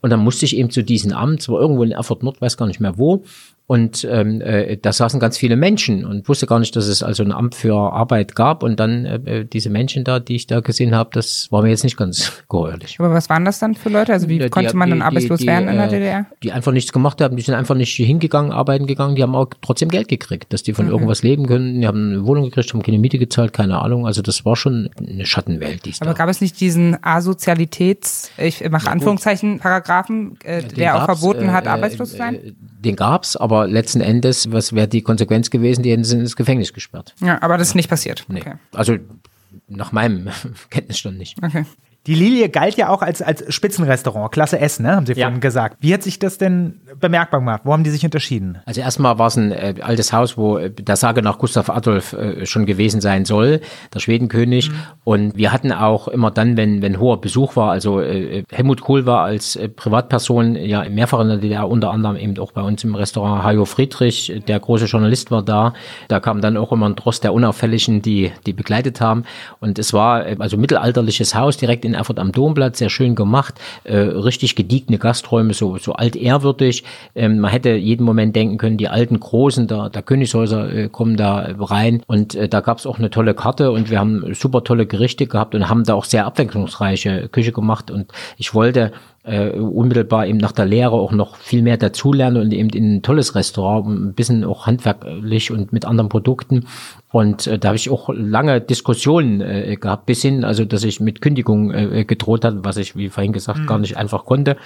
Und dann musste ich eben zu diesem Amt, zwar irgendwo in Erfurt Nord, weiß gar nicht mehr wo, und ähm, äh, da saßen ganz viele Menschen und wusste gar nicht, dass es also ein Amt für Arbeit gab. Und dann äh, äh diese Menschen da, die ich da gesehen habe, das war mir jetzt nicht ganz geheuerlich. Aber was waren das dann für Leute? Also wie die, konnte man dann arbeitslos die, werden in der DDR? Äh, die einfach nichts gemacht haben, die sind einfach nicht hingegangen, arbeiten gegangen, die haben auch trotzdem Geld gekriegt, dass die von okay. irgendwas leben können. Die haben eine Wohnung gekriegt, haben keine Miete gezahlt, keine Ahnung. Also das war schon eine Schattenwelt. Die Aber da. gab es nicht diesen Asozialitäts, ich mache Anführungszeichen, Paragraphen, äh, der auch verboten hat, äh, arbeitslos zu sein? Den gab's, aber aber letzten Endes, was wäre die Konsequenz gewesen? Die hätten sie ins Gefängnis gesperrt. Ja, aber das ist nicht passiert. Nee. Okay. Also nach meinem Kenntnisstand nicht. Okay. Die Lilie galt ja auch als, als Spitzenrestaurant, Klasse S, ne, haben Sie Ja. vorhin gesagt. Wie hat sich das denn bemerkbar gemacht? Wo haben die sich unterschieden? Also erstmal war es ein äh, altes Haus, wo äh, der Sage nach Gustav Adolf äh, schon gewesen sein soll, der Schwedenkönig. Und wir hatten auch immer dann, wenn, wenn hoher Besuch war, also äh, Helmut Kohl war als äh, Privatperson ja mehrfach in der DDR, unter anderem eben auch bei uns im Restaurant Hajo Friedrich, äh, der große Journalist war da. Da kam dann auch immer ein Dross der Unauffälligen, die, die begleitet haben. Und es war äh, also mittelalterliches Haus direkt in Erfurt am Domplatz, sehr schön gemacht, äh, richtig gediegene Gasträume, so, so altehrwürdig. Ähm, man hätte jeden Moment denken können, die alten Großen der, der Königshäuser äh, kommen da rein. Und äh, da gab es auch eine tolle Karte und wir haben super tolle Gerichte gehabt und haben da auch sehr abwechslungsreiche Küche gemacht. Und ich wollte äh, unmittelbar eben nach der Lehre auch noch viel mehr dazulernen und eben in ein tolles Restaurant, ein bisschen auch handwerklich und mit anderen Produkten. Und äh, da habe ich auch lange Diskussionen äh, gehabt, bis hin, also dass ich mit Kündigung äh, gedroht hatte, was ich, wie vorhin gesagt, gar nicht einfach konnte.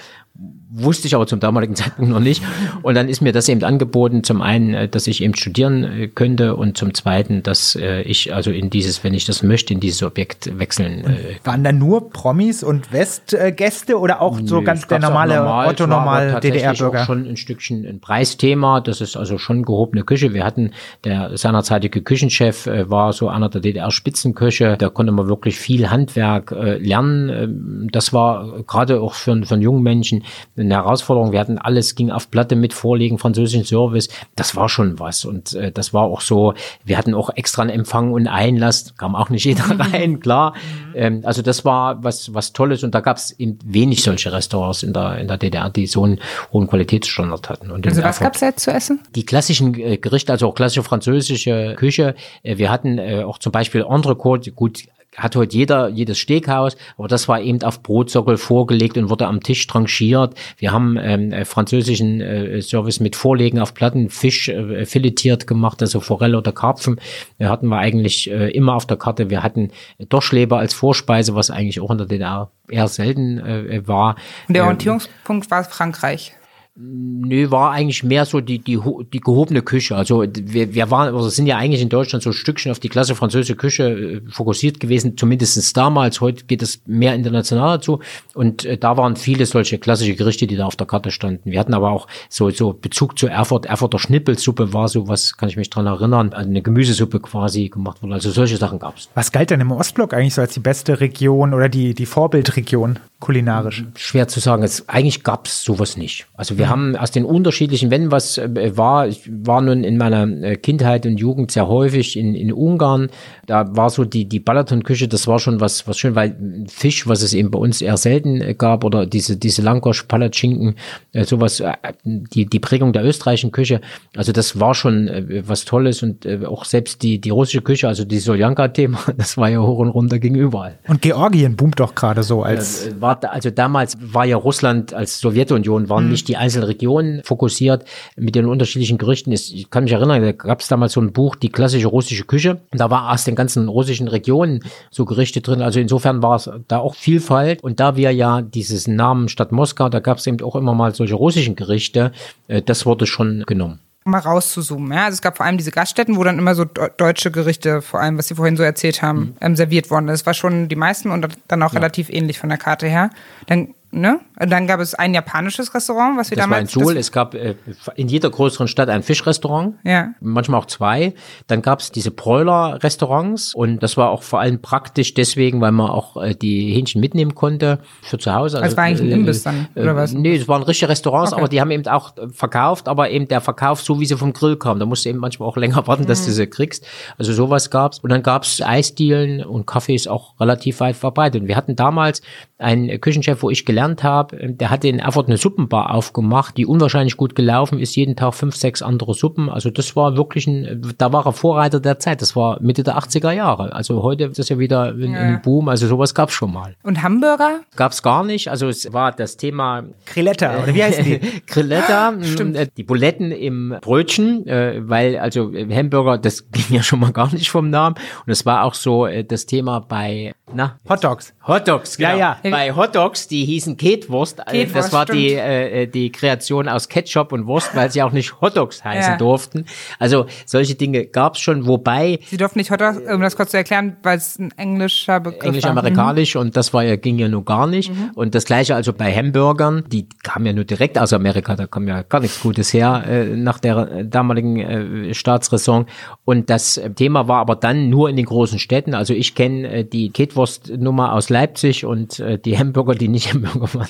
Wusste ich aber zum damaligen Zeitpunkt noch nicht. Und dann ist mir das eben angeboten, zum einen, äh, dass ich eben studieren äh, könnte und zum zweiten, dass äh, ich also in dieses, wenn ich das möchte, in dieses Objekt wechseln äh, Waren da nur Promis und Westgäste oder auch so Nö, ganz der normale normal, Otto normal DDR-Bürger? schon ein Stückchen ein Preisthema. Das ist also schon gehobene Küche. Wir hatten der seinerzeitige Küchenchef äh, war so einer der DDR-Spitzenköche. Da konnte man wirklich viel Handwerk äh, lernen. Ähm, das war gerade auch für, für einen jungen Menschen eine Herausforderung. Wir hatten alles, ging auf Platte mit Vorlegen, französischen Service. Das war schon was. Und äh, das war auch so, wir hatten auch extra einen Empfang und Einlass. Kam auch nicht jeder rein, klar. Ähm, also das war was, was Tolles. Und da gab es eben wenig solche Restaurants in der, in der DDR, die so einen hohen Qualitätsstandard hatten. Und Also was gab es jetzt zu essen? die klassischen Gerichte, also auch klassische französische Küche. Äh, wir hatten äh, auch zum Beispiel Entrecote, gut, hat heute jeder, jedes Steakhaus, aber das war eben auf Brotsockel vorgelegt und wurde am Tisch tranchiert. Wir haben ähm, äh, französischen äh, Service mit Vorlegen auf Platten, Fisch äh, filetiert gemacht, also Forelle oder Karpfen. Wir hatten wir eigentlich äh, immer auf der Karte. Wir hatten Dorschleber als Vorspeise, was eigentlich auch in der DDR eher selten äh, war. Und der Ähm, Orientierungspunkt war Frankreich. Nö, war eigentlich mehr so die, die, die gehobene Küche. Also wir, wir waren, also sind ja eigentlich in Deutschland so ein Stückchen auf die klasse französische Küche äh, fokussiert gewesen, zumindestens damals. Heute geht es mehr international dazu. Und äh, da waren viele solche klassische Gerichte, die da auf der Karte standen. Wir hatten aber auch so, so Bezug zu Erfurt. Erfurter Schnippelsuppe war so was, kann ich mich dran erinnern, eine Gemüsesuppe quasi gemacht wurde. Also solche Sachen gab's. Was galt denn im Ostblock eigentlich so als die beste Region oder die, die Vorbildregion kulinarisch? schwer zu sagen. Es, eigentlich gab es sowas nicht. Also wir haben aus den unterschiedlichen, wenn was äh, war, ich war nun in meiner äh, Kindheit und Jugend sehr häufig in, in Ungarn. Da war so die, die Balaton-Küche, das war schon was, was schön, weil Fisch, was es eben bei uns eher selten äh, gab, oder diese, diese Langosch, Palatschinken, sowas, die, die Prägung der österreichischen Küche. Also das war schon was Tolles und auch selbst die, die russische Küche, also die Soljanka-Thema, das war ja hoch und runter ging überall. Und Georgien boomt doch gerade so als. War, also damals war ja Russland als Sowjetunion, waren nicht die einzelnen Regionen fokussiert mit den unterschiedlichen Gerichten. Es- Ich kann mich erinnern, da gab es damals so ein Buch, die klassische russische Küche. Und da war aus den ganzen russischen Regionen so Gerichte drin. Also insofern war es da auch Vielfalt. Und da wir ja dieses Namen Stadt Moskau, da gab es eben auch immer mal solche russischen Gerichte, äh, das wurde schon genommen. Mal rauszuzoomen. Ja? Also es gab vor allem diese Gaststätten, wo dann immer so de- deutsche Gerichte, vor allem, was Sie vorhin so erzählt haben, Mhm. ähm, serviert wurden. Das war schon die meisten und dann auch relativ ähnlich von der Karte her. Dann, ne? Und dann gab es ein japanisches Restaurant, was wir Das war in damals. Seoul. Es gab äh, in jeder größeren Stadt ein Fischrestaurant. Ja. Manchmal auch zwei. Dann gab es diese Broiler-Restaurants und das war auch vor allem praktisch deswegen, weil man auch äh, die Hähnchen mitnehmen konnte für zu Hause. Also war eigentlich ein Imbiss dann, oder was? Nee, es waren richtige Restaurants, Okay. aber die haben eben auch äh, verkauft, aber eben der Verkauf so, wie sie vom Grill kam. Da musst du eben manchmal auch länger warten, dass Mhm. du sie kriegst. Also sowas gab's. Und dann gab's Eisdielen und Kaffees auch relativ weit verbreitet. Und wir hatten damals einen Küchenchef, wo ich gelernt habe, äh, der hatte in Erfurt eine Suppenbar aufgemacht, die unwahrscheinlich gut gelaufen ist, jeden Tag fünf, sechs andere Suppen. Also das war wirklich ein, da war er Vorreiter der Zeit. Das war Mitte der 80er Jahre. Also heute ist das ja wieder ein, Ja. ein Boom. Also sowas gab's schon mal. Und Hamburger? Gab's gar nicht. Also es war das Thema Grilletta, oder wie heißen die? Grilletta, mh, äh, die Buletten im Brötchen, äh, weil also äh, Hamburger, das ging ja schon mal gar nicht vom Namen. Und es war auch so äh, das Thema bei na Hot Dogs. Hotdogs, genau. Ja, ja. Bei Hotdogs, die hießen Ketwurst. Äh, Ketwurst, das war die, stimmt. äh, die Kreation aus Ketchup und Wurst, weil sie auch nicht Hotdogs heißen Ja. durften. Also solche Dinge gab's schon, wobei Sie durften nicht Hotdog, um das kurz zu erklären, weil es ein englischer Begriff englisch-amerikanisch und das war ja, ging ja nur gar nicht. Und das gleiche also bei Hamburgern, die kamen ja nur direkt aus Amerika, da kam ja gar nichts Gutes her äh, nach der äh, damaligen äh, Staatsräson. Und das äh, Thema war aber dann nur in den großen Städten. Also ich kenne äh, die Ketwurst-Nummer aus Leipzig und äh, die Hamburger, die nicht Hamburger waren,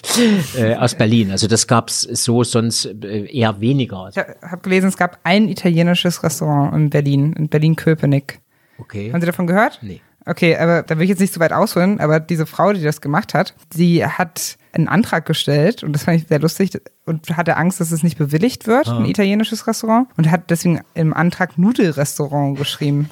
äh, aus Berlin. Also das gab's so sonst äh, eher weniger. Ich habe gelesen, es gab ein italienisches Restaurant in Berlin, in Berlin-Köpenick. Okay. Haben Sie davon gehört? Nee. Okay, aber da will ich jetzt nicht so weit ausholen, aber diese Frau, die das gemacht hat, die hat einen Antrag gestellt und das fand ich sehr lustig und hatte Angst, dass es nicht bewilligt wird, ein italienisches Restaurant und hat deswegen im Antrag Nudelrestaurant geschrieben.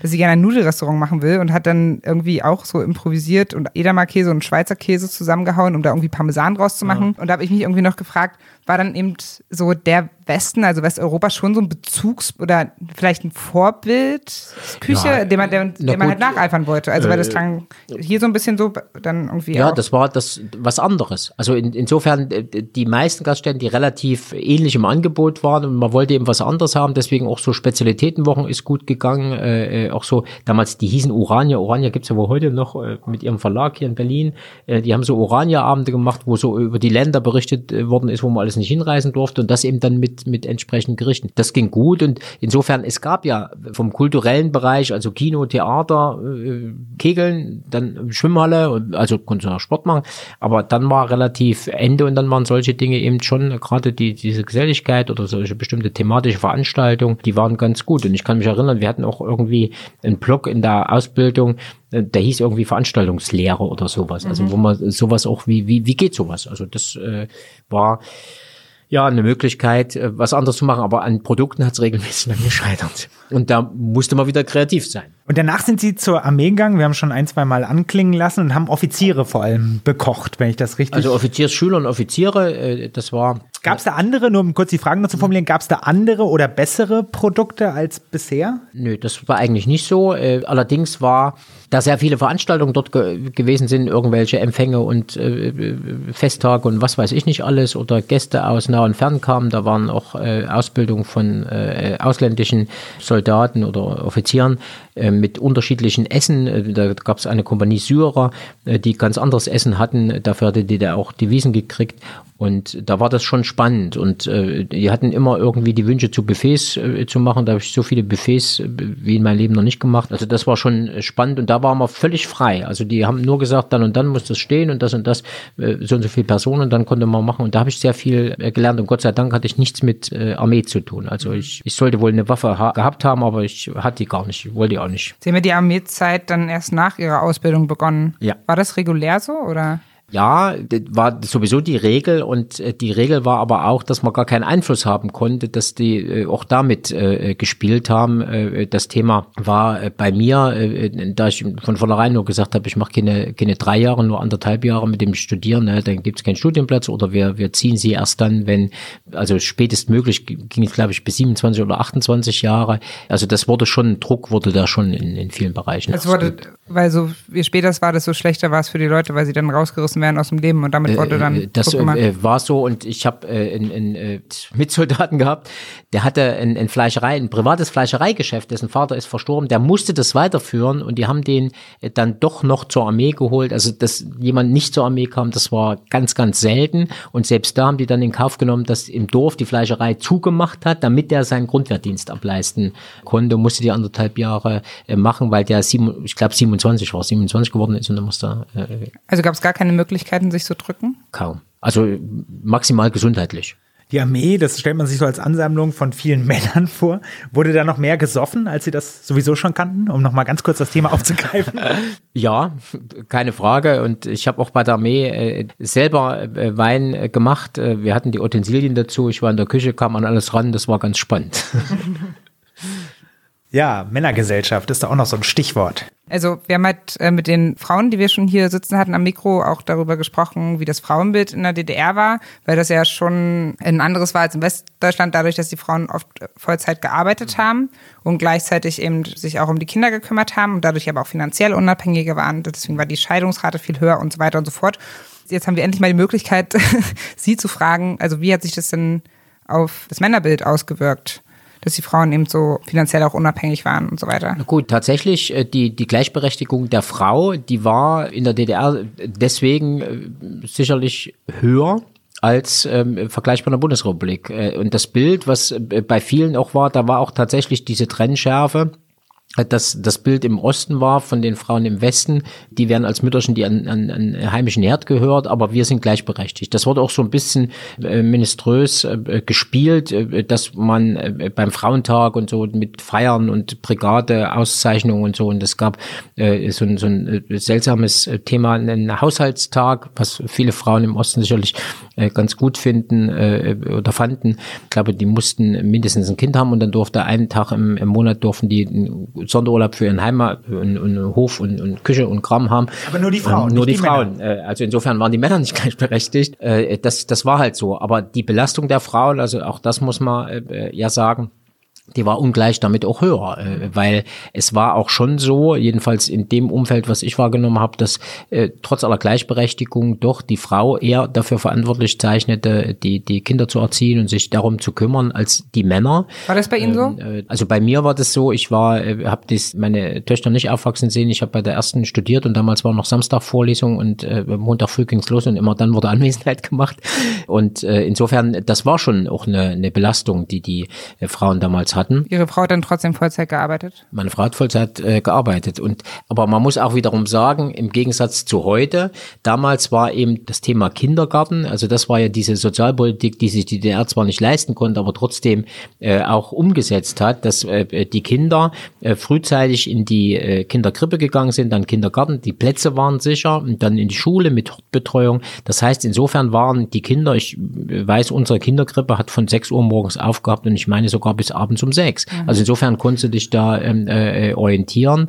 Dass sie gerne ein Nudelrestaurant machen will und hat dann irgendwie auch so improvisiert und Edamer-Käse und Schweizer Käse zusammengehauen, um da irgendwie Parmesan draus zu machen. Und da habe ich mich irgendwie noch gefragt, war dann eben so der Westen, also Westeuropa, schon so ein Bezugs- oder vielleicht ein Vorbild Küche, Ja, dem man, na dem man halt nacheifern wollte. Also weil das klang hier so ein bisschen so, dann irgendwie Ja, auch. das war das was anderes. Also in, insofern äh, die meisten Gaststätten, die relativ ähnlich im Angebot waren und man wollte eben was anderes haben, deswegen auch so Spezialitätenwochen ist gut gegangen. Äh, äh, auch so damals die hießen Urania. Urania gibt's ja wohl heute noch äh, mit ihrem Verlag hier in Berlin. Äh, die haben so Urania-Abende gemacht, wo so über die Länder berichtet äh, worden ist, wo man alles nicht hinreisen durfte und das eben dann mit mit entsprechenden Gerichten. Das ging gut und insofern es gab ja vom kulturellen Bereich, also Kino, Theater, äh, Kegeln, dann Schwimmhalle, also konnte auch Sport machen, aber dann war relativ Ende und dann waren solche Dinge eben schon, gerade die, diese Geselligkeit oder solche bestimmte thematische Veranstaltungen, die waren ganz gut. Und ich kann mich erinnern, wir hatten auch irgendwie einen Blog in der Ausbildung, äh, der hieß irgendwie Veranstaltungslehre oder sowas. Also wo man sowas auch, wie, wie, wie geht sowas? Also das äh, war ja, eine Möglichkeit, äh, was anderes zu machen, aber an Produkten hat es regelmäßig dann gescheitert. Und da musste man wieder kreativ sein. Und danach sind Sie zur Armee gegangen. Wir haben schon ein, zwei Mal anklingen lassen und haben Offiziere vor allem bekocht, wenn ich das richtig. Also Offiziersschüler und Offiziere, äh, das war gab es da andere, nur um kurz die Fragen noch zu formulieren, gab es da andere oder bessere Produkte als bisher? Nö, das war eigentlich nicht so. Äh, allerdings war, da sehr viele Veranstaltungen dort ge gewesen sind, irgendwelche Empfänge und äh, Festtage und was weiß ich nicht alles oder Gäste aus nah und fern kamen, da waren auch äh, Ausbildungen von äh, ausländischen Soldaten oder Offizieren äh, mit unterschiedlichen Essen. Äh, Da gab es eine Kompanie Syrer, äh, die ganz anderes Essen hatten. Dafür hatte die da auch Devisen gekriegt. Und da war das schon spannend. Und äh, die hatten immer irgendwie die Wünsche zu Buffets äh, zu machen. Da habe ich so viele Buffets äh, wie in meinem Leben noch nicht gemacht. Also das war schon äh, spannend und da waren wir völlig frei. Also die haben nur gesagt, dann und dann muss das stehen und das und das, äh, so und so viele Personen, dann konnte man machen. Und da habe ich sehr viel äh, gelernt und Gott sei Dank hatte ich nichts mit äh, Armee zu tun. Also ich, ich sollte wohl eine Waffe ha gehabt haben, aber ich hatte die gar nicht, ich wollte die auch nicht. Sie haben ja die Armeezeit dann erst nach Ihrer Ausbildung begonnen. Ja. War das regulär so oder? Ja, das war sowieso die Regel und äh, die Regel war aber auch, dass man gar keinen Einfluss haben konnte, dass die äh, auch damit äh, gespielt haben. Äh, das Thema war äh, bei mir, äh, da ich von vornherein nur gesagt habe, ich mache keine, keine drei Jahre, nur anderthalb Jahre mit dem Studieren, ne, dann gibt es keinen Studienplatz oder wir, wir ziehen sie erst dann, wenn, also spätestmöglich ging es, glaube ich, bis 27 oder 28 Jahre. Also das wurde schon, Druck wurde da schon in, in vielen Bereichen. Es wurde, weil so, je später es war, desto schlechter war es für die Leute, weil sie dann rausgerissen werden aus dem Leben und damit wurde dann Äh, das Druck äh, war so und ich habe äh, einen, äh, Mitsoldaten gehabt, der hatte ein, ein Fleischerei, ein privates Fleischereigeschäft, dessen Vater ist verstorben, der musste das weiterführen und die haben den äh, dann doch noch zur Armee geholt. Also dass jemand nicht zur Armee kam, das war ganz, ganz selten. Und selbst da haben die dann in Kauf genommen, dass im Dorf die Fleischerei zugemacht hat, damit der seinen Grundwehrdienst ableisten konnte, musste die anderthalb Jahre äh, machen, weil der sieben, ich glaube 27 war, 27 geworden ist und dann musste äh, Also gab es gar keine Möglichkeiten, sich zu drücken? Kaum. Also maximal gesundheitlich. Die Armee, das stellt man sich so als Ansammlung von vielen Männern vor. Wurde da noch mehr gesoffen, als Sie das sowieso schon kannten, um noch mal ganz kurz das Thema aufzugreifen? Ja, keine Frage. Und ich habe auch bei der Armee äh, selber äh, Wein äh, gemacht. Äh, wir hatten die Utensilien dazu. Ich war in der Küche, kam an alles ran. Das war ganz spannend. Ja, Männergesellschaft ist da auch noch so ein Stichwort. Also wir haben halt äh, mit den Frauen, die wir schon hier sitzen hatten am Mikro, auch darüber gesprochen, wie das Frauenbild in der DDR war, weil das ja schon ein anderes war als in Westdeutschland, dadurch, dass die Frauen oft Vollzeit gearbeitet haben und gleichzeitig eben sich auch um die Kinder gekümmert haben und dadurch aber auch finanziell unabhängiger waren. Deswegen war die Scheidungsrate viel höher und so weiter und so fort. Jetzt haben wir endlich mal die Möglichkeit, Sie zu fragen, also wie hat sich das denn auf das Männerbild ausgewirkt? Dass die Frauen eben so finanziell auch unabhängig waren und so weiter. Na gut, tatsächlich, äh, die, die Gleichberechtigung der Frau, die war in der DDR deswegen äh, sicherlich höher als ähm, im Vergleich bei der Bundesrepublik. Äh, und das Bild, was bei vielen auch war, da war auch tatsächlich diese Trennschärfe dass das Bild im Osten war von den Frauen im Westen, die werden als Mütterchen, die an, an, an heimischen Herd gehört, aber wir sind gleichberechtigt. Das wurde auch so ein bisschen äh, ministrös äh, gespielt, äh, dass man äh, beim Frauentag und so mit Feiern und Brigade-Auszeichnungen und so, und es gab äh, so, ein, so ein äh, seltsames Thema, einen Haushaltstag, was viele Frauen im Osten sicherlich äh, ganz gut finden äh, oder fanden. Ich glaube, die mussten mindestens ein Kind haben und dann durfte einen Tag im, im Monat durften die Sonderurlaub für ihren Heimat und, und Hof und, und, Küche und Kram haben. Aber nur die Frauen. Ähm, nur die, die Frauen. Männer. Also insofern waren die Männer nicht gleichberechtigt. Äh, das, das war halt so. Aber die Belastung der Frauen, also auch das muss man äh, ja sagen, die war ungleich damit auch höher, äh, weil es war auch schon so, jedenfalls in dem Umfeld, was ich wahrgenommen habe, dass äh, trotz aller Gleichberechtigung doch die Frau eher dafür verantwortlich zeichnete, die, die Kinder zu erziehen und sich darum zu kümmern, als die Männer. War das bei Ihnen so? Ähm, äh, also bei mir war das so, ich war, äh, habe meine Töchter nicht aufwachsen sehen, ich habe bei der ersten studiert und damals war noch Samstagvorlesung und äh, Montag früh ging's los und immer dann wurde Anwesenheit gemacht. Und äh, insofern, das war schon auch eine, eine Belastung, die die äh, Frauen damals hatten. Ihre Frau hat dann trotzdem Vollzeit gearbeitet? Meine Frau hat Vollzeit äh, gearbeitet. Und, aber man muss auch wiederum sagen, im Gegensatz zu heute, damals war eben das Thema Kindergarten, also das war ja diese Sozialpolitik, die sich die DDR zwar nicht leisten konnte, aber trotzdem äh, auch umgesetzt hat, dass äh, die Kinder äh, frühzeitig in die äh, Kinderkrippe gegangen sind, dann Kindergarten, die Plätze waren sicher und dann in die Schule mit Betreuung. Das heißt, insofern waren die Kinder, ich weiß, unsere Kinderkrippe hat von 6 Uhr morgens aufgehabt und ich meine sogar bis abends um sechs. Mhm. Also insofern konntest du dich da ähm, äh, orientieren.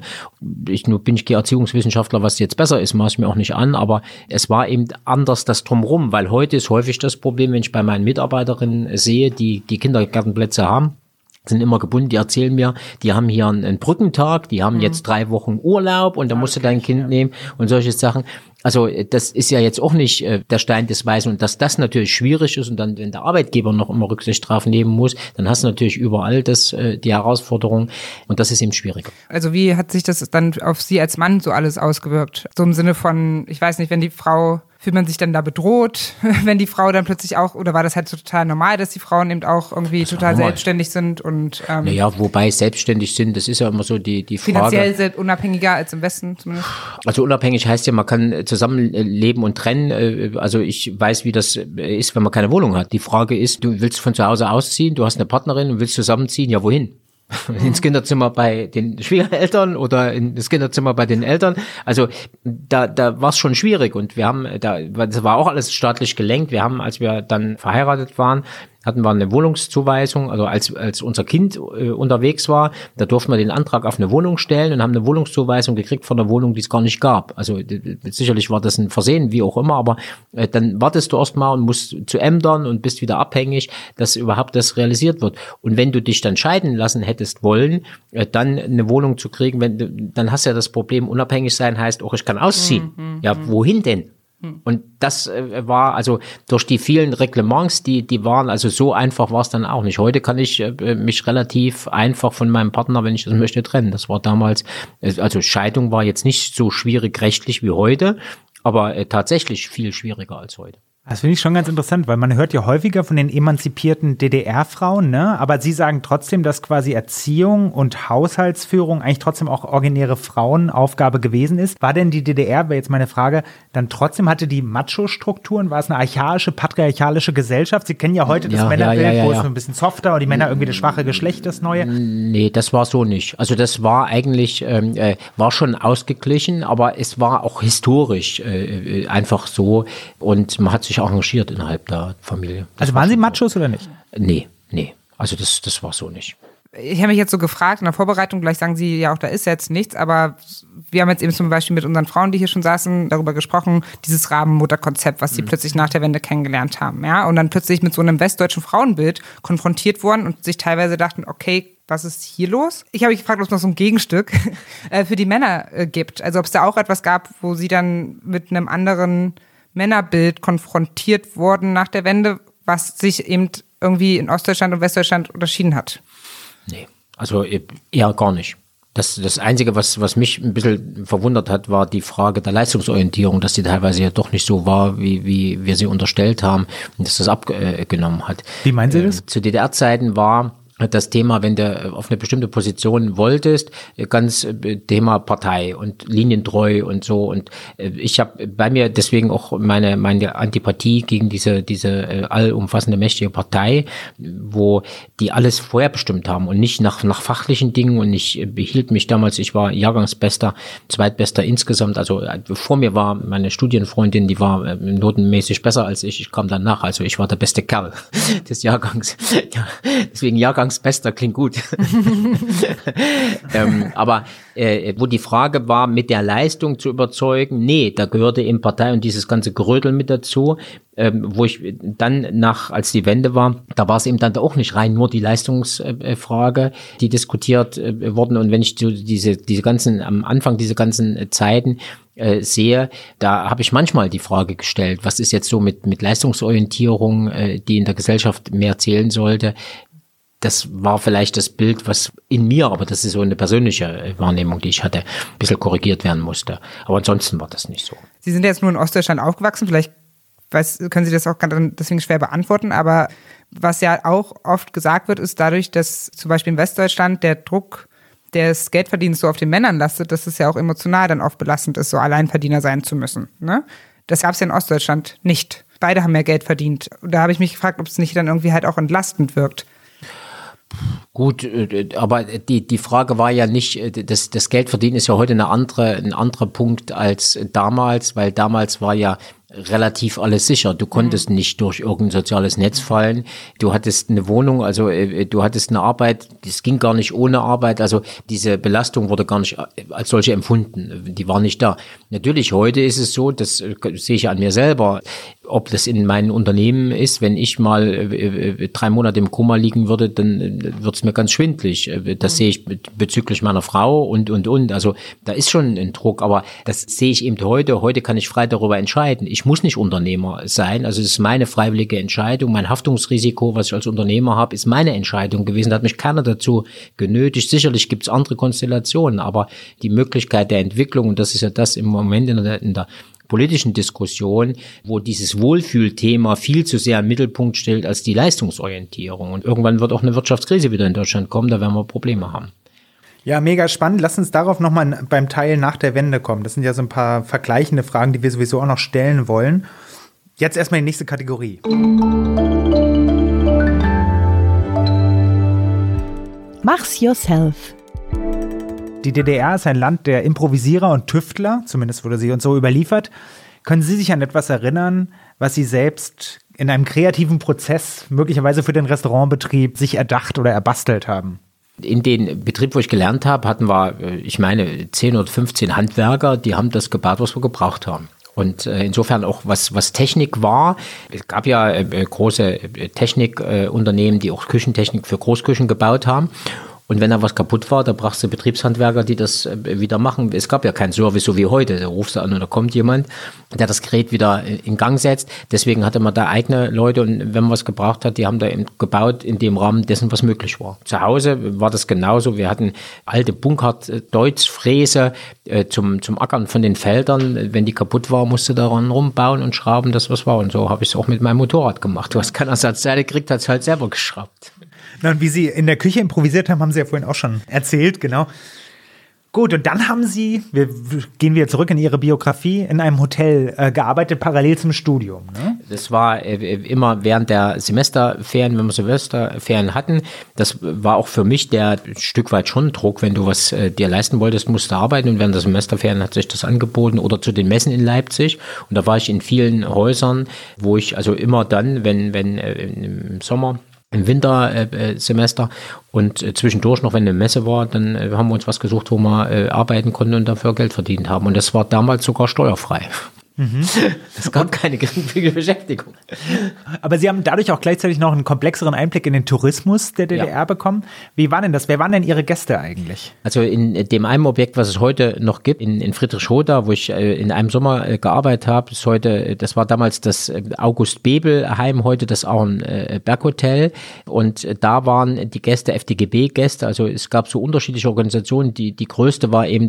Ich nur bin ich Erziehungswissenschaftler, was jetzt besser ist, maß ich mir auch nicht an, aber es war eben anders das drumherum, weil heute ist häufig das Problem, wenn ich bei meinen Mitarbeiterinnen sehe, die die Kindergartenplätze haben, sind immer gebunden, die erzählen mir, die haben hier einen, Brückentag, die haben mhm. jetzt drei Wochen Urlaub und da musst du dein Kind ja. nehmen und solche Sachen. Also das ist ja jetzt auch nicht äh, der Stein des Weisen und dass das natürlich schwierig ist und dann, wenn der Arbeitgeber noch immer Rücksicht drauf nehmen muss, dann hast du natürlich überall das, äh, die Herausforderung und das ist eben schwieriger. Also wie hat sich das dann auf Sie als Mann so alles ausgewirkt? So im Sinne von, ich weiß nicht, wenn die Frau fühlt man sich dann da bedroht, wenn die Frau dann plötzlich auch, oder war das halt so total normal, dass die Frauen eben auch irgendwie total selbstständig sind und ähm, Naja, wobei selbstständig sind, das ist ja immer so die, die Frage. Finanziell sind unabhängiger als im Westen zumindest. Also unabhängig heißt ja, man kann zusammenleben und trennen. Äh, also ich weiß, wie das ist, wenn man keine Wohnung hat. Die Frage ist, du willst von zu Hause ausziehen, du hast eine Partnerin und willst zusammenziehen, ja wohin? ins Kinderzimmer bei den Schwiegereltern oder ins Kinderzimmer bei den Eltern. Also da, da war es schon schwierig und wir haben, da, das war auch alles staatlich gelenkt. Wir haben, als wir dann verheiratet waren, hatten wir eine Wohnungszuweisung, also als, als unser Kind äh, unterwegs war, da durften wir den Antrag auf eine Wohnung stellen und haben eine Wohnungszuweisung gekriegt von der Wohnung, die es gar nicht gab. Also sicherlich war das ein Versehen, wie auch immer, aber äh, dann wartest du erstmal und musst zu Ämtern und bist wieder abhängig, dass überhaupt das realisiert wird. Und wenn du dich dann scheiden lassen hättest wollen, äh, dann eine Wohnung zu kriegen, wenn, dann hast du ja das Problem, unabhängig sein heißt auch, ich kann ausziehen. Mhm, ja, mhm. wohin denn? Hm. Und das äh, war also durch die vielen Reglements, die, die waren, also so einfach war es dann auch nicht. Heute kann ich äh, mich relativ einfach von meinem Partner, wenn ich das möchte, trennen. Das war damals, äh, also Scheidung war jetzt nicht so schwierig rechtlich wie heute, aber tatsächlich viel schwieriger als heute. Das finde ich schon ganz interessant, weil man hört ja häufiger von den emanzipierten DDR-Frauen, ne? Aber sie sagen trotzdem, dass quasi Erziehung und Haushaltsführung eigentlich trotzdem auch originäre Frauenaufgabe gewesen ist. War denn die DDR, wäre jetzt meine Frage, dann trotzdem hatte die Macho-Strukturen? War es eine archaische, patriarchalische Gesellschaft? Sie kennen ja heute das ja, Männerbild, ja, ja, wo es ein bisschen softer und die Männer irgendwie das schwache Geschlecht, das Neue. Nee, das war so nicht. Also das war eigentlich, ähm, äh, war schon ausgeglichen, aber es war auch historisch äh, äh einfach so und man hat sich sich arrangiert innerhalb der Familie. Das also waren Sie Machos oder nicht? Nee, nee. Also das, das war so nicht. Ich habe mich jetzt so gefragt in der Vorbereitung, gleich sagen Sie ja auch, da ist jetzt nichts, aber wir haben jetzt eben zum Beispiel mit unseren Frauen, die hier schon saßen, darüber gesprochen, dieses Rabenmutterkonzept, was sie mhm. plötzlich nach der Wende kennengelernt haben, ja, und dann plötzlich mit so einem westdeutschen Frauenbild konfrontiert wurden und sich teilweise dachten, okay, was ist hier los? Ich habe mich gefragt, ob es noch so ein Gegenstück äh, für die Männer äh, gibt. Also ob es da auch etwas gab, wo sie dann mit einem anderen Männerbild konfrontiert worden nach der Wende, was sich eben irgendwie in Ostdeutschland und Westdeutschland unterschieden hat? Nee, also eher gar nicht. Das, das Einzige, was, was mich ein bisschen verwundert hat, war die Frage der Leistungsorientierung, dass die teilweise ja doch nicht so war, wie, wie wir sie unterstellt haben und dass das abgenommen hat. Wie meinen Sie das? Äh, zu DDR-Zeiten war das Thema, wenn du auf eine bestimmte Position wolltest, ganz äh, Thema Partei und linientreu und so. Und äh, ich habe bei mir deswegen auch meine, meine Antipathie gegen diese, diese äh, allumfassende mächtige Partei, wo die alles vorher bestimmt haben und nicht nach, nach fachlichen Dingen. Und ich behielt mich damals, ich war Jahrgangsbester, zweitbester insgesamt. Also vor mir war meine Studienfreundin, die war notenmäßig besser als ich. Ich kam danach, also ich war der beste Kerl des Jahrgangs. Ja, deswegen Jahrgangs Bester klingt gut. ähm, aber äh, wo die Frage war, mit der Leistung zu überzeugen, nee, da gehörte eben Partei und dieses ganze Gerödel mit dazu. Ähm, wo ich dann nach, als die Wende war, da war es eben dann auch nicht rein nur die Leistungsfrage, die diskutiert äh, worden. Und wenn ich so diese, diese ganzen, am Anfang diese ganzen Zeiten äh, sehe, da habe ich manchmal die Frage gestellt, was ist jetzt so mit, mit Leistungsorientierung, äh, die in der Gesellschaft mehr zählen sollte, das war vielleicht das Bild, was in mir, aber das ist so eine persönliche äh, Wahrnehmung, die ich hatte, ein bisschen korrigiert werden musste. Aber ansonsten war das nicht so. Sie sind jetzt nur in Ostdeutschland aufgewachsen, vielleicht weiß, können Sie das auch deswegen schwer beantworten, aber was ja auch oft gesagt wird, ist dadurch, dass zum Beispiel in Westdeutschland der Druck des Geldverdienens so auf den Männern lastet, dass es ja auch emotional dann oft belastend ist, so Alleinverdiener sein zu müssen. Ne? Das gab es ja in Ostdeutschland nicht. Beide haben mehr Geld verdient. Da habe ich mich gefragt, ob es nicht dann irgendwie halt auch entlastend wirkt. Gut, äh, aber die, die Frage war ja nicht, äh, das, das Geld verdienen ist ja heute eine andere, ein anderer Punkt als damals, weil damals war ja relativ alles sicher. Du konntest mhm. nicht durch irgendein soziales Netz fallen. Du hattest eine Wohnung, also äh, du hattest eine Arbeit, das ging gar nicht ohne Arbeit. Also diese Belastung wurde gar nicht äh, als solche empfunden. Die war nicht da. Natürlich, heute ist es so, das äh, sehe ich an mir selber, ob das in meinen Unternehmen ist, wenn ich mal äh, drei Monate im Koma liegen würde, dann äh, wird es mir ganz schwindlig. Das mhm. sehe ich bezüglich meiner Frau und, und, und. Also da ist schon ein Druck, aber das sehe ich eben heute. Heute kann ich frei darüber entscheiden. Ich muss nicht Unternehmer sein. Also es ist meine freiwillige Entscheidung. Mein Haftungsrisiko, was ich als Unternehmer habe, ist meine Entscheidung gewesen. Da hat mich keiner dazu genötigt. Sicherlich gibt es andere Konstellationen, aber die Möglichkeit der Entwicklung, und das ist ja das im Moment in der, in der politischen Diskussion, wo dieses Wohlfühlthema viel zu sehr im Mittelpunkt stellt als die Leistungsorientierung. Und irgendwann wird auch eine Wirtschaftskrise wieder in Deutschland kommen, da werden wir Probleme haben. Ja, mega spannend. Lass uns darauf nochmal beim Teil nach der Wende kommen. Das sind ja so ein paar vergleichende Fragen, die wir sowieso auch noch stellen wollen. Jetzt erstmal die nächste Kategorie. Mach's yourself. Die DDR ist ein Land der Improvisierer und Tüftler, zumindest wurde sie uns so überliefert. Können Sie sich an etwas erinnern, was Sie selbst in einem kreativen Prozess, möglicherweise für den Restaurantbetrieb, sich erdacht oder erbastelt haben? In den Betrieb, wo ich gelernt habe, hatten wir, äh, ich meine, 10 oder 15 Handwerker, die haben das gebaut, was wir gebraucht haben. Und äh, insofern auch was, was Technik war. Es gab ja äh, große Technikunternehmen, die auch Küchentechnik für Großküchen gebaut haben. Und wenn da was kaputt war, da brauchst du Betriebshandwerker, die das äh, wieder machen. Es gab ja keinen Service so wie heute. Da rufst du an und da kommt jemand, der das Gerät wieder in Gang setzt. Deswegen hatte man da eigene Leute und wenn man was gebraucht hat, die haben da eben gebaut in dem Rahmen dessen, was möglich war. Zu Hause war das genauso. Wir hatten alte Bunkert-Deutz-Fräse äh, zum, zum Ackern von den Feldern. Wenn die kaputt war, musste daran rumbauen und schrauben, das was war. Und so habe ich es auch mit meinem Motorrad gemacht. Du hast keinen Ersatzteile gekriegt, es halt selber geschraubt. Na, und wie Sie in der Küche improvisiert haben, haben Sie ja vorhin auch schon erzählt, genau. Gut, und dann haben Sie, wir gehen wieder zurück in Ihre Biografie, in einem Hotel äh, gearbeitet, parallel zum Studium. Ne? Das war äh, immer während der Semesterferien, wenn wir Semesterferien hatten. Das war auch für mich der Stück weit schon Druck, wenn du was äh, dir leisten wolltest, musst du arbeiten. Und während der Semesterferien hat sich das angeboten oder zu den Messen in Leipzig. Und da war ich in vielen Häusern, wo ich also immer dann, wenn, wenn äh, im Sommer im Wintersemester und äh, zwischendurch noch, wenn eine Messe war, dann äh, haben wir uns was gesucht, wo wir äh, arbeiten konnten und dafür Geld verdient haben. Und das war damals sogar steuerfrei. Es gab keine geringfügige Beschäftigung. Aber Sie haben dadurch auch gleichzeitig noch einen komplexeren Einblick in den Tourismus der DDR Ja. bekommen. Wie war denn das? Wer waren denn Ihre Gäste eigentlich? Also in dem einen Objekt, was es heute noch gibt, in, in Friedrichshoda, wo ich äh, in einem Sommer äh, gearbeitet habe, ist heute, äh, das war damals das äh, August Bebel Heim, heute das Auen äh, Berghotel. Und äh, da waren die Gäste FDGB-Gäste. Also es gab so unterschiedliche Organisationen. Die, die größte war eben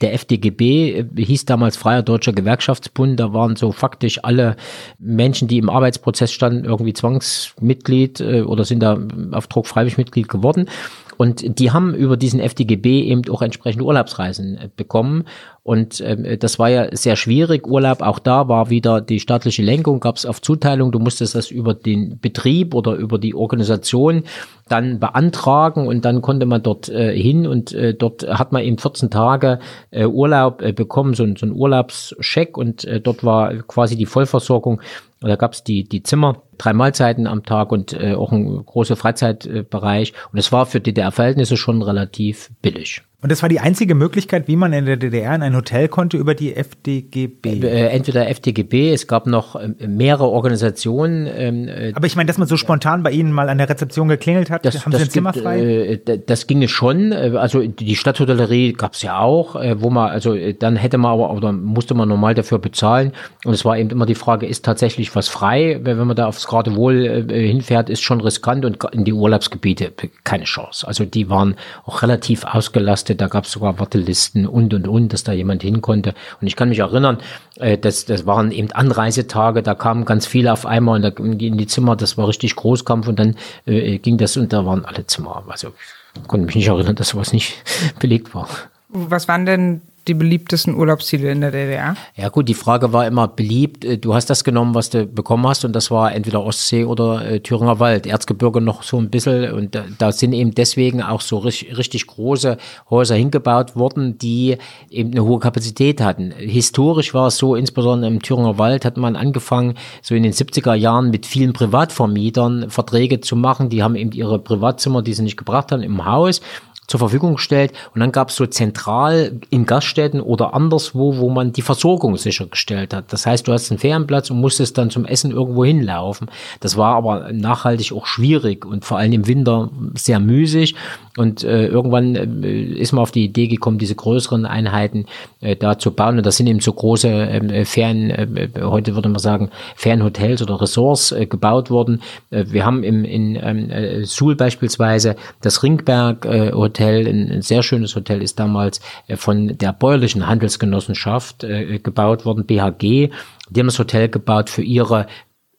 der FDGB, äh, hieß damals Freier Deutscher Gewerkschaftsbund. Da waren so faktisch alle Menschen, die im Arbeitsprozess standen, irgendwie Zwangsmitglied äh, oder sind da auf Druck freiwillig Mitglied geworden. Und die haben über diesen FDGB eben auch entsprechende Urlaubsreisen äh, bekommen. Und ähm, das war ja sehr schwierig. Urlaub, auch da war wieder die staatliche Lenkung, gab es auf Zuteilung. Du musstest das über den Betrieb oder über die Organisation dann beantragen und dann konnte man dort äh, hin und äh, dort hat man eben 14 Tage äh, Urlaub äh, bekommen, so, so ein Urlaubscheck und äh, dort war quasi die Vollversorgung. Da gab es die, die Zimmer, drei Mahlzeiten am Tag und äh, auch ein großer Freizeitbereich. Und es war für DDR-Verhältnisse schon relativ billig. Und das war die einzige Möglichkeit, wie man in der DDR in ein Hotel konnte über die FDGB. Äh, entweder FDGB, es gab noch ähm, mehrere Organisationen. ähm, äh, Aber ich meine, dass man so spontan bei Ihnen mal an der Rezeption geklingelt hat, Das, haben das Sie ein Zimmer gibt, frei? Äh, d- das ginge schon. äh, Also die Stadthotellerie gab es ja auch, äh, wo man, also äh, dann hätte man aber, oder musste man normal dafür bezahlen. Und es war eben immer die Frage, ist tatsächlich was frei? Wenn man da aufs Geradewohl äh, hinfährt, ist schon riskant und in die Urlaubsgebiete äh, keine Chance. Also die waren auch relativ ausgelastet. Da gab es sogar Wartelisten und und und, dass da jemand hin konnte. Und ich kann mich erinnern, äh, das, das waren eben Anreisetage, da kamen ganz viele auf einmal und da in die in die Zimmer, das war richtig Großkampf und dann äh, ging das und da waren alle Zimmer. Also ich konnte mich nicht erinnern, dass sowas nicht belegt war. Was waren denn die beliebtesten Urlaubsziele in der DDR? Ja gut, die Frage war immer beliebt. Äh, Du hast das genommen, was du bekommen hast und das war entweder Ostsee oder äh, Thüringer Wald. Erzgebirge noch so ein bisschen und da, da sind eben deswegen auch so richtig, richtig große Häuser hingebaut worden, die eben eine hohe Kapazität hatten. Historisch war es so, insbesondere im Thüringer Wald hat man angefangen, so in den 70er Jahren mit vielen Privatvermietern Verträge zu machen. Die haben eben ihre Privatzimmer, die sie nicht gebracht haben, im Haus zur Verfügung gestellt und dann gab es so zentral in Gaststätten oder anderswo, wo man die Versorgung sichergestellt hat. Das heißt, du hast einen Ferienplatz und musstest dann zum Essen irgendwo hinlaufen. Das war aber nachhaltig auch schwierig und vor allem im Winter sehr müßig und äh, irgendwann äh, ist man auf die Idee gekommen, diese größeren Einheiten äh, da zu bauen und das sind eben so große ähm, Ferien, äh, heute würde man sagen Ferienhotels oder Ressorts äh, gebaut worden. Äh, wir haben im, in ähm, äh, Suhl beispielsweise das Ringberg äh, Hotel, ein, ein sehr schönes Hotel, ist damals äh, von der bäuerlichen Handelsgenossenschaft äh, gebaut worden, BHG. Die haben das Hotel gebaut für ihre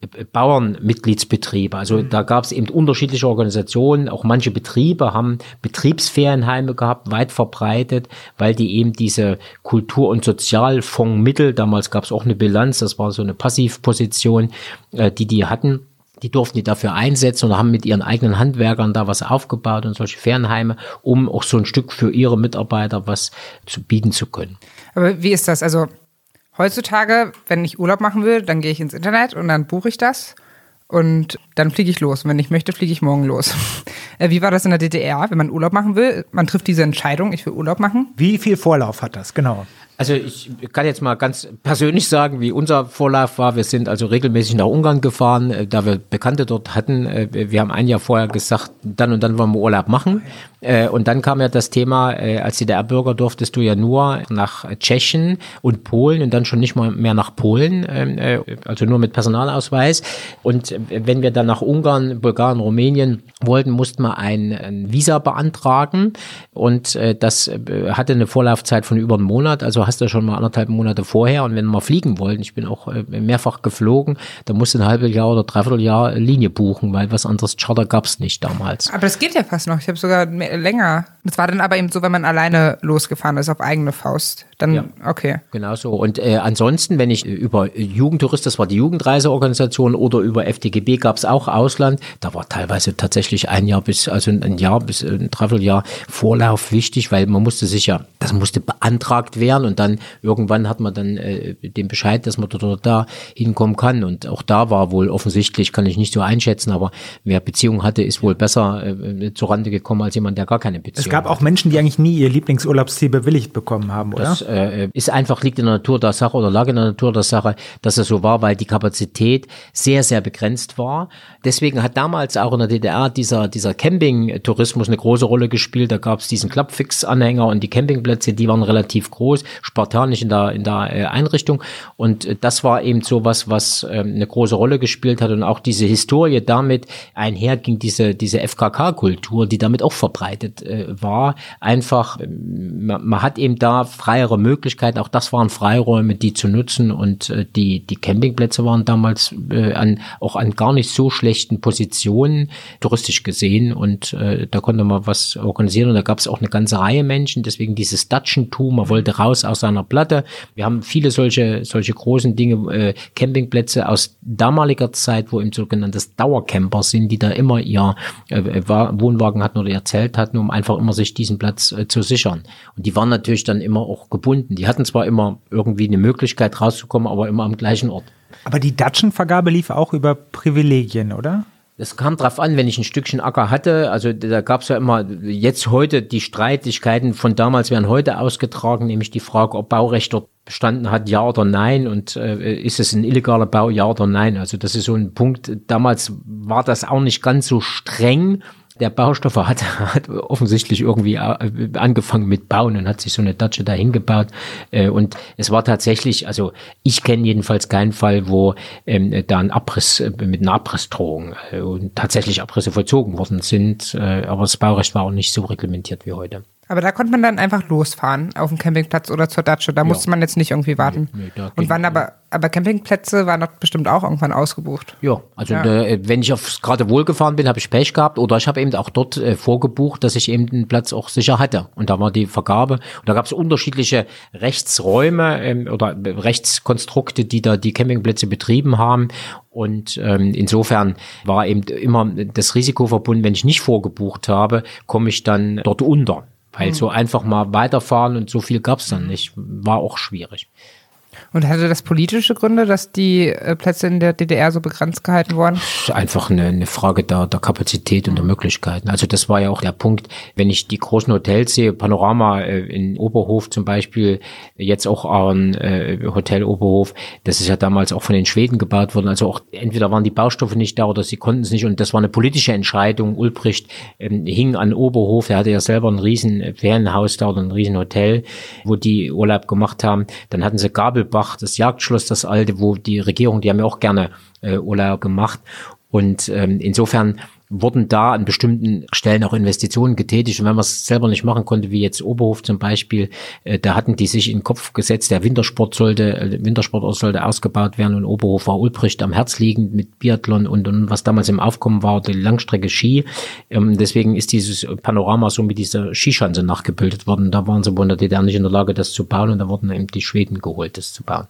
äh, Bauernmitgliedsbetriebe. Also da gab es eben unterschiedliche Organisationen. Auch manche Betriebe haben Betriebsferienheime gehabt, weit verbreitet, weil die eben diese Kultur- und Sozialfondsmittel, damals gab es auch eine Bilanz, das war so eine Passivposition, äh, die die hatten. Die durften die dafür einsetzen und haben mit ihren eigenen Handwerkern da was aufgebaut und solche Ferienheime, um auch so ein Stück für ihre Mitarbeiter was zu bieten zu können. Aber wie ist das? Also heutzutage, wenn ich Urlaub machen will, dann gehe ich ins Internet und dann buche ich das und dann fliege ich los. Und wenn ich möchte, fliege ich morgen los. Äh, Wie war das in der DDR, wenn man Urlaub machen will? Man trifft diese Entscheidung, ich will Urlaub machen. Wie viel Vorlauf hat das? Genau. Also ich kann jetzt mal ganz persönlich sagen, wie unser Vorlauf war. Wir sind also regelmäßig nach Ungarn gefahren, äh, da wir Bekannte dort hatten. Äh, Wir haben ein Jahr vorher gesagt, dann und dann wollen wir Urlaub machen. Äh, Und dann kam ja das Thema, als DDR-Bürger durftest du ja nur nach Tschechien und Polen und dann schon nicht mal mehr nach Polen, ähm, äh, also nur mit Personalausweis. Und wenn wir dann nach Ungarn, Bulgarien, Rumänien wollten, mussten wir ein, Visa beantragen. Und das hatte eine Vorlaufzeit von über einem Monat, also hast du schon mal anderthalb Monate vorher. Und wenn wir fliegen wollten, ich bin auch äh, mehrfach geflogen, da musst du ein halbes Jahr oder dreiviertel Jahr Linie buchen, weil was anderes Charter gab es nicht damals. Aber das geht ja fast noch. Ich habe sogar mehr, länger. Das war dann aber eben so, wenn man alleine losgefahren ist auf eigene Faust. Dann, Ja. okay. Genau so. Und äh, ansonsten, wenn ich äh, über Jugendtourist, das war die Jugendreiseorganisation, oder über FDGB gab es auch Ausland, da war teilweise tatsächlich ein Jahr bis, also ein Jahr bis ein Dreivierteljahr Vorlauf wichtig, weil man musste sich ja, das musste beantragt werden und dann irgendwann hat man dann äh, den Bescheid, dass man dort oder da hinkommen kann. Und auch da war wohl offensichtlich, kann ich nicht so einschätzen, aber wer Beziehung hatte, ist wohl besser äh, zurande gekommen als jemand, der gar keine Beziehung Es gab auch Menschen, die eigentlich nie ihr Lieblingsurlaubsziel bewilligt bekommen haben, oder? Das äh, ist einfach, liegt in der Natur der Sache oder lag in der Natur der Sache, dass es so war, weil die Kapazität sehr, sehr begrenzt war. Deswegen hat damals auch in der DDR dieser, dieser Camping-Tourismus eine große Rolle gespielt. Da gab es diesen Clubfix-Anhänger und die Campingplätze, die waren relativ groß, spartanisch in der, in der äh, Einrichtung. Und äh, das war eben so was, was äh, eine große Rolle gespielt hat. Und auch diese Historie damit einherging, diese, diese FKK-Kultur, die damit auch verbreitet äh, war. Einfach, ähm, man, man hat eben da freiere Möglichkeiten, auch das waren Freiräume, die zu nutzen. Und die, die Campingplätze waren damals an, auch an gar nicht so schlechten Positionen touristisch gesehen. Und äh, da konnte man was organisieren. Und da gab es auch eine ganze Reihe Menschen, deswegen dieses Datschentum, man wollte raus aus seiner Platte. Wir haben viele solche, solche großen Dinge, äh, Campingplätze aus damaliger Zeit, wo eben sogenanntes Dauercamper sind, die da immer ihr äh, Wohnwagen hatten oder ihr Zelt hatten, um einfach immer sich diesen Platz äh, zu sichern. Und die waren natürlich dann immer auch gebunden. Die hatten zwar immer irgendwie eine Möglichkeit rauszukommen, aber immer am gleichen Ort. Aber die Datschenvergabe lief auch über Privilegien, oder? Es kam drauf an, wenn ich ein Stückchen Acker hatte. Also da gab es ja immer jetzt heute die Streitigkeiten von damals werden heute ausgetragen, nämlich die Frage, ob Baurecht dort bestanden hat, ja oder nein, und äh, ist es ein illegaler Bau, ja oder nein. Also das ist so ein Punkt. Damals war das auch nicht ganz so streng der Baustoffer hat, hat offensichtlich irgendwie äh, angefangen mit Bauen und hat sich so eine Datsche dahin gebaut. Äh, und es war tatsächlich, also ich kenne jedenfalls keinen Fall, wo ähm, da ein Abriss äh, mit einer Abrissdrohung und tatsächlich Abrisse vollzogen worden sind. aber das Baurecht war auch nicht so reglementiert wie heute. Aber da konnte man dann einfach losfahren auf dem Campingplatz oder zur Datsche. Da ja. musste man jetzt nicht irgendwie warten. Nee, nee, und wann aber, aber Campingplätze waren doch bestimmt auch irgendwann ausgebucht. Ja, also ja. Äh, wenn ich aufs gerade wohl gefahren bin, habe ich Pech gehabt oder ich habe eben auch dort äh, vorgebucht, dass ich eben den Platz auch sicher hatte. Und da war die Vergabe. Und da gab es unterschiedliche Rechtsräume ähm, oder Rechtskonstrukte, die da die Campingplätze betrieben haben. Und ähm, insofern war eben immer das Risiko verbunden, wenn ich nicht vorgebucht habe, komme ich dann dort unter. Weil mhm. so einfach mal weiterfahren und so viel gab's dann nicht. War auch schwierig. Und hatte das politische Gründe, dass die äh, Plätze in der DDR so begrenzt gehalten wurden? Einfach eine, eine Frage der, der Kapazität und der Möglichkeiten. Also das war ja auch der Punkt, wenn ich die großen Hotels sehe, Panorama äh, in Oberhof zum Beispiel, jetzt auch ein äh, Hotel Oberhof, das ist ja damals auch von den Schweden gebaut worden. Also auch entweder waren die Baustoffe nicht da oder sie konnten es nicht. Und das war eine politische Entscheidung. Ulbricht ähm, hing an Oberhof, er hatte ja selber ein riesen Ferienhaus da oder ein riesen Hotel, wo die Urlaub gemacht haben. Dann hatten sie Gabelbach Bach, das Jagdschloss, das alte, wo die Regierung, die haben ja auch gerne äh, Urlaub gemacht. Und ähm, insofern wurden da an bestimmten Stellen auch Investitionen getätigt. Und wenn man es selber nicht machen konnte, wie jetzt Oberhof zum Beispiel, äh, da hatten die sich in den Kopf gesetzt, der Wintersport sollte, äh, Wintersport sollte ausgebaut werden und Oberhof war Ulbricht am Herz liegend mit Biathlon und, und was damals im Aufkommen war, die Langstrecke Ski. Ähm, deswegen ist dieses Panorama so mit dieser Skischanze nachgebildet worden. Da waren sie wohl in der DDR nicht in der Lage, das zu bauen und da wurden eben die Schweden geholt, das zu bauen.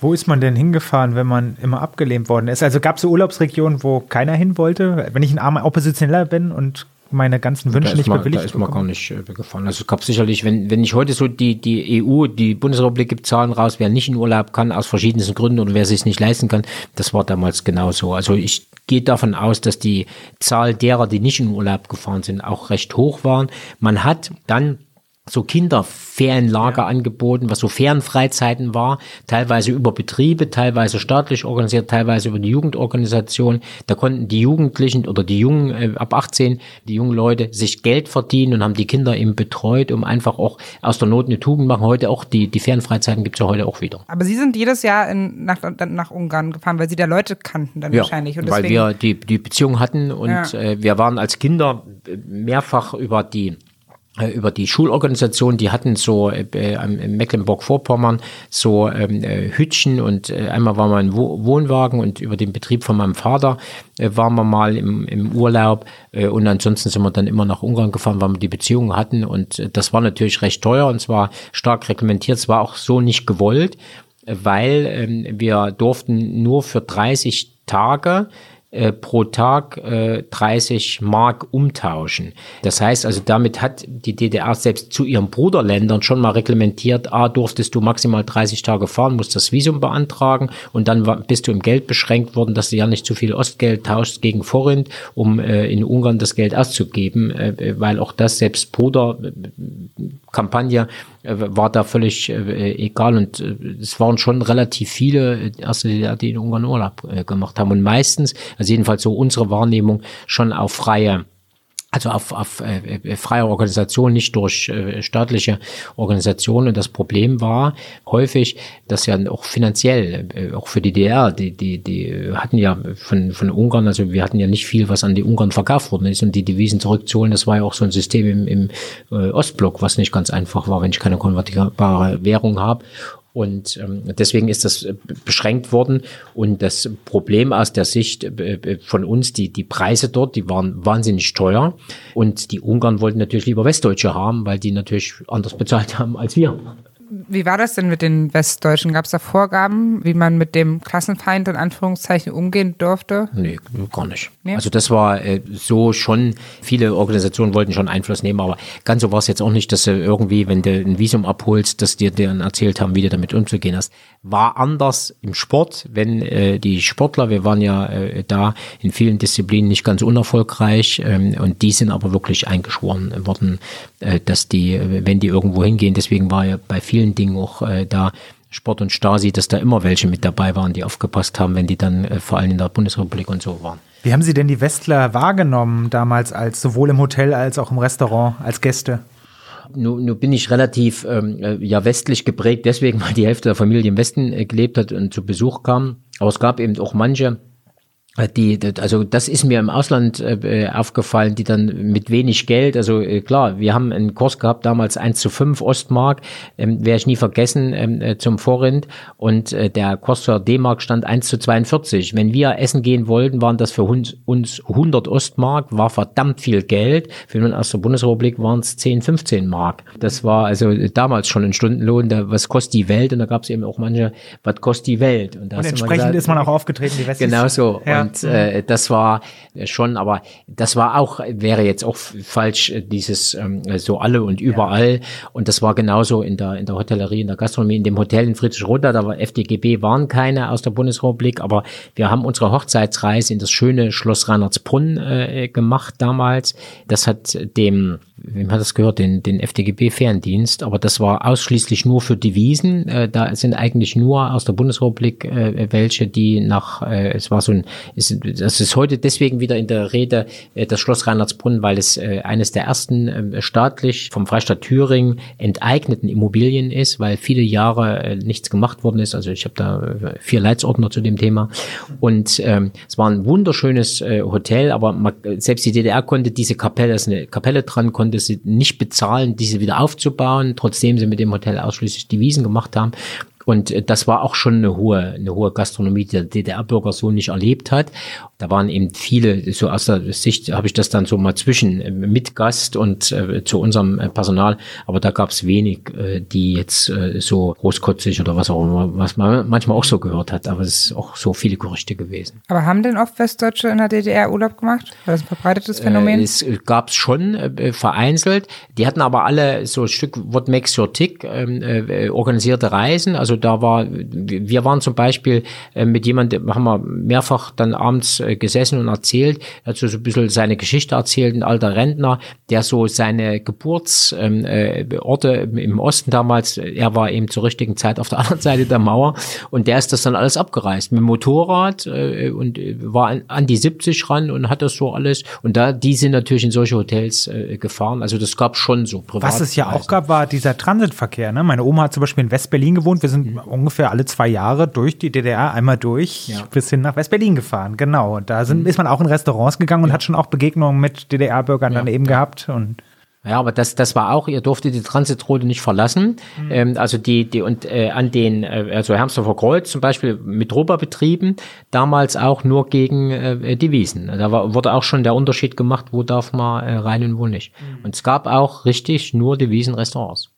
Wo ist man denn hingefahren, wenn man immer abgelehnt worden ist? Also gab es so Urlaubsregionen, wo keiner hin wollte? Wenn ich ein armer Oppositioneller bin und meine ganzen Wünsche nicht man, bewilligt Da ist man gar nicht äh, gefahren. Also es gab sicherlich, wenn, wenn ich heute so die, die EU, die Bundesrepublik gibt Zahlen raus, wer nicht in Urlaub kann, aus verschiedensten Gründen oder wer sich nicht leisten kann, das war damals genauso. Also ich gehe davon aus, dass die Zahl derer, die nicht in Urlaub gefahren sind, auch recht hoch waren. Man hat dann so Kinderferienlager angeboten, was so Ferienfreizeiten war, teilweise über Betriebe, teilweise staatlich organisiert, teilweise über die Jugendorganisation. Da konnten die Jugendlichen oder die Jungen äh, ab 18, die jungen Leute sich Geld verdienen und haben die Kinder eben betreut, um einfach auch aus der Not eine Tugend machen. Heute auch die, die Ferienfreizeiten gibt's ja heute auch wieder. Aber Sie sind jedes Jahr in, nach, nach Ungarn gefahren, weil Sie da Leute kannten dann ja, wahrscheinlich. Und weil wir die, die Beziehung hatten und ja. äh, wir waren als Kinder mehrfach über die über die Schulorganisation, die hatten so äh, in Mecklenburg-Vorpommern so ähm, äh, Hütchen und äh, einmal waren wir in Wo Wohnwagen und über den Betrieb von meinem Vater äh, waren wir mal im, im Urlaub äh, und ansonsten sind wir dann immer nach Ungarn gefahren, weil wir die Beziehungen hatten und äh, das war natürlich recht teuer und zwar stark reglementiert, es war auch so nicht gewollt, weil ähm, wir durften nur für 30 Tage äh, pro Tag äh, 30 Mark umtauschen. Das heißt also, damit hat die DDR selbst zu ihren Bruderländern schon mal reglementiert, ah, durftest du maximal 30 Tage fahren, musst das Visum beantragen und dann bist du im Geld beschränkt worden, dass du ja nicht zu viel Ostgeld tauschst gegen Forint, um äh, in Ungarn das Geld auszugeben, äh, weil auch das selbst Bruderkampagne äh, war da völlig äh, egal und äh, es waren schon relativ viele erste die in Ungarn Urlaub äh, gemacht haben und meistens also jedenfalls so unsere Wahrnehmung, schon auf freie also auf, auf äh, äh, freie Organisation, nicht durch äh, staatliche Organisationen. Und das Problem war häufig, dass ja auch finanziell, äh, auch für die DR, die, die, die hatten ja von, von Ungarn, also wir hatten ja nicht viel, was an die Ungarn verkauft worden ist und die Devisen zurückzuholen, das war ja auch so ein System im, im äh, Ostblock, was nicht ganz einfach war, wenn ich keine konvertierbare Währung habe. Und ähm, deswegen ist das äh, beschränkt worden. Und das Problem aus der Sicht äh, äh, von uns, die, die Preise dort, die waren wahnsinnig teuer. Und die Ungarn wollten natürlich lieber Westdeutsche haben, weil die natürlich anders bezahlt haben als wir. Wie war das denn mit den Westdeutschen? Gab es da Vorgaben, wie man mit dem Klassenfeind in Anführungszeichen umgehen durfte? Nee, gar nicht. Nee? Also das war äh, so schon, viele Organisationen wollten schon Einfluss nehmen, aber ganz so war es jetzt auch nicht, dass du irgendwie, wenn du ein Visum abholst, dass dir dann erzählt haben, wie du damit umzugehen hast. War anders im Sport, wenn äh, die Sportler, wir waren ja äh, da in vielen Disziplinen nicht ganz unerfolgreich ähm, und die sind aber wirklich eingeschworen worden, dass die, wenn die irgendwo hingehen, deswegen war ja bei vielen Dingen auch äh, da Sport und Stasi, dass da immer welche mit dabei waren, die aufgepasst haben, wenn die dann äh, vor allem in der Bundesrepublik und so waren. Wie haben Sie denn die Westler wahrgenommen damals als sowohl im Hotel als auch im Restaurant als Gäste? Nun, nun bin ich relativ ähm, äh, ja westlich geprägt, deswegen weil die Hälfte der Familie im Westen äh, gelebt hat und zu Besuch kam. Aber es gab eben auch manche, äh, die, also das ist mir im Ausland äh, aufgefallen, die dann mit wenig Geld, also äh, klar, wir haben einen Kurs gehabt, damals 1 zu 5 Ostmark, ähm, werde ich nie vergessen, ähm, äh, zum Vorrind und äh, der Kurs für D-Mark stand 1 zu 42. Wenn wir essen gehen wollten, waren das für uns, uns 100 Ostmark, war verdammt viel Geld, für uns aus der Bundesrepublik waren es 10, 15 Mark. Das war also damals schon ein Stundenlohn, da, was kostet die Welt und da gab es eben auch manche, was kostet die Welt. Und, und entsprechend gesagt, ist man auch aufgetreten, die Westis. Genau so. Ja. Und äh, das war schon, aber das war auch, wäre jetzt auch falsch, dieses ähm, so alle und überall. Ja. Und das war genauso in der, in der Hotellerie, in der Gastronomie, in dem Hotel in Friedrichroda, da war FDGB, waren keine aus der Bundesrepublik, aber wir haben unsere Hochzeitsreise in das schöne Schloss Reinhardsbrunn äh, gemacht damals. Das hat dem wem hat das gehört, den, den FDGB-Ferndienst, aber das war ausschließlich nur für Devisen. Äh, da sind eigentlich nur aus der Bundesrepublik äh, welche, die nach, äh, es war so ein, ist, das ist heute deswegen wieder in der Rede, äh, das Schloss Reinhardsbrunn, weil es äh, eines der ersten äh, staatlich vom Freistaat Thüringen enteigneten Immobilien ist, weil viele Jahre äh, nichts gemacht worden ist. Also ich habe da äh, vier Leitsordner zu dem Thema. Und ähm, es war ein wunderschönes äh, Hotel, aber man, selbst die DDR konnte diese Kapelle, da ist eine Kapelle dran, konnte sie nicht bezahlen, diese wieder aufzubauen, trotzdem sie mit dem Hotel ausschließlich Devisen gemacht haben. Und äh, das war auch schon eine hohe, eine hohe Gastronomie, die der DDR-Bürger so nicht erlebt hat. Da waren eben viele, so aus der Sicht habe ich das dann so mal zwischen äh, mit Gast und äh, zu unserem äh, Personal, aber da gab es wenig, äh, die jetzt äh, so großkotzig oder was auch immer, was man manchmal auch so gehört hat, aber es ist auch so viele Gerüchte gewesen. Aber haben denn oft Westdeutsche in der DDR Urlaub gemacht? War das ein verbreitetes Phänomen? Es gab es schon vereinzelt. Die hatten aber alle so ein Stück What makes your tick ähm, äh, organisierte Reisen. Also da war, wir waren zum Beispiel äh, mit jemandem, haben wir mehrfach dann abends äh, gesessen und erzählt, er hat so ein bisschen seine Geschichte erzählt, ein alter Rentner, der so seine Geburtsorte ähm, äh, im Osten damals, er war eben zur richtigen Zeit auf der anderen Seite der Mauer und der ist das dann alles abgereist mit dem Motorrad und war an, an, die 70 ran und hat das so alles und da, die sind natürlich in solche Hotels gefahren, also das gab schon so privat. Was es ja auch gab, war dieser Transitverkehr, ne? Meine Oma hat zum Beispiel in West-Berlin gewohnt, wir sind mhm. ungefähr alle zwei Jahre durch die DDR einmal durch ja. bis hin nach West-Berlin gefahren, genau und da sind, mhm. ist man auch in Restaurants gegangen und hat schon auch Begegnungen mit DDR-Bürgern dann eben gehabt und ja, aber das, das war auch, ihr durftet die Transitroute nicht verlassen. Mhm. Ähm, also die, die und äh, an den, äh, also Hermsdorfer Kreuz zum Beispiel mit Rober betrieben, damals auch nur gegen äh, Devisen. Da war, wurde auch schon der Unterschied gemacht, wo darf man äh, rein und wo nicht. Mhm. Und es gab auch richtig nur Devisenrestaurants.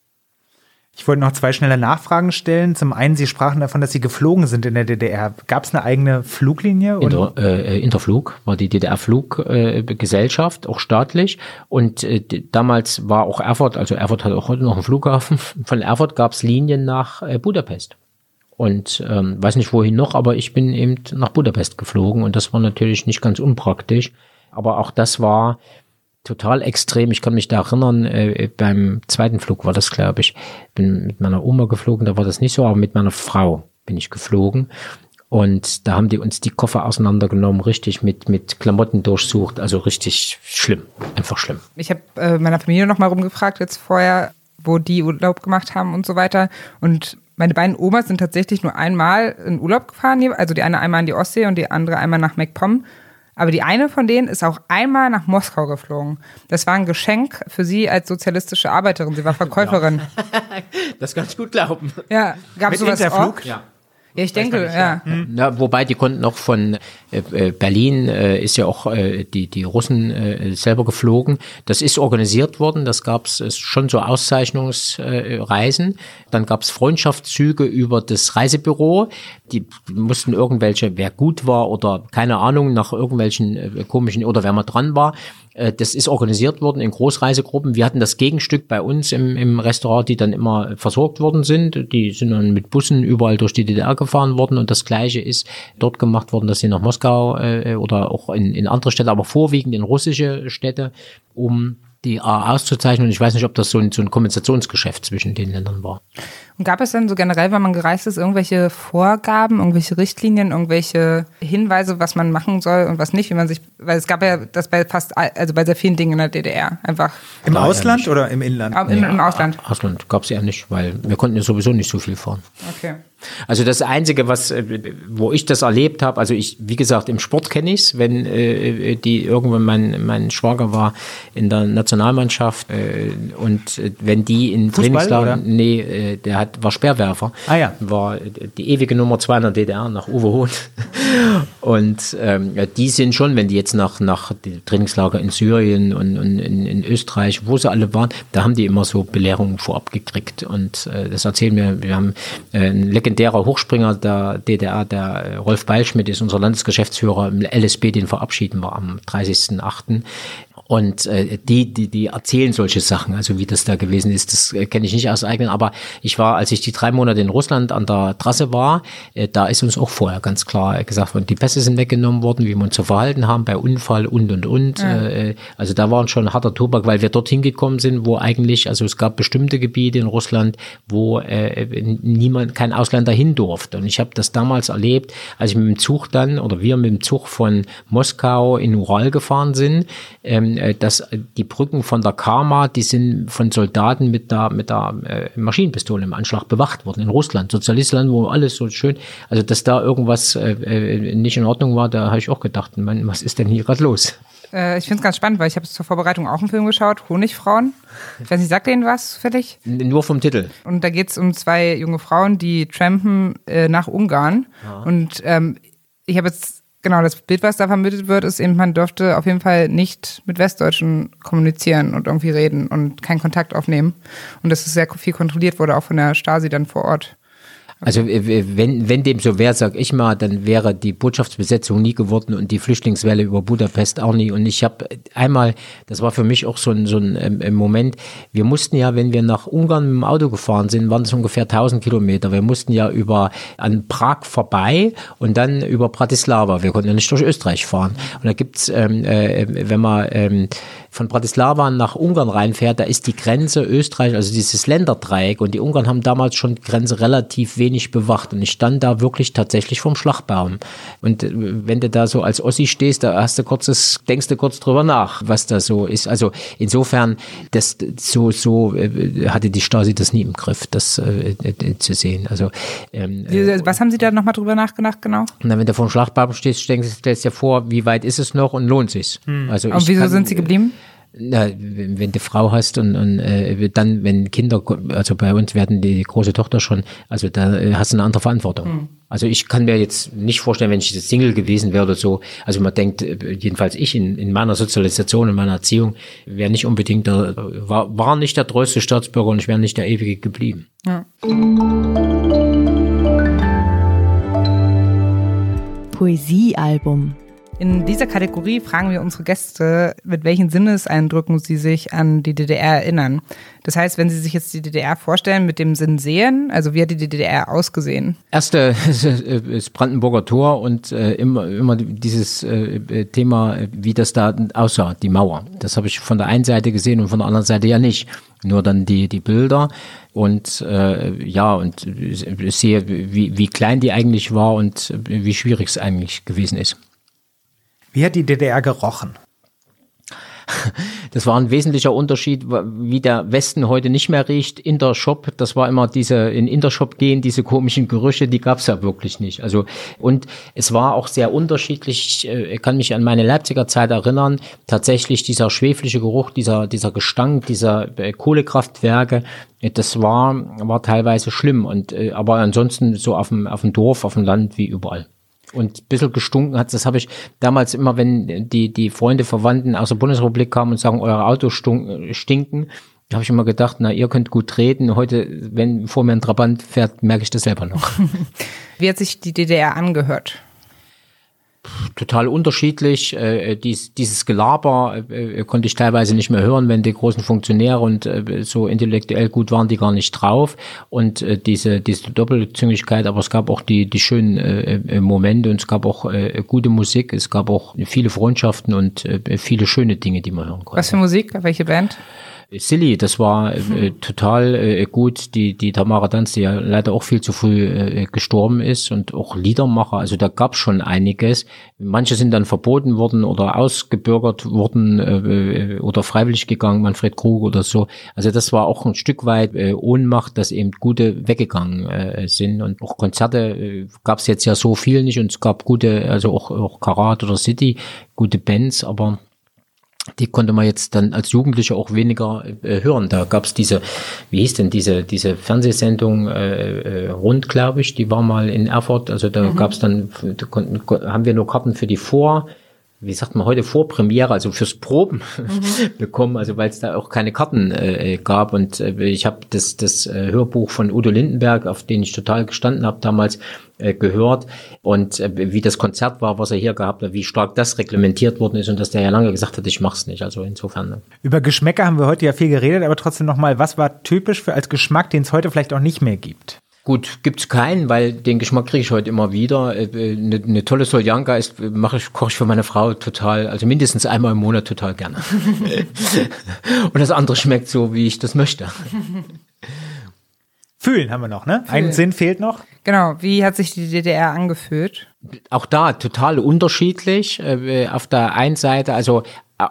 Ich wollte noch zwei schnelle Nachfragen stellen. Zum einen, Sie sprachen davon, dass Sie geflogen sind in der DDR. Gab es eine eigene Fluglinie? Inter, äh, Interflug war die DDR-Fluggesellschaft, äh, auch staatlich. Und äh, damals war auch Erfurt, also Erfurt hat auch heute noch einen Flughafen. Von Erfurt gab es Linien nach äh, Budapest. Und ähm, weiß nicht wohin noch, aber ich bin eben nach Budapest geflogen und das war natürlich nicht ganz unpraktisch. Aber auch das war total extrem. Ich kann mich da erinnern, äh, beim zweiten Flug war das, glaube ich, bin mit meiner Oma geflogen, da war das nicht so, aber mit meiner Frau bin ich geflogen. Und da haben die uns die Koffer auseinandergenommen, richtig mit, mit Klamotten durchsucht. Also richtig schlimm, einfach schlimm. Ich habe äh, meiner Familie noch mal rumgefragt jetzt vorher, wo die Urlaub gemacht haben und so weiter. Und meine beiden Omas sind tatsächlich nur einmal in Urlaub gefahren, also die eine einmal in die Ostsee und die andere einmal nach MacPom. Aber die eine von denen ist auch einmal nach Moskau geflogen. Das war ein Geschenk für sie als sozialistische Arbeiterin. Sie war Verkäuferin. das kann ich gut glauben. Ja, gab es sowas Interflug? auch? Ja. Ja, ich denke, nicht, ja. Hm. Na, wobei die konnten auch von Berlin äh, ist ja auch äh, die die Russen äh, selber geflogen. Das ist organisiert worden. Das gab es schon so Auszeichnungsreisen. Dann gab es Freundschaftszüge über das Reisebüro. Die mussten irgendwelche, wer gut war oder keine Ahnung nach irgendwelchen äh, komischen oder wer mal dran war, äh, das ist organisiert worden in Großreisegruppen. Wir hatten das Gegenstück bei uns im, im Restaurant, die dann immer versorgt worden sind. Die sind dann mit Bussen überall durch die DDR gefahren worden und das Gleiche ist dort gemacht worden, dass sie nach Moskau äh, oder auch in, in andere Städte, aber vorwiegend in russische Städte, um die A auszuzeichnen. Und ich weiß nicht, ob das so ein, so ein Kompensationsgeschäft zwischen den Ländern war. Und gab es denn so generell, wenn man gereist ist, irgendwelche Vorgaben, irgendwelche Richtlinien, irgendwelche Hinweise, was man machen soll und was nicht, wie man sich, weil es gab ja das bei fast, also bei sehr vielen Dingen in der DDR einfach. Im Ausland oder im Inland? Im, nee, im Ausland. Ausland gab es ja nicht, weil wir konnten ja sowieso nicht so viel fahren. Okay. Also das Einzige, was, äh, wo ich das erlebt habe, also ich, wie gesagt, im Sport kenne ich es, wenn äh, die irgendwann mein, mein Schwager war in der Nationalmannschaft äh, und äh, wenn die in Trainingslager, nee, äh, der hat, war Speerwerfer, ah, ja. war die ewige Nummer zwei in der DDR nach Uwe Hohn. und ähm, die sind schon, wenn die jetzt nach, nach Trainingslager in Syrien und, und in, in, Österreich, wo sie alle waren, da haben die immer so Belehrungen vorab gekriegt und äh, das erzählen wir, wir haben äh, ein legendärer Hochspringer der DDR, der Rolf Beilschmidt ist unser Landesgeschäftsführer im LSB, den verabschieden wir am 30.08. Und äh, die, die, die erzählen solche Sachen, also wie das da gewesen ist, das äh, kenne ich nicht aus eigenen. Aber ich war, als ich die drei Monate in Russland an der Trasse war, äh, da ist uns auch vorher ganz klar gesagt worden, die Pässe sind weggenommen worden, wie wir uns zu verhalten haben bei Unfall und und und. Ja. Äh, also da waren schon harter Tobak, weil wir dorthin gekommen sind, wo eigentlich, also es gab bestimmte Gebiete in Russland, wo äh, niemand, kein Ausländer hin durfte. Und ich habe das damals erlebt, als ich mit dem Zug dann oder wir mit dem Zug von Moskau in Ural gefahren sind. Ähm, äh, dass die Brücken von der Karma, die sind von Soldaten mit der, mit der äh, Maschinenpistole im Anschlag bewacht worden in Russland, Sozialistland, wo alles so schön, also dass da irgendwas äh, äh nicht in Ordnung war, da habe ich auch gedacht, man, was ist denn hier gerade los? Äh, ich finde es ganz spannend, weil ich habe zur Vorbereitung auch einen Film geschaut, Honigfrauen. Ich weiß nicht, sagt Ihnen was zufällig? Nur vom Titel. Und da geht es um zwei junge Frauen, die trampen äh, nach Ungarn. Ja. Und ähm, ich habe jetzt genau, das Bild, was da vermittelt wird, ist eben, man dürfte auf jeden Fall nicht mit Westdeutschen kommunizieren und irgendwie reden und keinen Kontakt aufnehmen. Und dass es sehr viel kontrolliert wurde, auch von der Stasi dann vor Ort. Also wenn, wenn dem so wäre, sag ich mal, dann wäre die Botschaftsbesetzung nie geworden und die Flüchtlingswelle über Budapest auch nie. Und ich habe einmal, das war für mich auch so ein, so ein ähm, Moment, wir mussten ja, wenn wir nach Ungarn mit dem Auto gefahren sind, waren es ungefähr 1000 Kilometer. Wir mussten ja über an Prag vorbei und dann über Bratislava. Wir konnten ja nicht durch Österreich fahren. Und da gibt's, ähm, äh, wenn man ähm, von Bratislava nach Ungarn reinfährt, da ist die Grenze Österreich, also dieses Länderdreieck und die Ungarn haben damals schon die Grenze relativ wenig bewacht und ich stand da wirklich tatsächlich vom Schlagbaum. Und äh, wenn du da so als Ossi stehst, da hast du kurzes, denkst du kurz drüber nach, was da so ist. Also insofern, das so, so äh, hatte die Stasi das nie im Griff, das äh, äh zu sehen. Also ähm, was haben Sie da nochmal drüber nachgedacht, genau? Na, wenn du vor dem Schlagbaum stehst, stellst du dir vor, wie weit ist es noch und lohnt sich's? Hm. Also und wieso kann, sind Sie geblieben? Na, wenn, wenn du Frau hast und, und äh, dann, wenn Kinder, also bei uns werden die große Tochter schon, also da äh, hast du eine andere Verantwortung. Mhm. Also ich kann mir jetzt nicht vorstellen, wenn ich jetzt Single gewesen wäre oder so. Also man denkt, äh, jedenfalls ich in, in meiner Sozialisation, in meiner Erziehung, wäre nicht unbedingt der, war, war nicht der treueste Staatsbürger und ich wäre nicht der ewige geblieben. Ja. Poesiealbum in dieser Kategorie fragen wir unsere Gäste, mit welchen Sinneseindrücken sie sich an die DDR erinnern. Das heißt, wenn sie sich jetzt die DDR vorstellen, mit dem Sinn sehen, also wie hat die DDR ausgesehen? Erste ist Brandenburger Tor und äh, immer, immer dieses äh, Thema, wie das da aussah, die Mauer. Das habe ich von der einen Seite gesehen und von der anderen Seite ja nicht. Nur dann die, die Bilder und äh, ja, und sehe, wie, wie klein die eigentlich war und wie schwierig es eigentlich gewesen ist. Wie hat die DDR gerochen? Das war ein wesentlicher Unterschied, wie der Westen heute nicht mehr riecht. Intershop, das war immer diese, in Intershop gehen, diese komischen Gerüche, die gab's ja wirklich nicht. Also, und es war auch sehr unterschiedlich. Ich kann mich an meine Leipziger Zeit erinnern. Tatsächlich dieser schwefliche Geruch, dieser, dieser Gestank, dieser äh, Kohlekraftwerke, das war, war teilweise schlimm. Und, äh, aber ansonsten so auf dem, auf dem Dorf, auf dem Land wie überall und ein bisschen gestunken hat. Das habe ich damals immer, wenn die, die Freunde, Verwandten aus der Bundesrepublik kamen und sagen, eure Autos stinken, habe ich immer gedacht, na, ihr könnt gut reden. Heute, wenn vor mir ein Trabant fährt, merke ich das selber noch. Wie hat sich die DDR angehört? Total unterschiedlich. Äh, dies, dieses Gelaber äh, konnte ich teilweise nicht mehr hören, wenn die großen Funktionäre und äh, so intellektuell gut waren, die gar nicht drauf. Und äh, diese, diese Doppelzüngigkeit, aber es gab auch die, die schönen äh, äh Momente und es gab auch äh, gute Musik, es gab auch viele Freundschaften und äh, viele schöne Dinge, die man hören konnte. Was für Musik? Welche Band? Silly, das war äh, total äh, gut. Die, die Tamara Danz, die ja leider auch viel zu früh äh, gestorben ist und auch Liedermacher, also da gab's schon einiges. Manche sind dann verboten worden oder ausgebürgert worden äh, oder freiwillig gegangen, Manfred Krug oder so. Also das war auch ein Stück weit äh, Ohnmacht, dass eben gute weggegangen äh, sind. Und auch Konzerte äh, gab's jetzt ja so viel nicht und es gab gute, also auch, auch Karat oder City, gute Bands, aber die konnte man jetzt dann als Jugendliche auch weniger äh, hören. Da gab es diese, wie hieß denn diese diese Fernsehsendung äh, äh, rund, glaube ich, die war mal in Erfurt. Also da mhm. gab es dann, da konnten, haben wir nur Karten für die Vor wie sagt man heute, Vorpremiere, also fürs Proben mhm. bekommen, also weil es da auch keine Karten äh, gab. Und äh, ich habe das, das äh, Hörbuch von Udo Lindenberg, auf den ich total gestanden habe damals, äh, gehört. Und äh, wie das Konzert war, was er hier gehabt hat, wie stark das reglementiert worden ist und dass der ja lange gesagt hat, ich mach's nicht. Also insofern. Ne. Über Geschmäcker haben wir heute ja viel geredet, aber trotzdem nochmal, was war typisch für als Geschmack, den es heute vielleicht auch nicht mehr gibt? Gut, gibt's keinen, weil den Geschmack kriege ich heute immer wieder. Eine, äh, eine äh, tolle Soljanka ist, mache ich, koche ich für meine Frau total, also mindestens einmal im Monat total gerne. Und das andere schmeckt so, wie ich das möchte. Fühlen haben wir noch, ne? Ein Sinn fehlt noch. Genau. Wie hat sich die DDR angefühlt? Auch da total unterschiedlich. Äh, auf der einen Seite, also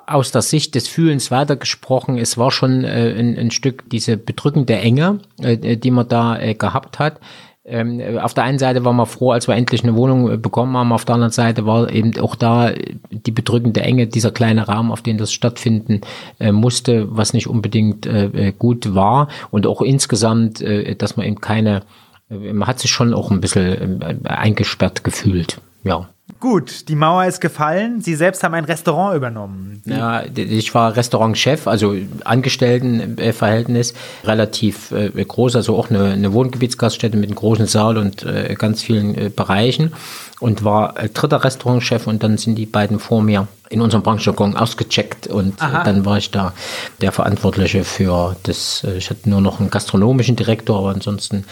aus der Sicht des Fühlens weitergesprochen, es war schon äh, ein, ein, Stück diese bedrückende Enge, äh, die man da äh, gehabt hat. Ähm, auf der einen Seite war man froh, als wir endlich eine Wohnung äh, bekommen haben, auf der anderen Seite war eben auch da die bedrückende Enge, dieser kleine Raum, auf dem das stattfinden äh, musste, was nicht unbedingt äh, gut war und auch insgesamt, dass man eben keine, man hat sich schon auch ein bisschen eingesperrt gefühlt, ja. Gut, die Mauer ist gefallen. Sie selbst haben ein Restaurant übernommen. Ja, ich war Restaurantchef, also Angestelltenverhältnis, relativ äh, groß, also auch eine, eine Wohngebietsgaststätte mit einem großen Saal und äh, ganz vielen äh, Bereichen und war äh, dritter Restaurantchef und dann sind die beiden vor mir in unserem Branchenjargon ausgecheckt und äh, Aha. dann war ich da der Verantwortliche für das, äh, ich hatte nur noch einen gastronomischen Direktor, aber ansonsten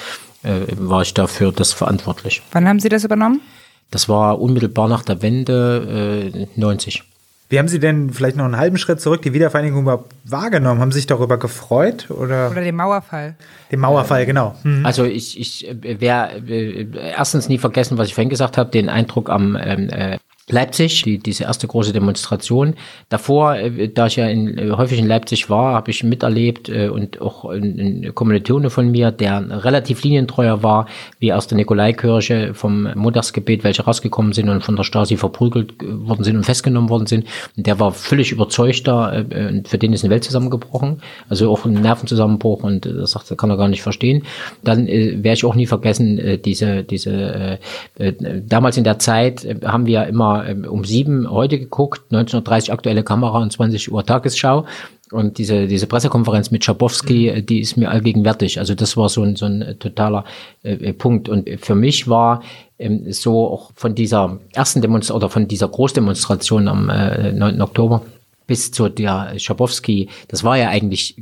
war ich dafür das verantwortlich. Wann haben Sie das übernommen? Das war unmittelbar nach der Wende äh, 90. Wie haben Sie denn vielleicht noch einen halben Schritt zurück die Wiedervereinigung überhaupt wahrgenommen? Haben Sie sich darüber gefreut? Oder, oder den Mauerfall? Den Mauerfall, genau. Mhm. Also ich, ich werde äh, erstens nie vergessen, was ich vorhin gesagt habe, den Eindruck am ähm, äh, Leipzig, die, diese erste große Demonstration. Davor, äh, da ich ja in, äh, häufig in Leipzig war, habe ich miterlebt äh, und auch ein Kommilitone von mir, der relativ linientreuer war, wie aus der Nikolaikirche vom Montagsgebet, welche rausgekommen sind und von der Stasi verprügelt worden sind und festgenommen worden sind. Und der war völlig überzeugt da, äh, für den ist eine Welt zusammengebrochen, also auch ein Nervenzusammenbruch und äh, das sagt, kann er gar nicht verstehen. Dann äh, werde ich auch nie vergessen, äh, diese, diese, äh, äh, damals in der Zeit äh, haben wir immer ähm, um sieben heute geguckt, 1930 aktuelle Kamera und 20 Uhr Tagesschau. Und diese, diese Pressekonferenz mit Schabowski, mhm. die ist mir allgegenwärtig. Also das war so ein, so ein äh, totaler äh, Punkt. Und für mich war ähm, so auch von dieser ersten Demonstration oder von dieser Großdemonstration am äh, 9. Oktober bis zu der Schabowski, das war ja eigentlich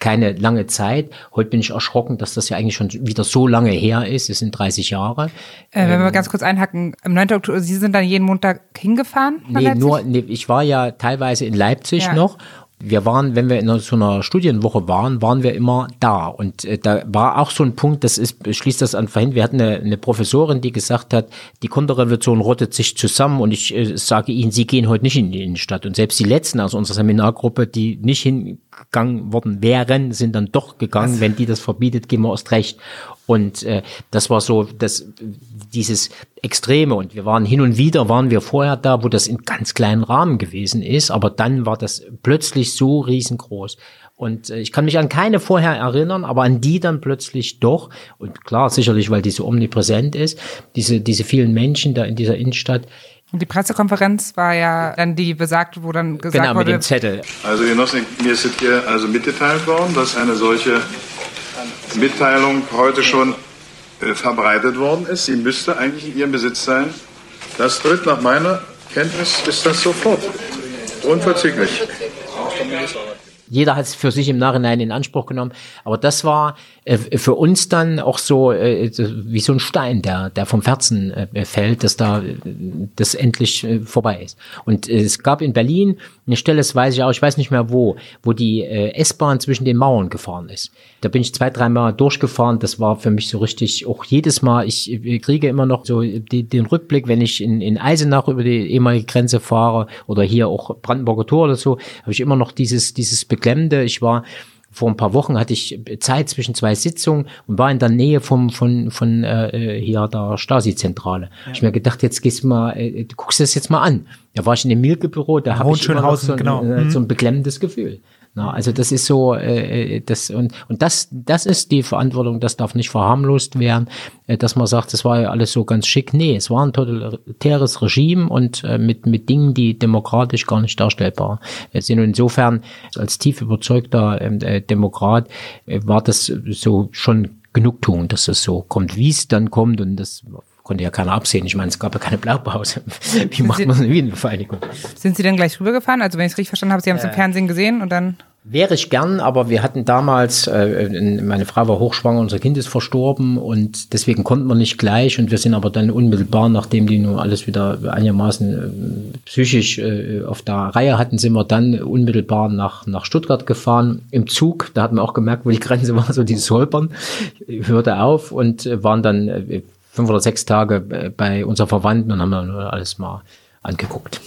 keine lange Zeit. Heute bin ich erschrocken, dass das ja eigentlich schon wieder so lange her ist. Es sind 30 Jahre. Äh, wenn ähm, wir ganz kurz einhacken, am 9. Oktober, Sie sind dann jeden Montag hingefahren? Nee, nur, nee, ich war ja teilweise in Leipzig ja. noch wir waren, wenn wir in so einer Studienwoche waren, waren wir immer da. Und äh, da war auch so ein Punkt, das ist, schließt das an vorhin, wir hatten eine, eine Professorin, die gesagt hat, die Konterrevolution rottet sich zusammen und ich äh, sage Ihnen, Sie gehen heute nicht in die Innenstadt. Und selbst die Letzten aus unserer Seminargruppe, die nicht hingegangen worden wären, sind dann doch gegangen. Was? Wenn die das verbietet, gehen wir erst recht. Und äh, das war so, das, dieses Extreme. Und wir waren hin und wieder, waren wir vorher da, wo das in ganz kleinen Rahmen gewesen ist. Aber dann war das plötzlich so riesengroß. Und äh, ich kann mich an keine vorher erinnern, aber an die dann plötzlich doch. Und klar, sicherlich, weil die so omnipräsent ist, diese, diese vielen Menschen da in dieser Innenstadt. Und die Pressekonferenz war ja dann die besagte, wo dann gesagt genau, wurde. Genau, mit dem Zettel. Also Genossen, mir ist hier also mitgeteilt worden, dass eine solche Mitteilung heute schon äh, verbreitet worden ist. Sie müsste eigentlich in Ihrem Besitz sein. Das tritt nach meiner Kenntnis ist das sofort. Unverzüglich. Jeder hat es für sich im Nachhinein in Anspruch genommen. Aber das war äh, für uns dann auch so äh, wie so ein Stein, der, der vom Herzen äh, fällt, dass da äh, das endlich äh, vorbei ist. Und äh, es gab in Berlin eine Stelle, das weiß ich auch, ich weiß nicht mehr wo, wo die S-Bahn zwischen den Mauern gefahren ist. Da bin ich zwei, dreimal durchgefahren. Das war für mich so richtig, auch jedes Mal, ich, ich kriege immer noch so die, den Rückblick, wenn ich in, in Eisenach über die ehemalige Grenze fahre oder hier auch Brandenburger Tor oder so, habe ich immer noch dieses, dieses Beklemmende. Ich war vor ein paar Wochen hatte ich Zeit zwischen zwei Sitzungen und war in der Nähe vom von von äh, hier der Stasi-Zentrale. Ja. Ich mir gedacht, jetzt gehst du mal, äh, du guckst das jetzt mal an. Da war ich in dem Milke-Büro, da habe ich immer noch so ein, genau. äh, so ein mhm. beklemmendes Gefühl. Na, also das ist so, äh, äh, das und und das das ist die Verantwortung. Das darf nicht verharmlost werden, äh, dass man sagt, das war ja alles so ganz schick. Nee, es war ein totalitäres Regime und äh, mit mit Dingen, die demokratisch gar nicht darstellbar sind. Und insofern als tief überzeugter ähm, äh, Demokrat äh, war das so schon Genugtuung, dass es so kommt, wie es dann kommt und das konnte ja keiner absehen. Ich meine, es gab ja keine Blaupause. Wie macht man eine Wiedervereinigung? Sind Sie denn gleich rübergefahren? Also wenn ich es richtig verstanden habe, Sie haben es äh, im Fernsehen gesehen und dann? Wäre ich gern, aber wir hatten damals, äh, meine Frau war hochschwanger, unser Kind ist verstorben und deswegen konnten wir nicht gleich und wir sind aber dann unmittelbar, nachdem die nun alles wieder einigermaßen äh, psychisch äh, auf der Reihe hatten, sind wir dann unmittelbar nach, nach Stuttgart gefahren im Zug. Da hatten wir auch gemerkt, wo die Grenze war, so dieses Holpern hörte auf und äh, waren dann äh, fünf oder sechs Tage äh, bei unseren Verwandten und haben dann alles mal angeguckt.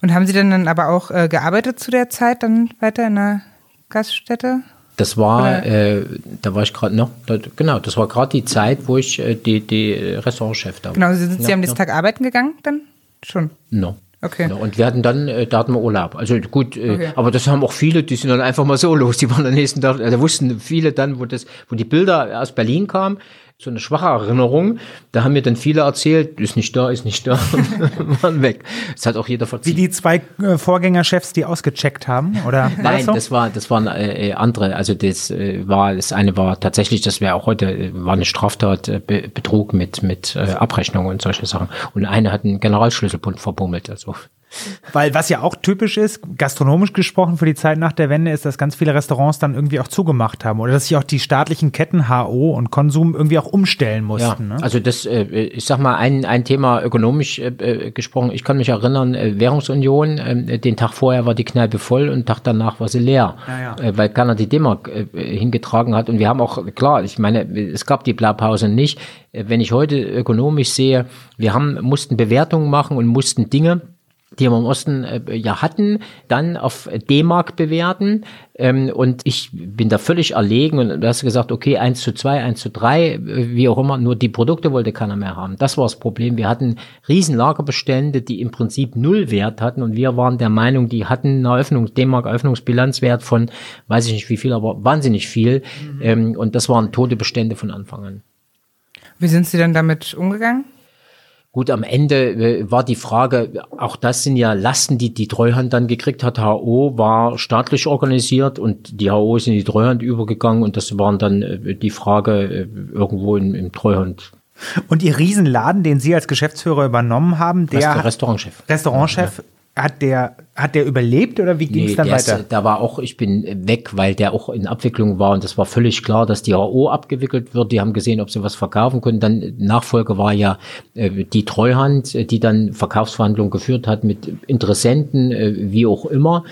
Und haben Sie denn dann aber auch äh, gearbeitet zu der Zeit dann weiter in der Gaststätte? Das war, äh, da war ich gerade noch, genau, das war gerade die Zeit, wo ich äh, die, die Restaurantchef da war. Genau, Sie sind Sie am nächsten Tag arbeiten gegangen dann? Schon? No. Okay. No, und wir hatten dann, äh, da hatten wir Urlaub. Also gut, äh, okay. aber das haben auch viele, die sind dann einfach mal so los. Die waren am nächsten Tag, da wussten viele dann, wo das, wo die Bilder aus Berlin kamen, so eine schwache Erinnerung. Da haben mir dann viele erzählt, ist nicht da, ist nicht da, waren weg. Das hat auch jeder verziehen. Wie die zwei äh, Vorgängerchefs, die ausgecheckt haben, oder? Nein, das, so? das war, das waren äh, andere. Also das äh, war, das eine war tatsächlich, das wäre auch heute, äh, war eine Straftat, äh, Betrug mit mit äh, Abrechnung und solche Sachen. Und eine hat einen Generalschlüsselbund verbummelt. Also Weil was ja auch typisch ist, gastronomisch gesprochen für die Zeit nach der Wende, ist, dass ganz viele Restaurants dann irgendwie auch zugemacht haben oder dass sich auch die staatlichen Ketten HO und Konsum irgendwie auch umstellen mussten. Ja, ne? also das, äh, ich sag mal, ein, ein Thema ökonomisch äh, gesprochen. Ich kann mich erinnern, äh, Währungsunion, äh, den Tag vorher war die Kneipe voll und den Tag danach war sie leer, Ja, ja. Äh, weil keiner die D-Mark äh, hingetragen hat. Und wir haben auch, klar, ich meine, es gab die Blaupause nicht. Äh, Wenn ich heute ökonomisch sehe, wir haben, mussten Bewertungen machen und mussten Dinge, die wir im Osten äh, ja hatten, dann auf D-Mark bewerten. Ähm, und ich bin da völlig erlegen und du hast gesagt, okay, 1 zu 2, 1 zu 3, äh, wie auch immer, nur die Produkte wollte keiner mehr haben. Das war das Problem. Wir hatten riesen Lagerbestände, die im Prinzip null Wert hatten und wir waren der Meinung, die hatten eine Eröffnung, D-Mark Eröffnungsbilanzwert von, weiß ich nicht wie viel, aber wahnsinnig viel. Ähm, und das waren tote Bestände von Anfang an. Wie sind Sie denn damit umgegangen? Gut, am Ende äh, war die Frage, auch das sind ja Lasten, die die Treuhand dann gekriegt hat. HO war staatlich organisiert und die HO ist in die Treuhand übergegangen und das waren dann äh, die Frage äh, irgendwo im, im Treuhand. Und Ihr Riesenladen, den Sie als Geschäftsführer übernommen haben, der Restaur- Restaurantchef. Restaurantchef, hat der, hat der überlebt oder wie ging es Nee, dann der ist, weiter? da war auch, ich bin weg, weil der auch in Abwicklung war und das war völlig klar, dass die HO abgewickelt wird. Die haben gesehen, ob sie was verkaufen können. Dann Nachfolge war ja äh, die Treuhand, äh, die dann Verkaufsverhandlungen geführt hat mit Interessenten, äh, wie auch immer.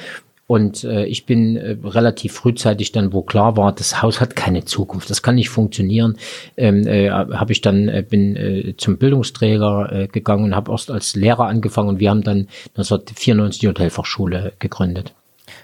Und äh, ich bin äh, relativ frühzeitig dann, wo klar war, das Haus hat keine Zukunft, das kann nicht funktionieren, ähm, äh, habe ich dann äh, bin äh, zum Bildungsträger äh, gegangen und habe erst als Lehrer angefangen und wir haben dann 1994 die Hotelfachschule gegründet.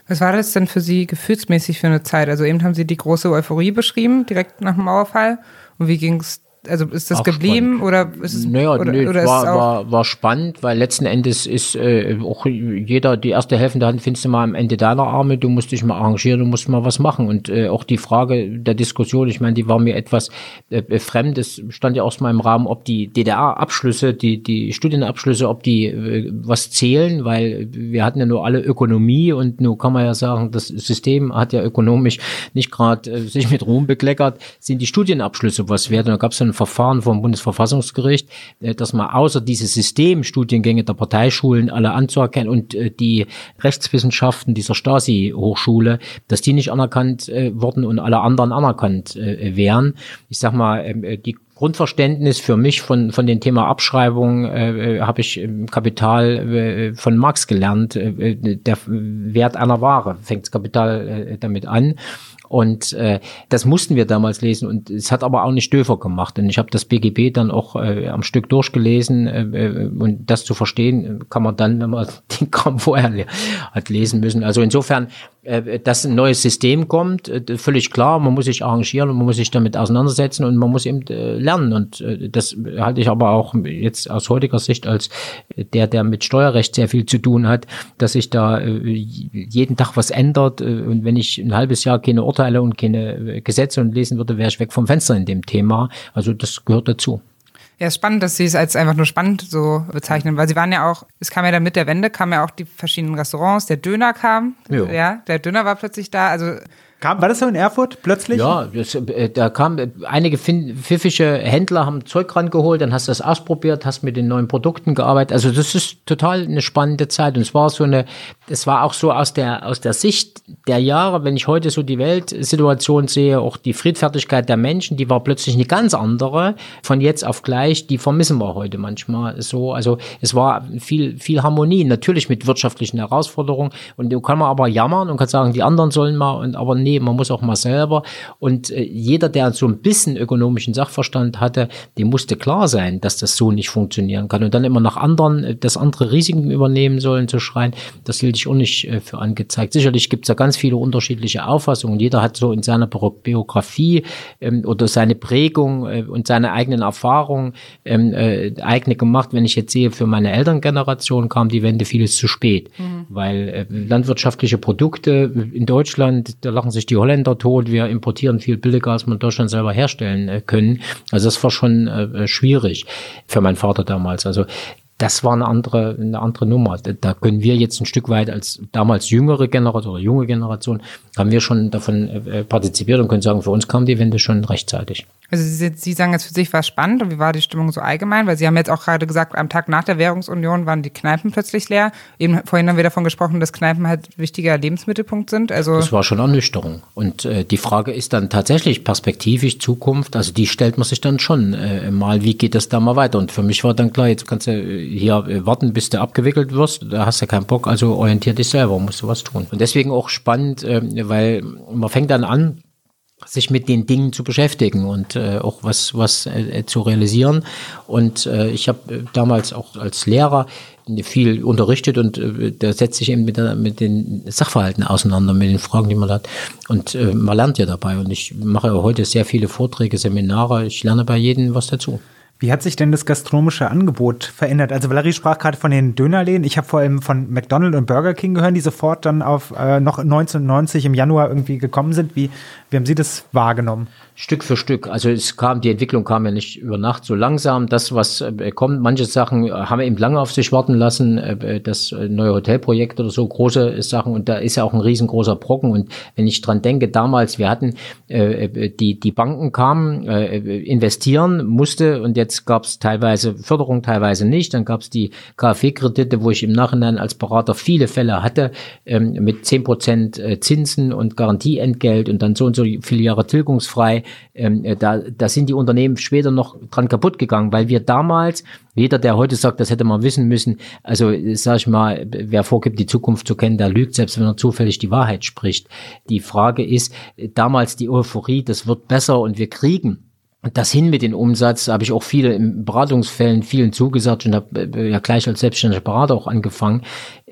Was war das denn für Sie gefühlsmäßig für eine Zeit? Also eben haben Sie die große Euphorie beschrieben, direkt nach dem Mauerfall. Und wie ging es, also ist das Auch geblieben oder ist es, Naja, oder, nee, oder war, war, war spannend, weil letzten Endes ist äh, auch jeder, die erste helfende Hand findest du mal am Ende deiner Arme, du musst dich mal arrangieren, du musst mal was machen. Und äh, auch die Frage der Diskussion, ich meine, die war mir etwas äh, fremd. Es stand ja erstmal im Rahmen, ob die DDR-Abschlüsse, die, die Studienabschlüsse, ob die äh, was zählen, weil wir hatten ja nur alle Ökonomie und nur kann man ja sagen, das System hat ja ökonomisch nicht gerade äh, sich mit Ruhm bekleckert, sind die Studienabschlüsse was wert. Und da gab es Verfahren vom Bundesverfassungsgericht, äh, dass man außer diese Systemstudiengänge der Parteischulen alle anzuerkennen und äh, die Rechtswissenschaften dieser Stasi-Hochschule, dass die nicht anerkannt äh, wurden und alle anderen anerkannt wären. Ich sag mal, ähm, äh, die Grundverständnis für mich von, von dem Thema Abschreibung äh, habe ich im Kapital äh, von Marx gelernt. Äh, der Wert einer Ware fängt Kapital äh, damit an. Und äh, das mussten wir damals lesen und es hat aber auch nicht döfer gemacht. Und ich habe das BGB dann auch äh, am Stück durchgelesen äh, äh, und das zu verstehen kann man dann, wenn man den Kram vorher hat lesen müssen. Also insofern, äh, dass ein neues System kommt, äh, völlig klar, man muss sich arrangieren und man muss sich damit auseinandersetzen und man muss eben äh, lernen. Und äh, das halte ich aber auch jetzt aus heutiger Sicht als der, der mit Steuerrecht sehr viel zu tun hat, dass sich da äh, jeden Tag was ändert. Äh, und wenn ich ein halbes Jahr keine Urteile und keine äh, Gesetze und lesen würde, wäre ich weg vom Fenster in dem Thema. Also das gehört dazu. Ja, ist spannend, dass Sie es als einfach nur spannend so bezeichnen, weil Sie waren ja auch, es kam ja dann mit der Wende, kamen ja auch die verschiedenen Restaurants, der Döner kam, Jo. ja, der Döner war plötzlich da, also Kam, war das so in Erfurt plötzlich? Ja, das, äh, da kam äh, einige fin- pfiffische Händler haben Zeug rangeholt, dann hast du das ausprobiert, hast mit den neuen Produkten gearbeitet. Also das ist total eine spannende Zeit und es war so eine, es war auch so aus der aus der Sicht der Jahre, wenn ich heute so die Weltsituation sehe, auch die Friedfertigkeit der Menschen, die war plötzlich eine ganz andere von jetzt auf gleich. Die vermissen wir heute manchmal so. Also es war viel viel Harmonie, natürlich mit wirtschaftlichen Herausforderungen und du kann man aber jammern und kann sagen, die anderen sollen mal und aber nee, man muss auch mal selber. Und äh, jeder, der so ein bisschen ökonomischen Sachverstand hatte, dem musste klar sein, dass das so nicht funktionieren kann. Und dann immer nach anderen, äh, dass andere Risiken übernehmen sollen zu schreien, das hielt ich auch nicht äh, für angezeigt. Sicherlich gibt es da ganz viele unterschiedliche Auffassungen. Jeder hat so in seiner Bio- Biografie ähm, oder seine Prägung äh, und seine eigenen Erfahrungen ähm, äh, eigene gemacht. Wenn ich jetzt sehe, für meine Elterngeneration kam die Wende vieles zu spät, weil äh, landwirtschaftliche Produkte in Deutschland, da lachen sich die Holländer tot, wir importieren viel billiger, als man in Deutschland selber herstellen äh, können. Also das war schon äh, schwierig für meinen Vater damals. Also das war eine andere, eine andere Nummer. Da, können wir jetzt ein Stück weit als damals jüngere Generation oder junge Generation, haben wir schon davon äh, partizipiert und können sagen, für uns kam die Wende schon rechtzeitig. Also Sie, Sie sagen jetzt für sich war es spannend und wie war die Stimmung so allgemein? Weil Sie haben jetzt auch gerade gesagt, am Tag nach der Währungsunion waren die Kneipen plötzlich leer. Eben vorhin haben wir davon gesprochen, dass Kneipen halt wichtiger Lebensmittelpunkt sind. Also das war schon Ernüchterung. Und äh, die Frage ist dann tatsächlich perspektivisch Zukunft. Also die stellt man sich dann schon äh, mal, wie geht das da mal weiter? Und für mich war dann klar, jetzt kannst du äh, hier äh, warten, bis du abgewickelt wirst. Da hast du keinen Bock, also orientier dich selber, musst du was tun. Und deswegen auch spannend, äh, weil man fängt dann an, sich mit den Dingen zu beschäftigen und äh, auch was, was äh, zu realisieren. Und äh, ich habe äh, damals auch als Lehrer viel unterrichtet und äh, da setzt sich eben mit, der, mit den Sachverhalten auseinander, mit den Fragen, die man hat. Und äh, man lernt ja dabei. Und ich mache heute sehr viele Vorträge, Seminare. Ich lerne bei jedem was dazu. Wie hat sich denn das gastronomische Angebot verändert? Also Valerie sprach gerade von den Dönerläden. Ich habe vor allem von McDonald's und Burger King gehört, die sofort dann auf äh, noch 1990 im Januar irgendwie gekommen sind. Wie, wie haben Sie das wahrgenommen? Stück für Stück. Also es kam, die Entwicklung kam ja nicht über Nacht so langsam. Das, was äh, kommt, manche Sachen haben wir eben lange auf sich warten lassen. Äh, das neue Hotelprojekt oder so, große Sachen. Und da ist ja auch ein riesengroßer Brocken. Und wenn ich dran denke, damals, wir hatten, äh, die, die Banken kamen, äh, investieren musste und jetzt gab es teilweise Förderung, teilweise nicht. Dann gab es die KfW-Kredite, wo ich im Nachhinein als Berater viele Fälle hatte, ähm, mit zehn Prozent äh, Zinsen und Garantieentgelt und dann so und so viele Jahre tilgungsfrei ähm, äh, da, da sind die Unternehmen später noch dran kaputt gegangen, weil wir damals, jeder, der heute sagt, das hätte man wissen müssen, also sag ich mal, wer vorgibt, die Zukunft zu kennen, der lügt, selbst wenn er zufällig die Wahrheit spricht. Die Frage ist, damals die Euphorie, das wird besser und wir kriegen das hin mit dem Umsatz habe ich auch viele in Beratungsfällen vielen zugesagt und habe äh, ja gleich als selbstständiger Berater auch angefangen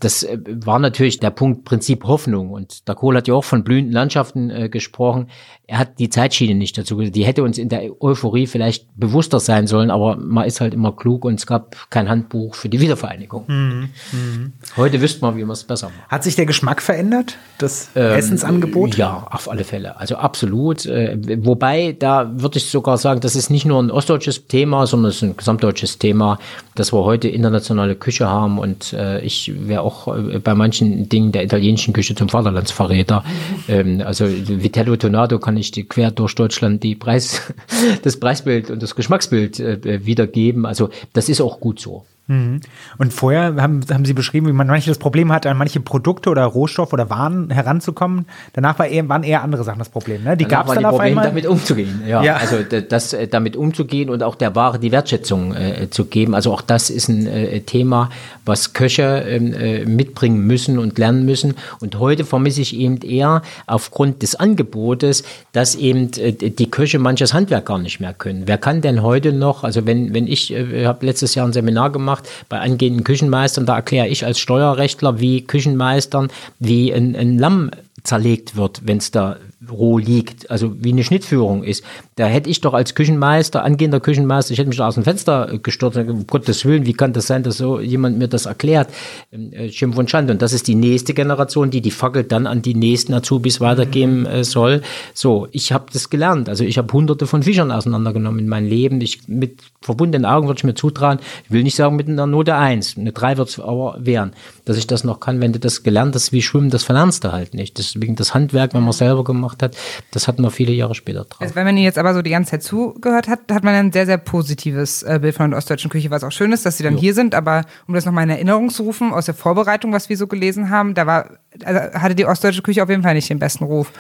das äh, war natürlich der Punkt Prinzip Hoffnung. Und der Kohl hat ja auch von blühenden Landschaften äh, gesprochen. Er hat die Zeitschiene nicht dazu gesagt. Die hätte uns in der Euphorie vielleicht bewusster sein sollen, aber man ist halt immer klug und es gab kein Handbuch für die Wiedervereinigung. Mhm. Mhm. Heute wüsste man, wie man es besser macht. Hat sich der Geschmack verändert? Das ähm, Essensangebot? Ja, auf alle Fälle. Also absolut. Äh, wobei, da würde ich sogar sagen, das ist nicht nur ein ostdeutsches Thema, sondern es ist ein gesamtdeutsches Thema, dass wir heute internationale Küche haben und äh, ich wäre auch äh, bei manchen Dingen der italienischen Küche zum Vaterlandsverräter. Ähm, also Vitello Tonato kann ich quer durch Deutschland die Preis, das Preisbild und das Geschmacksbild äh, wiedergeben. Also das ist auch gut so. Mhm. Und vorher haben, haben Sie beschrieben, wie man manche das Problem hat, an manche Produkte oder Rohstoffe oder Waren heranzukommen. Danach war eher, waren eher andere Sachen das Problem. Ne? Die gab es dann auf Problem, einmal. damit umzugehen. Ja, ja. also das, äh, damit umzugehen und auch der Ware die Wertschätzung äh, zu geben. Also auch das ist ein äh, Thema, was Köche ähm, äh, mitbringen müssen und lernen müssen. Und heute vermisse ich eben eher aufgrund des Angebotes, dass eben äh, die Köche manches Handwerk gar nicht mehr können. Wer kann denn heute noch, also wenn, wenn ich, äh, habe letztes Jahr ein Seminar gemacht, gemacht bei angehenden Küchenmeistern. Da erkläre ich als Steuerrechtler, wie Küchenmeistern, wie ein, ein Lamm zerlegt wird, wenn es da roh liegt, also wie eine Schnittführung ist. Da hätte ich doch als Küchenmeister, angehender Küchenmeister, ich hätte mich da aus dem Fenster gestürzt, um Gottes Willen, wie kann das sein, dass so jemand mir das erklärt? Ähm, äh, Schimpf und Schande. Und das ist die nächste Generation, die die Fackel dann an die nächsten Azubis weitergeben äh, soll. So, ich habe das gelernt. Also ich habe hunderte von Fischern auseinandergenommen in meinem Leben. Ich mit verbundenen Augen würde ich mir zutrauen. Ich will nicht sagen mit einer Note eins, eine drei wird es aber wehren, dass ich das noch kann. Wenn du das gelernt hast wie Schwimmen, das verlernst du halt nicht. Deswegen das Handwerk, wenn man selber gemacht hat, das hat man viele Jahre später drauf. Also wenn man jetzt aber so die ganze Zeit zugehört hat, hat man ein sehr, sehr positives äh, Bild von der ostdeutschen Küche, was auch schön ist, dass sie dann jo. hier sind. Aber um das nochmal in Erinnerung zu rufen, aus der Vorbereitung, was wir so gelesen haben, da war, also hatte die ostdeutsche Küche auf jeden Fall nicht den besten Ruf.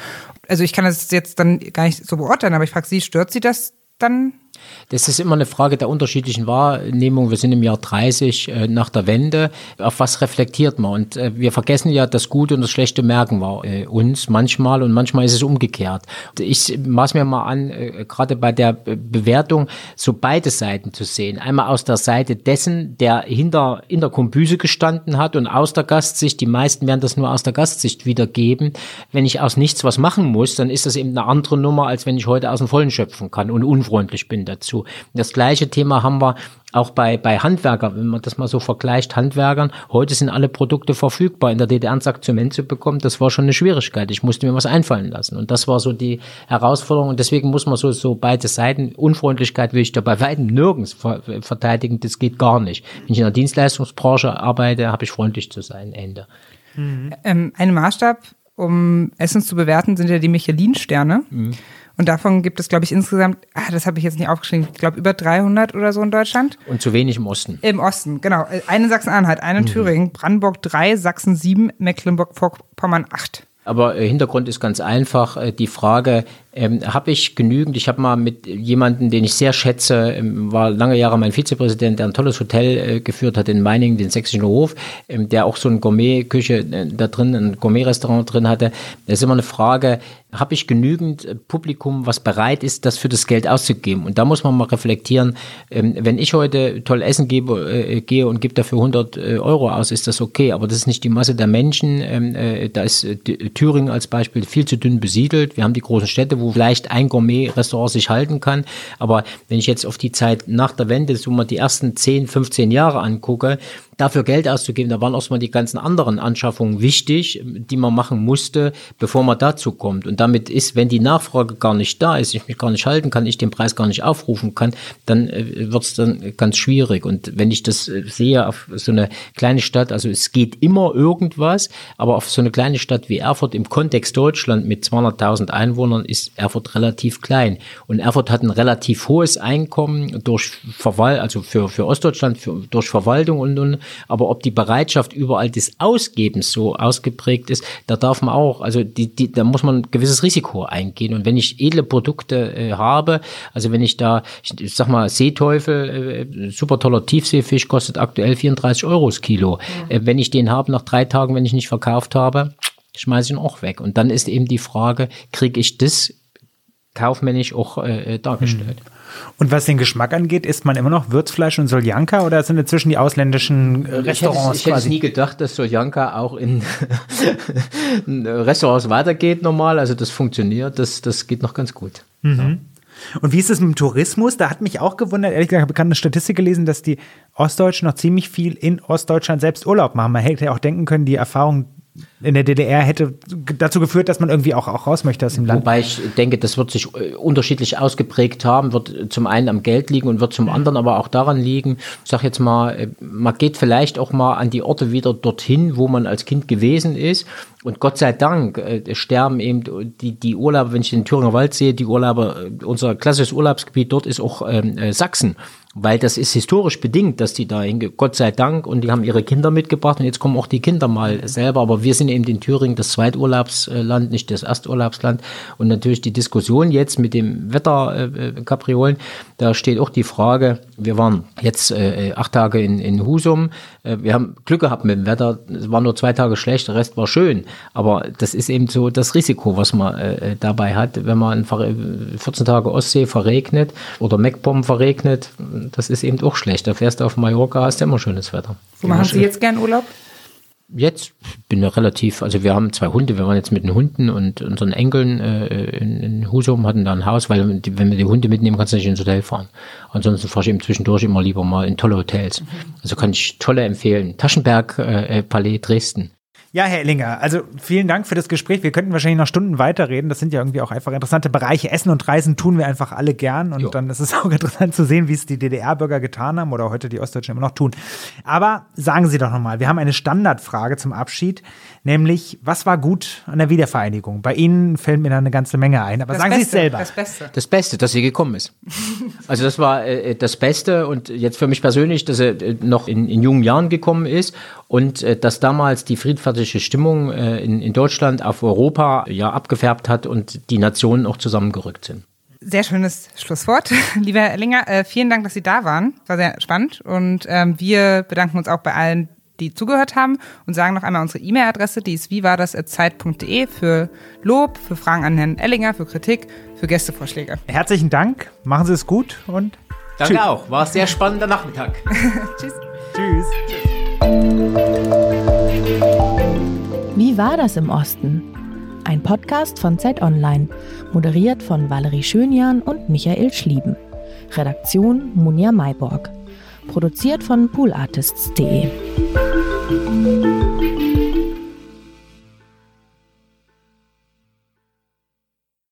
Also ich kann das jetzt dann gar nicht so beurteilen, aber ich frage Sie, stört Sie das dann das ist immer eine Frage der unterschiedlichen Wahrnehmung. Wir sind im Jahr 30 äh, nach der Wende. Auf was reflektiert man? Und äh, wir vergessen ja, das Gute und das Schlechte merken wir äh, uns manchmal und manchmal ist es umgekehrt. Ich maß mir mal an, äh, gerade bei der Bewertung so beide Seiten zu sehen. Einmal aus der Seite dessen, der hinter in der Kombüse gestanden hat und aus der Gastsicht. Die meisten werden das nur aus der Gastsicht wiedergeben. Wenn ich aus nichts was machen muss, dann ist das eben eine andere Nummer, als wenn ich heute aus dem Vollen schöpfen kann und unfreundlich bin dazu. Das gleiche Thema haben wir auch bei, bei Handwerkern, wenn man das mal so vergleicht, Handwerkern, heute sind alle Produkte verfügbar. In der DDR ein Sack Zement zu bekommen, das war schon eine Schwierigkeit. Ich musste mir was einfallen lassen. Und das war so die Herausforderung. Und deswegen muss man so, so beide Seiten, Unfreundlichkeit will ich da bei weitem nirgends verteidigen. Das geht gar nicht. Wenn ich in der Dienstleistungsbranche arbeite, habe ich freundlich zu sein. Ende. Mhm. Ähm, ein Maßstab, um Essen zu bewerten, sind ja die Michelin-Sterne. Mhm. Und davon gibt es, glaube ich, insgesamt, ah, das habe ich jetzt nicht aufgeschrieben, ich glaube über 300 oder so in Deutschland. Und zu wenig im Osten. Im Osten, genau. Eine Sachsen-Anhalt, eine in mhm. Thüringen, Brandenburg 3, Sachsen 7, Mecklenburg-Vorpommern 8. Aber äh, Hintergrund ist ganz einfach äh, die Frage, ähm, habe ich genügend, ich habe mal mit jemandem, den ich sehr schätze, ähm, war lange Jahre mein Vizepräsident, der ein tolles Hotel äh, geführt hat in Meiningen, den Sächsischen Hof, ähm, der auch so eine Gourmet-Küche äh, da drin, ein Gourmet-Restaurant drin hatte. Das ist immer eine Frage, habe ich genügend äh, Publikum, was bereit ist, das für das Geld auszugeben? Und da muss man mal reflektieren, ähm, wenn ich heute toll essen gebe, äh, gehe und gebe dafür 100 äh, Euro aus, ist das okay, aber das ist nicht die Masse der Menschen. Ähm, äh, da ist Thüringen als Beispiel viel zu dünn besiedelt. Wir haben die großen Städte, wo vielleicht ein Gourmet-Restaurant sich halten kann. Aber wenn ich jetzt auf die Zeit nach der Wende, so mal die ersten 10, 15 Jahre angucke, dafür Geld auszugeben, da waren erstmal die ganzen anderen Anschaffungen wichtig, die man machen musste, bevor man dazu kommt. Und damit ist, wenn die Nachfrage gar nicht da ist, ich mich gar nicht halten kann, ich den Preis gar nicht aufrufen kann, dann äh, wird es dann ganz schwierig. Und wenn ich das äh, sehe auf so eine kleine Stadt, also es geht immer irgendwas, aber auf so eine kleine Stadt wie Erfurt im Kontext Deutschland mit 200.000 Einwohnern ist Erfurt relativ klein. Und Erfurt hat ein relativ hohes Einkommen durch Verwaltung, also für, für Ostdeutschland, für, durch Verwaltung und, und aber ob die Bereitschaft überall des Ausgebens so ausgeprägt ist, da darf man auch, also die, die, da muss man ein gewisses Risiko eingehen. Und wenn ich edle Produkte äh, habe, also wenn ich da, ich, ich sag mal, Seeteufel, äh, super toller Tiefseefisch, kostet aktuell 34 Euro das Kilo. Ja. Äh, wenn ich den habe nach drei Tagen, wenn ich nicht verkauft habe, schmeiße ich ihn auch weg. Und dann ist eben die Frage, kriege ich das kaufmännisch auch äh, dargestellt. Hm. Und was den Geschmack angeht, isst man immer noch Würzfleisch und Soljanka oder sind inzwischen die ausländischen äh, Restaurants ich hätte, ich hätte nie gedacht, dass Soljanka auch in Restaurants weitergeht normal. Also das funktioniert, das, das geht noch ganz gut. Mhm. Ja. Und wie ist es mit dem Tourismus? Da hat mich auch gewundert, ehrlich gesagt, ich habe eine Statistik gelesen, dass die Ostdeutschen noch ziemlich viel in Ostdeutschland selbst Urlaub machen. Man hätte ja auch denken können, die Erfahrung in der DDR hätte dazu geführt, dass man irgendwie auch, auch raus möchte aus dem Land. Wobei ich denke, das wird sich äh, unterschiedlich ausgeprägt haben, wird zum einen am Geld liegen und wird zum anderen aber auch daran liegen, ich sag jetzt mal, äh, man geht vielleicht auch mal an die Orte wieder dorthin, wo man als Kind gewesen ist. Und Gott sei Dank äh, sterben eben die, die Urlauber, wenn ich den Thüringer Wald sehe, die Urlauber, unser klassisches Urlaubsgebiet dort ist auch ähm, Sachsen weil das ist historisch bedingt, dass die da hingehen. Gott sei Dank. Und die haben ihre Kinder mitgebracht und jetzt kommen auch die Kinder mal selber. Aber wir sind eben in Thüringen das Zweiturlaubsland, nicht das Ersturlaubsland. Und natürlich die Diskussion jetzt mit dem Wetterkapriolen, da steht auch die Frage, wir waren jetzt äh, acht Tage in, in Husum. Äh, wir haben Glück gehabt mit dem Wetter. Es war nur zwei Tage schlecht, der Rest war schön. Aber das ist eben so das Risiko, was man äh, dabei hat, wenn man 14 Tage Ostsee verregnet oder Meckbomben verregnet das ist eben auch schlecht. Da fährst du auf Mallorca, hast du immer schönes Wetter. Wo machen Sie jetzt gern Urlaub? Jetzt bin ich relativ, also wir haben zwei Hunde, wir waren jetzt mit den Hunden und unseren Enkeln äh, in, in Husum, hatten da ein Haus, weil die, wenn wir die Hunde mitnehmen, kannst du nicht ins Hotel fahren. Ansonsten fahre ich eben zwischendurch immer lieber mal in tolle Hotels. Mhm. Also kann ich tolle empfehlen. Taschenberg äh, äh Palais Dresden. Ja, Herr Ellinger, also vielen Dank für das Gespräch. Wir könnten wahrscheinlich noch Stunden weiterreden. Das sind ja irgendwie auch einfach interessante Bereiche. Essen und Reisen tun wir einfach alle gern. Und jo. dann ist es auch interessant zu sehen, wie es die DDR-Bürger getan haben oder heute die Ostdeutschen immer noch tun. Aber sagen Sie doch nochmal, wir haben eine Standardfrage zum Abschied, nämlich, was war gut an der Wiedervereinigung? Bei Ihnen fällt mir da eine ganze Menge ein. Aber das sagen Beste, Sie es selber. Das Beste. Das Beste, dass sie gekommen ist. also das war äh, das Beste und jetzt für mich persönlich, dass er äh, noch in, in jungen Jahren gekommen ist und äh, dass damals die friedfertige Stimmung äh, in, in Deutschland auf Europa ja abgefärbt hat und die Nationen auch zusammengerückt sind. Sehr schönes Schlusswort. Lieber Herr Ellinger, äh, vielen Dank, dass Sie da waren. War sehr spannend. Und ähm, wir bedanken uns auch bei allen, die zugehört haben und sagen noch einmal unsere E-Mail-Adresse, die ist wie war das zeit.de für Lob, für Fragen an Herrn Ellinger, für Kritik, für Gästevorschläge. Herzlichen Dank, machen Sie es gut und Danke tschüss. auch, war ein sehr spannender Nachmittag. tschüss. Tschüss. tschüss. Wie war das im Osten? Ein Podcast von Zeit Online, moderiert von Valerie Schönjan und Michael Schlieben. Redaktion Munja Mayborg. Produziert von poolartists.de.